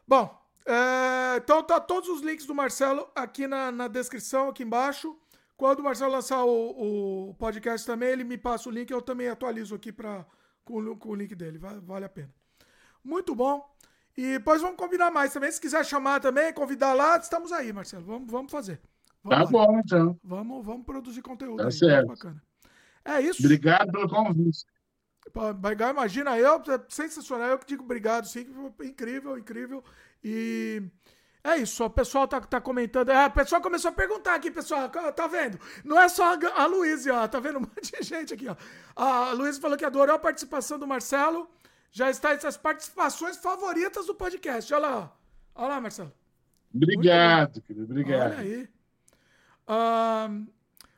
Bom, é, então tá todos os links do Marcelo aqui na, na descrição, aqui embaixo. Quando o Marcelo lançar o, o, podcast também, ele me passa o link, eu também atualizo aqui pra, com, com o link dele. Vale, vale a pena. Muito bom. E depois vamos combinar mais também. Se quiser chamar também, convidar lá, estamos aí, Marcelo. Vamos, vamos fazer. Vamos tá lá. bom, então. Vamos, vamos produzir conteúdo tá aí. Certo. Bacana. É isso. Obrigado pelo convite. Imagina eu, é sensacional. Eu que digo obrigado, sim. Incrível, incrível. E é isso, o pessoal tá, tá comentando. É, o pessoal começou a perguntar aqui, pessoal. Tá vendo? Não é só a Luísa, ó. Tá vendo um monte de gente aqui, ó. A Luísa falou que adorou a participação do Marcelo. Já está entre as participações favoritas do podcast. Olha lá, ó. Olha lá, Marcelo. Obrigado, querido. Obrigado. Olha aí. Um,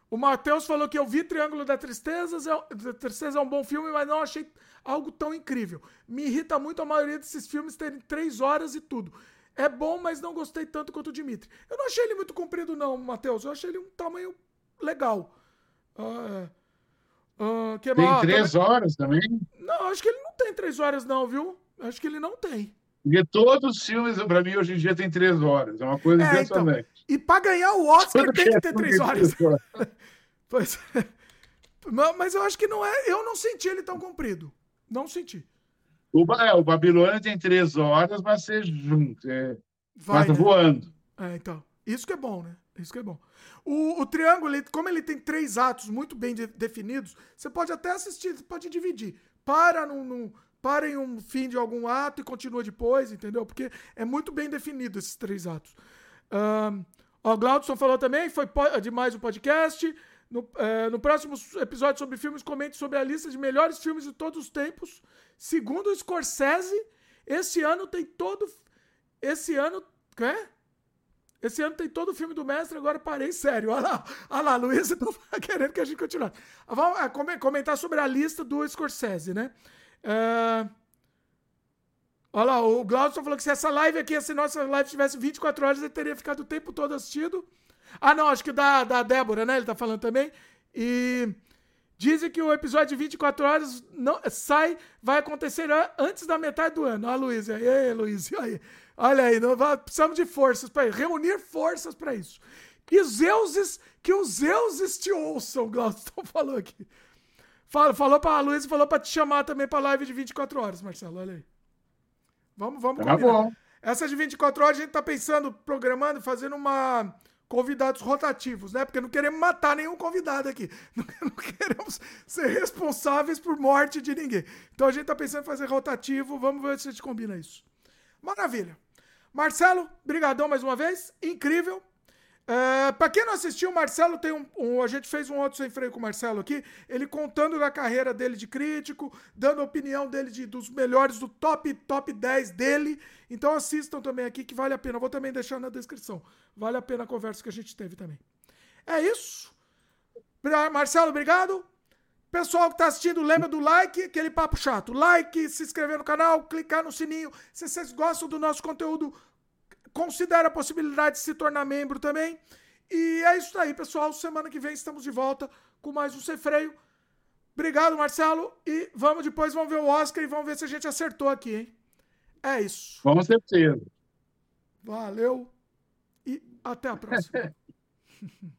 o Matheus falou que eu vi Triângulo da Tristeza, da Tristeza é um bom filme, mas não achei algo tão incrível. Me irrita muito a maioria desses filmes terem três horas e tudo. É bom, mas não gostei tanto quanto o Dimitri. Eu não achei ele muito comprido, não, Matheus. Eu achei ele um tamanho legal. Uh, uh, que tem três também... horas também? Não, acho que ele não tem três horas, não, viu? Acho que ele não tem. Porque todos os filmes, para mim, hoje em dia, tem três horas. É uma coisa é, impressionante. Então, e para ganhar o Oscar tem que ter três horas. pois é. Mas eu acho que não é. Eu não senti ele tão comprido. Não senti. O, é, o Babilônia tem três horas, mas você junto. É, Vai, né? voando. É, então. Isso que é bom, né? Isso que é bom. O, o triângulo, ele, como ele tem três atos muito bem de, definidos, você pode até assistir, você pode dividir. Para num, num, para em um fim de algum ato e continua depois, entendeu? Porque é muito bem definido esses três atos. Um, o Glaudson falou também, foi demais o podcast. No, é, no próximo episódio sobre filmes, comente sobre a lista de melhores filmes de todos os tempos. Segundo o Scorsese, esse ano tem todo. Esse ano. É? Esse ano tem todo o filme do mestre, agora parei sério. Olha lá, olha lá Luiz, tá querendo que a gente continue. Vamos é, comentar sobre a lista do Scorsese, né? Uh... Olha lá, o Glaucio falou que se essa live aqui, se nossa live tivesse 24 horas, ele teria ficado o tempo todo assistindo. Ah, não, acho que da, da Débora, né? Ele tá falando também. E dizem que o episódio de 24 horas não, sai, vai acontecer antes da metade do ano. Ó, a Luiz, aí, Luiz, aí. Olha aí, não, precisamos de forças para reunir forças para isso. E Zeuses, que os Zeuses te ouçam, Glaucio falou aqui. Fala, falou pra Luiz e falou pra te chamar também pra live de 24 horas, Marcelo. Olha aí. Vamos, vamos tá bom. Essa de 24 horas a gente tá pensando, programando, fazendo uma convidados rotativos, né? Porque não queremos matar nenhum convidado aqui. Não, queremos ser responsáveis por morte de ninguém. Então a gente tá pensando em fazer rotativo. Vamos ver se a gente combina isso. Maravilha. Marcelo, brigadão mais uma vez. Incrível. Uh, pra quem não assistiu, o Marcelo tem um, um, A gente fez um outro sem freio com o Marcelo aqui. Ele contando da carreira dele de crítico, dando a opinião dele de, dos melhores, do top, top 10 dele. Então assistam também aqui que vale a pena. Vou também deixar na descrição. Vale a pena a conversa que a gente teve também. É isso. Marcelo, obrigado. Pessoal que tá assistindo, lembra do like, aquele papo chato. Like, se inscrever no canal, clicar no sininho. Se vocês gostam do nosso conteúdo, considere a possibilidade de se tornar membro também. E é isso aí, pessoal. Semana que vem estamos de volta com mais um Sem Freio. Obrigado, Marcelo. E vamos depois, vamos ver o Oscar e vamos ver se a gente acertou aqui, hein? É isso. Com certeza. Valeu e até a próxima.